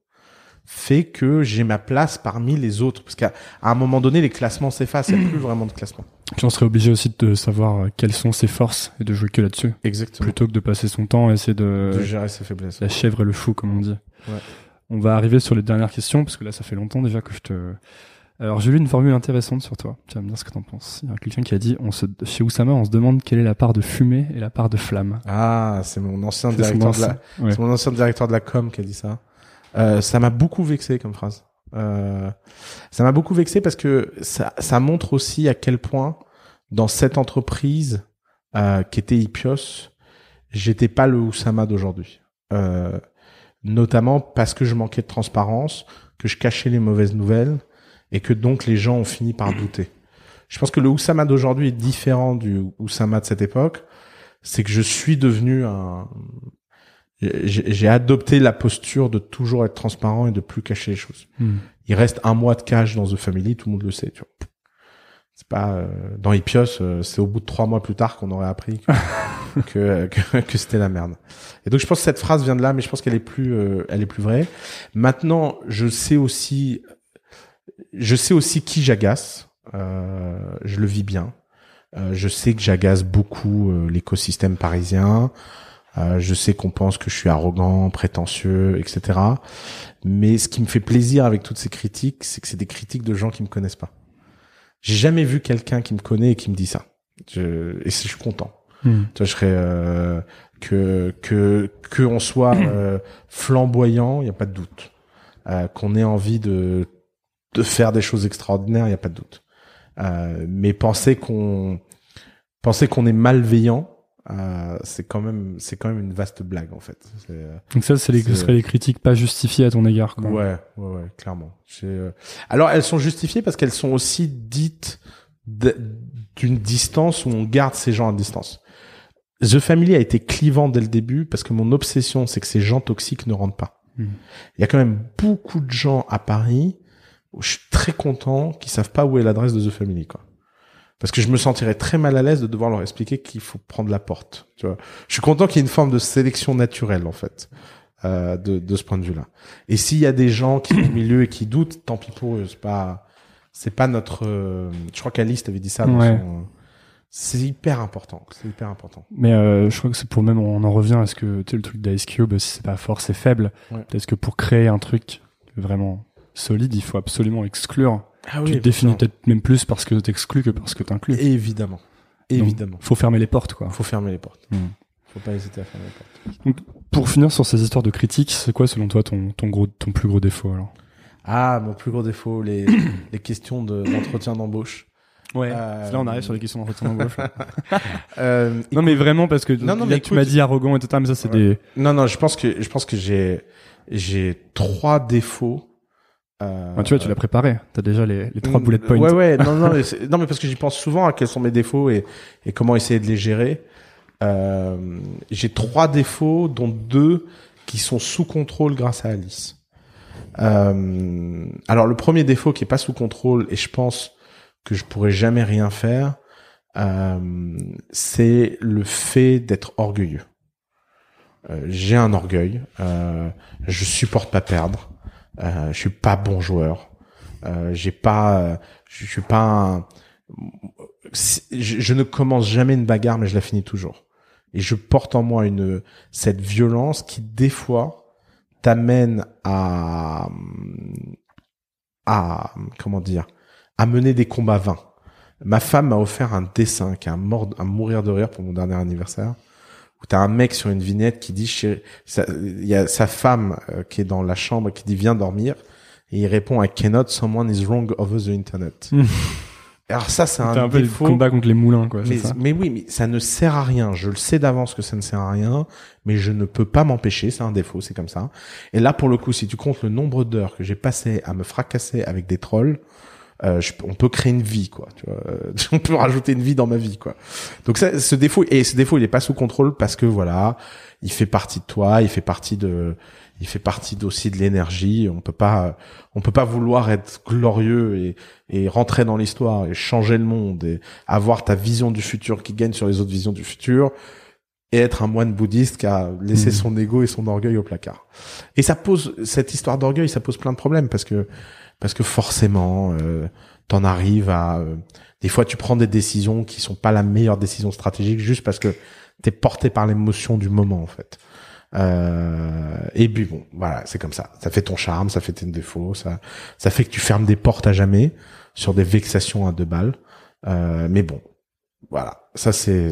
fait que j'ai ma place parmi les autres. Parce qu'à un moment donné, les classements s'effacent, il n'y a plus vraiment de classement. Puis on serait obligé aussi de savoir euh, quelles sont ses forces et de jouer que là-dessus. Exactement. Plutôt que de passer son temps à essayer de, De gérer ses faiblesses. la chèvre et le fou, comme on dit. Ouais. On va arriver sur les dernières questions, parce que là, ça fait longtemps déjà que je te... Alors, j'ai lu une formule intéressante sur toi. Tu vas me dire ce que t'en penses. Il y a quelqu'un qui a dit, on se, chez Oussama, on se demande quelle est la part de fumée et la part de flamme. Ah, c'est mon ancien directeur de la, ouais. c'est mon ancien directeur de la com qui a dit ça. Euh, ça m'a beaucoup vexé comme phrase. Euh, ça m'a beaucoup vexé parce que ça, ça montre aussi à quel point dans cette entreprise euh, qui était Ipios, j'étais pas le Oussama d'aujourd'hui. Euh, notamment parce que je manquais de transparence, que je cachais les mauvaises nouvelles et que donc les gens ont fini par douter. Je pense que le Oussama d'aujourd'hui est différent du Oussama de cette époque. C'est que je suis devenu un, j'ai adopté la posture de toujours être transparent et de plus cacher les choses. Hmm. Il reste un mois de cash dans The Family, tout le monde le sait. Tu vois. C'est pas euh, dans Ipios, euh, c'est au bout de trois mois plus tard qu'on aurait appris que que, que que c'était la merde. Et donc je pense que cette phrase vient de là, mais je pense qu'elle est plus euh, elle est plus vraie. Maintenant, je sais aussi je sais aussi qui j'agace. Euh, je le vis bien. Euh, je sais que j'agace beaucoup euh, l'écosystème parisien. Euh, je sais qu'on pense que je suis arrogant, prétentieux, etc. Mais ce qui me fait plaisir avec toutes ces critiques, c'est que c'est des critiques de gens qui me connaissent pas. J'ai jamais vu quelqu'un qui me connaît et qui me dit ça. Je, et je suis content. Hmm. Tu vois, je serais euh, que que que on soit euh, flamboyant, il y a pas de doute. Euh, qu'on ait envie de de faire des choses extraordinaires, il y a pas de doute. Euh, mais penser qu'on penser qu'on est malveillant, euh, c'est quand même c'est quand même une vaste blague en fait. Euh, Donc ça, c'est les, ce seraient les critiques pas justifiées à ton égard. Quoi. Ouais, ouais, ouais, clairement. Euh, Alors, elles sont justifiées parce qu'elles sont aussi dites d'une distance où on garde ces gens à distance. The Family a été clivant dès le début parce que mon obsession, c'est que ces gens toxiques ne rentrent pas. Mhm. Il y a quand même beaucoup de gens à Paris où je suis très content qui savent pas où est l'adresse de The Family, quoi. Parce que je me sentirais très mal à l'aise de devoir leur expliquer qu'il faut prendre la porte. Tu vois, je suis content qu'il y ait une forme de sélection naturelle en fait euh, de, de ce point de vue-là. Et s'il y a des gens qui sont au milieu et qui doutent, tant pis pour eux. C'est pas, c'est pas notre. euh, je crois qu'Alice t'avait dit ça. dans Ouais. son- C'est hyper important. C'est hyper important. Mais euh, je crois que c'est pour même, on en revient à ce que tu sais, le truc d'Ice Cube, si c'est pas fort, c'est faible. Ouais. Peut-être que pour créer un truc vraiment solide, il faut absolument exclure. Ah tu te définis peut-être même plus parce que t'exclus que parce que t'inclus. Évidemment. Évidemment. Faut fermer les portes, quoi. Faut fermer les portes. Mhm. Faut pas hésiter à fermer les portes. Pour finir sur ces histoires de critiques, c'est quoi selon toi ton, ton gros, ton plus gros défaut alors? Ah, mon plus gros défaut, les, les questions de- d'entretien d'embauche. Ouais. Euh, Là, on arrive sur les questions d'entretien d'embauche. Euh, non, mais vraiment parce que Non, non, là, mais tu m'as écoute- dit arrogant et tout, mais ça, c'est Ouais. des. Non, non, je pense que je pense que j'ai j'ai trois défauts. Euh, Ah, tu vois, tu l'as préparé. T'as déjà les, les trois bullet points. Ouais, ouais, non, non, mais, non, mais parce que j'y pense souvent à quels sont mes défauts et, et comment essayer de les gérer. Euh, j'ai trois défauts, dont deux qui sont sous contrôle grâce à Alice. Euh, alors le premier défaut qui est pas sous contrôle et je pense que je pourrais jamais rien faire, c'est le fait d'être orgueilleux. J'ai un orgueil, je supporte pas perdre, euh, je suis pas bon joueur, euh, j'ai pas, euh, je suis pas un, je, je ne commence jamais une bagarre mais je la finis toujours. Et je porte en moi une cette violence qui des fois t'amène à à comment dire à mener des combats vains. Ma femme m'a offert un dessin qui est un mort à mourir de rire pour mon dernier anniversaire où t'as un mec sur une vignette qui dit il y a sa femme euh, qui est dans la chambre qui dit viens dormir et il répond I cannot someone is wrong over the internet. Alors ça c'est un, un peu le défaut. combat contre les moulins, quoi. Mais, ça? mais oui, mais ça ne sert à rien. Je le sais d'avance que ça ne sert à rien, mais je ne peux pas m'empêcher. C'est un défaut, c'est comme ça. Et là, pour le coup, si tu comptes le nombre d'heures que j'ai passé à me fracasser avec des trolls, euh, je- on peut créer une vie, quoi. Tu vois, Euh, on peut rajouter une vie dans ma vie, quoi. Donc ça, ce défaut et ce défaut, il est pas sous contrôle parce que voilà, il fait partie de toi, il fait partie de, il fait partie aussi de l'énergie. On peut pas, on peut pas vouloir être glorieux et, et rentrer dans l'histoire et changer le monde et avoir ta vision du futur qui gagne sur les autres visions du futur et être un moine bouddhiste qui a laissé Mhm. son ego et son orgueil au placard. Et ça pose cette histoire d'orgueil, ça pose plein de problèmes parce que parce que forcément euh, t'en arrives à euh, des fois tu prends des décisions qui sont pas la meilleure décision stratégique juste parce que t'es porté par l'émotion du moment en fait. Euh, et puis bon, voilà, c'est comme ça. Ça fait ton charme, ça fait tes défauts, ça, ça fait que tu fermes des portes à jamais sur des vexations à deux balles. Euh, mais bon, voilà, ça c'est.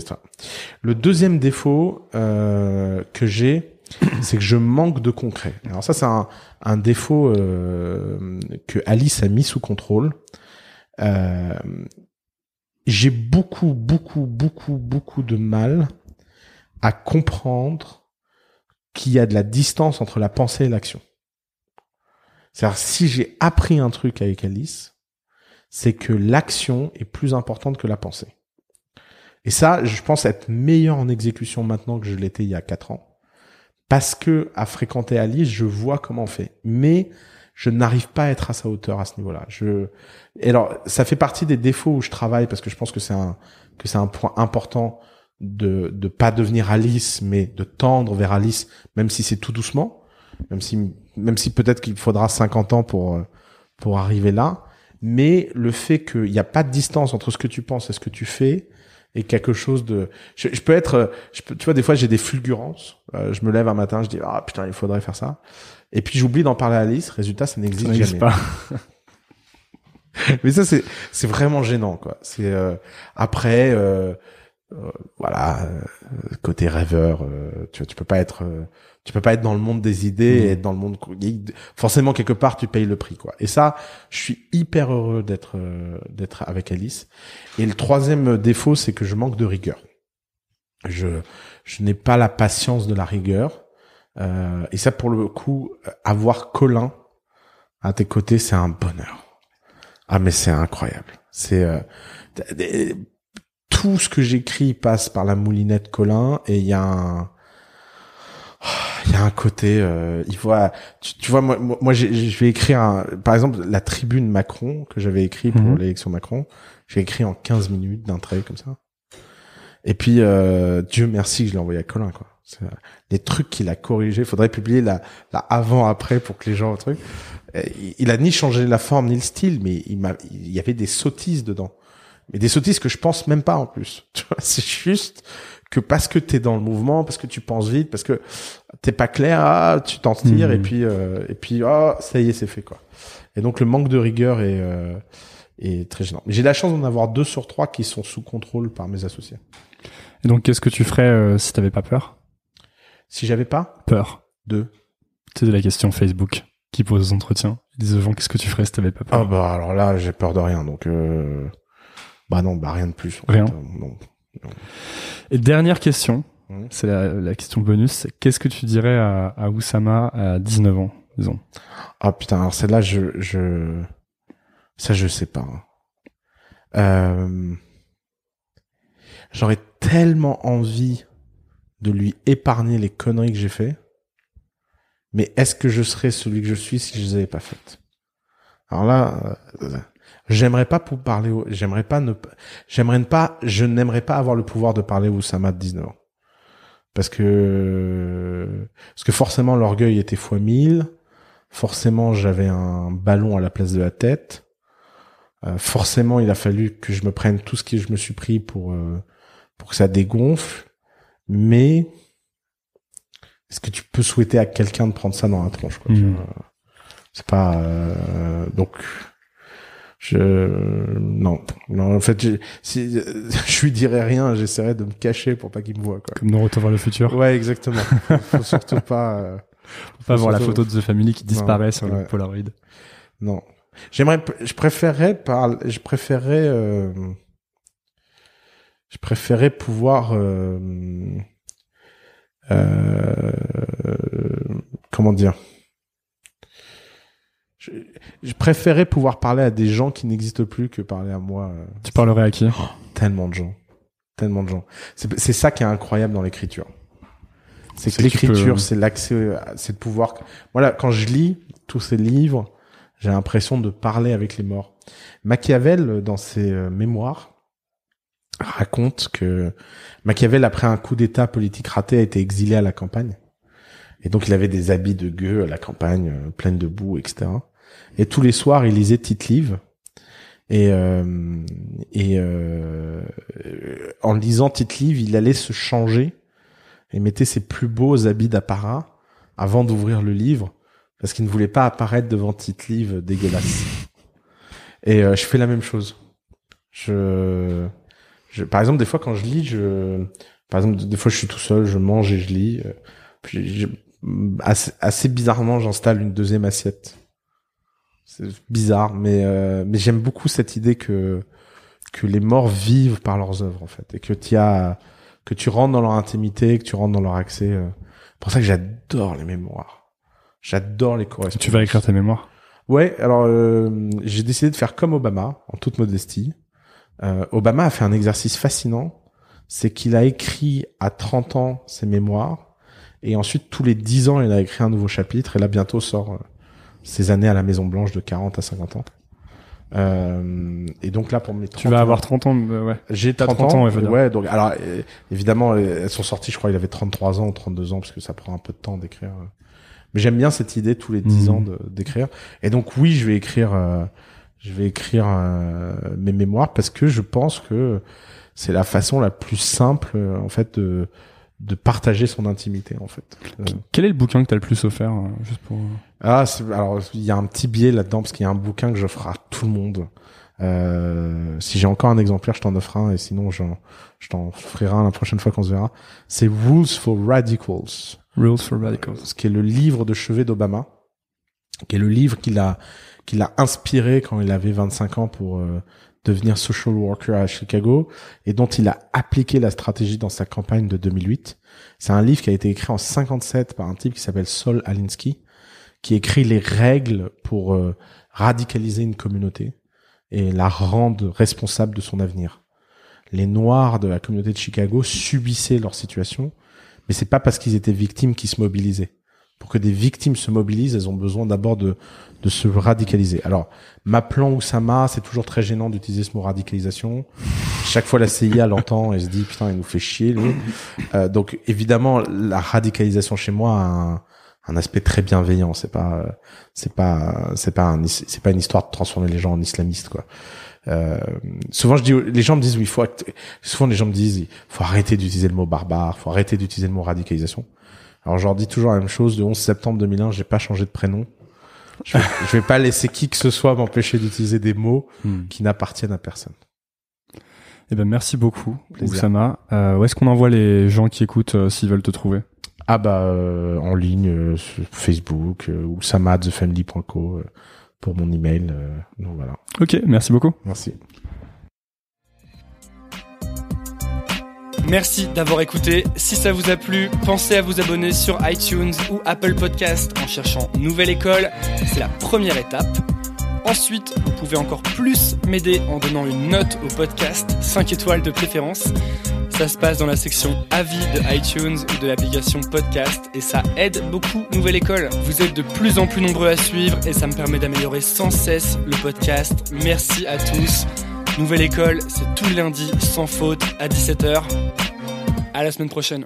Le deuxième défaut euh, que j'ai, c'est que je manque de concret. Alors ça c'est un, défaut euh, que Alice a mis sous contrôle. Euh, j'ai beaucoup, beaucoup, beaucoup, beaucoup de mal à comprendre qu'il y a de la distance entre la pensée et l'action. C'est-à-dire, si j'ai appris un truc avec Alice, c'est que l'action est plus importante que la pensée. Et ça, je pense être meilleur en exécution maintenant que je l'étais il y a quatre ans. Parce que, à fréquenter Alice, je vois comment on fait. Mais, je n'arrive pas à être à sa hauteur à ce niveau-là. Je, et alors, ça fait partie des défauts où je travaille parce que je pense que c'est un, que c'est un point important de de pas devenir Alice, mais de tendre vers Alice, même si c'est tout doucement, même si même si peut-être qu'il faudra 50 ans pour pour arriver là. Mais le fait qu'il n'y a pas de distance entre ce que tu penses et ce que tu fais est quelque chose de. Je, je peux être, je peux, tu vois, des fois j'ai des fulgurances. Euh, je me lève un matin, je dis ah putain il faudrait faire ça, et puis j'oublie d'en parler à Alice. Résultat, ça n'existe jamais. pas. Mais ça c'est c'est vraiment gênant quoi. C'est euh, après euh, voilà euh, côté rêveur, euh, tu vois, tu peux pas être euh, tu peux pas être dans le monde des idées Mhm. et être dans le monde forcément quelque part tu payes le prix quoi. Et ça, je suis hyper heureux d'être euh, d'être avec Alice. Et le troisième défaut, c'est que je manque de rigueur. Je je n'ai pas la patience de la rigueur. Euh, et ça pour le coup, avoir Colin à tes côtés, c'est un bonheur. Ah mais c'est incroyable. C'est euh, tout ce que j'écris passe par la moulinette Colin et il y a un il y a un côté euh, il voit tu, tu vois moi moi je vais écrire un, par exemple la tribune Macron que j'avais écrit pour Mhm. l'élection Macron j'ai écrit en 15 minutes d'un trait comme ça. Et puis euh, Dieu merci que je l'ai envoyé à Colin quoi. Les trucs qu'il a corrigés faudrait publier la, la avant après pour que les gens truc. Il- il a ni changé la forme ni le style mais il m'a il y avait des sottises dedans mais des sottises que je pense même pas en plus. Tu vois c'est juste que parce que t'es dans le mouvement parce que tu penses vite parce que t'es pas clair ah, tu t'en tires Mhm. et puis euh, et puis ah ça y est c'est fait quoi. Et donc le manque de rigueur est euh, est très gênant. Mais j'ai la chance d'en avoir deux sur trois qui sont sous contrôle par mes associés. Et donc, qu'est-ce que tu ferais euh, si t'avais pas peur? Si j'avais pas? Peur. deux. C'est de la question Facebook qui pose aux entretiens. Ils disent aux gens, qu'est-ce que tu ferais si t'avais pas peur? Ah bah alors là j'ai peur de rien donc euh... bah non bah rien de plus en Rien. fait. Euh, non Et dernière question, Mhm. c'est la, la question bonus. Qu'est-ce que tu dirais à, à Oussama à 19 ans, disons? Ah putain, alors celle-là, je, je, ça je sais pas. hein. Euh... J'aurais tellement envie de lui épargner les conneries que j'ai fait, mais est-ce que je serais celui que je suis si je les avais pas faites? Alors là, euh, j'aimerais pas pour parler, j'aimerais pas ne, j'aimerais ne pas, je n'aimerais pas avoir le pouvoir de parler au Oussama de 19 ans. Parce que, parce que forcément l'orgueil était fois 1000, forcément j'avais un ballon à la place de la tête, Euh, forcément il a fallu que je me prenne tout ce que je me suis pris pour, euh, pour que ça dégonfle, mais est-ce que tu peux souhaiter à quelqu'un de prendre ça dans la tronche quoi, vois? C'est pas euh, donc je non non en fait je, si je lui dirais rien, j'essaierais de me cacher pour pas qu'il me voit quoi. Comme dans Retour vers le futur. Ouais exactement. Faut, faut surtout pas. euh, Faut pas voir la photo de The Family qui Non, disparaît sur ouais. le Polaroid. Non. J'aimerais, je préférerais par, je préférerais, euh, je préférerais pouvoir, euh, euh, comment dire, je, je préférais pouvoir parler à des gens qui n'existent plus que parler à moi. euh, Tu parlerais à qui? Tellement de gens, tellement de gens. C'est ça qui est incroyable dans l'écriture. C'est que que tu l'écriture, peux- c'est l'accès, c'est de pouvoir. Voilà, quand je lis tous ces livres, j'ai l'impression de parler avec les morts. Machiavel, dans ses euh, mémoires, raconte que Machiavel, après un coup d'État politique raté, a été exilé à la campagne. Et donc, il avait des habits de gueux à la campagne, euh, pleine de boue, etc. Et tous les soirs, il lisait Tite-Live. Et, euh, et euh, euh, en lisant Tite-Live, il allait se changer et mettait ses plus beaux habits d'apparat avant d'ouvrir le livre parce qu'il ne voulait pas apparaître devant Tite-Live dégueulasse. Et euh, je fais la même chose. Je, je, par exemple, des fois quand je lis, je, par exemple, des fois je suis tout seul, je mange et je lis. euh, Puis je- assez, assez bizarrement, j'installe une deuxième assiette. C'est bizarre, mais euh, mais j'aime beaucoup cette idée que que les morts vivent par leurs œuvres en fait et que tu as que tu rentres dans leur intimité, que tu rentres dans leur accès. euh. C'est pour ça que j'adore les mémoires. J'adore les correspondances. Tu vas écrire tes mémoires? Ouais, alors euh, j'ai décidé de faire comme Obama, en toute modestie. Euh, Obama a fait un exercice fascinant, c'est qu'il a écrit à 30 ans ses mémoires, et ensuite tous les 10 ans il a écrit un nouveau chapitre, et là bientôt sort ses années à la Maison Blanche de 40 à 50 ans. Euh, et donc là, pour mes 30 Tu vas avoir 30 ans, euh, ouais. J'ai T'as 30, 30 ans, ans. ouais, donc alors euh, évidemment, euh, elles sont sorties. Je crois il avait 33 ans ou 32 ans parce que ça prend un peu de temps d'écrire. Mais j'aime bien cette idée tous les 10 Mhm. ans d'écrire. Et donc oui, je vais écrire, euh, je vais écrire euh, mes mémoires parce que je pense que c'est la façon la plus simple en fait de de partager son intimité en fait. Quel est le bouquin que t'as le plus offert, juste pour... ah, c'est- alors il y a un petit biais là-dedans parce qu'il y a un bouquin que j'offre à tout le monde. Euh, si j'ai encore un exemplaire, je t'en offre un et sinon j'en, je t'en ferai un la prochaine fois qu'on se verra. C'est Rules for Radicals, Rules for Radicals. ce qui est le livre de chevet d'Obama, qui est le livre qu'il a qu'il a inspiré quand il avait 25 ans pour euh, devenir social worker à Chicago et dont il a appliqué la stratégie dans sa campagne de 2008. C'est un livre qui a été écrit en 57 par un type qui s'appelle Saul Alinsky, qui écrit les règles pour euh, radicaliser une communauté et la rendre responsable de son avenir. Les Noirs de la communauté de Chicago subissaient leur situation, mais c'est pas parce qu'ils étaient victimes qu'ils se mobilisaient. Pour que des victimes se mobilisent, elles ont besoin d'abord de, de se radicaliser. Alors, m'appelant Oussama, c'est toujours très gênant d'utiliser ce mot radicalisation. Chaque fois la CIA l'entend et se dit putain, il nous fait chier. Lui. Euh, donc évidemment, la radicalisation chez moi a un, un aspect très bienveillant. C'est pas, c'est pas, c'est pas, un, c'est pas une histoire de transformer les gens en islamistes quoi. Euh, souvent je dis, les gens me disent oui, faut, souvent les gens me disent, il faut arrêter d'utiliser le mot barbare, faut arrêter d'utiliser le mot radicalisation. Alors je leur dis toujours la même chose. Le 11 septembre 2001, j'ai pas changé de prénom. Je vais, je vais pas laisser qui que ce soit m'empêcher d'utiliser des mots Hmm. qui n'appartiennent à personne. Eh ben, merci beaucoup, Plaisir. Oussama. Euh, où est-ce qu'on envoie les gens qui écoutent euh, s'ils veulent te trouver? Ah bah euh, en ligne euh, sur Facebook euh, ou samadthefamily.co euh, pour mon email. euh, donc voilà. Ok, merci beaucoup. Merci. Merci d'avoir écouté. Si ça vous a plu, pensez à vous abonner sur iTunes ou Apple Podcast en cherchant Nouvelle École. C'est la première étape. Ensuite, vous pouvez encore plus m'aider en donnant une note au podcast, 5 étoiles de préférence. Ça se passe dans la section avis de iTunes ou de l'application podcast et ça aide beaucoup Nouvelle École. Vous êtes de plus en plus nombreux à suivre et ça me permet d'améliorer sans cesse le podcast. Merci à tous. Nouvelle École, c'est tous les lundis sans faute à 17h. À la semaine prochaine.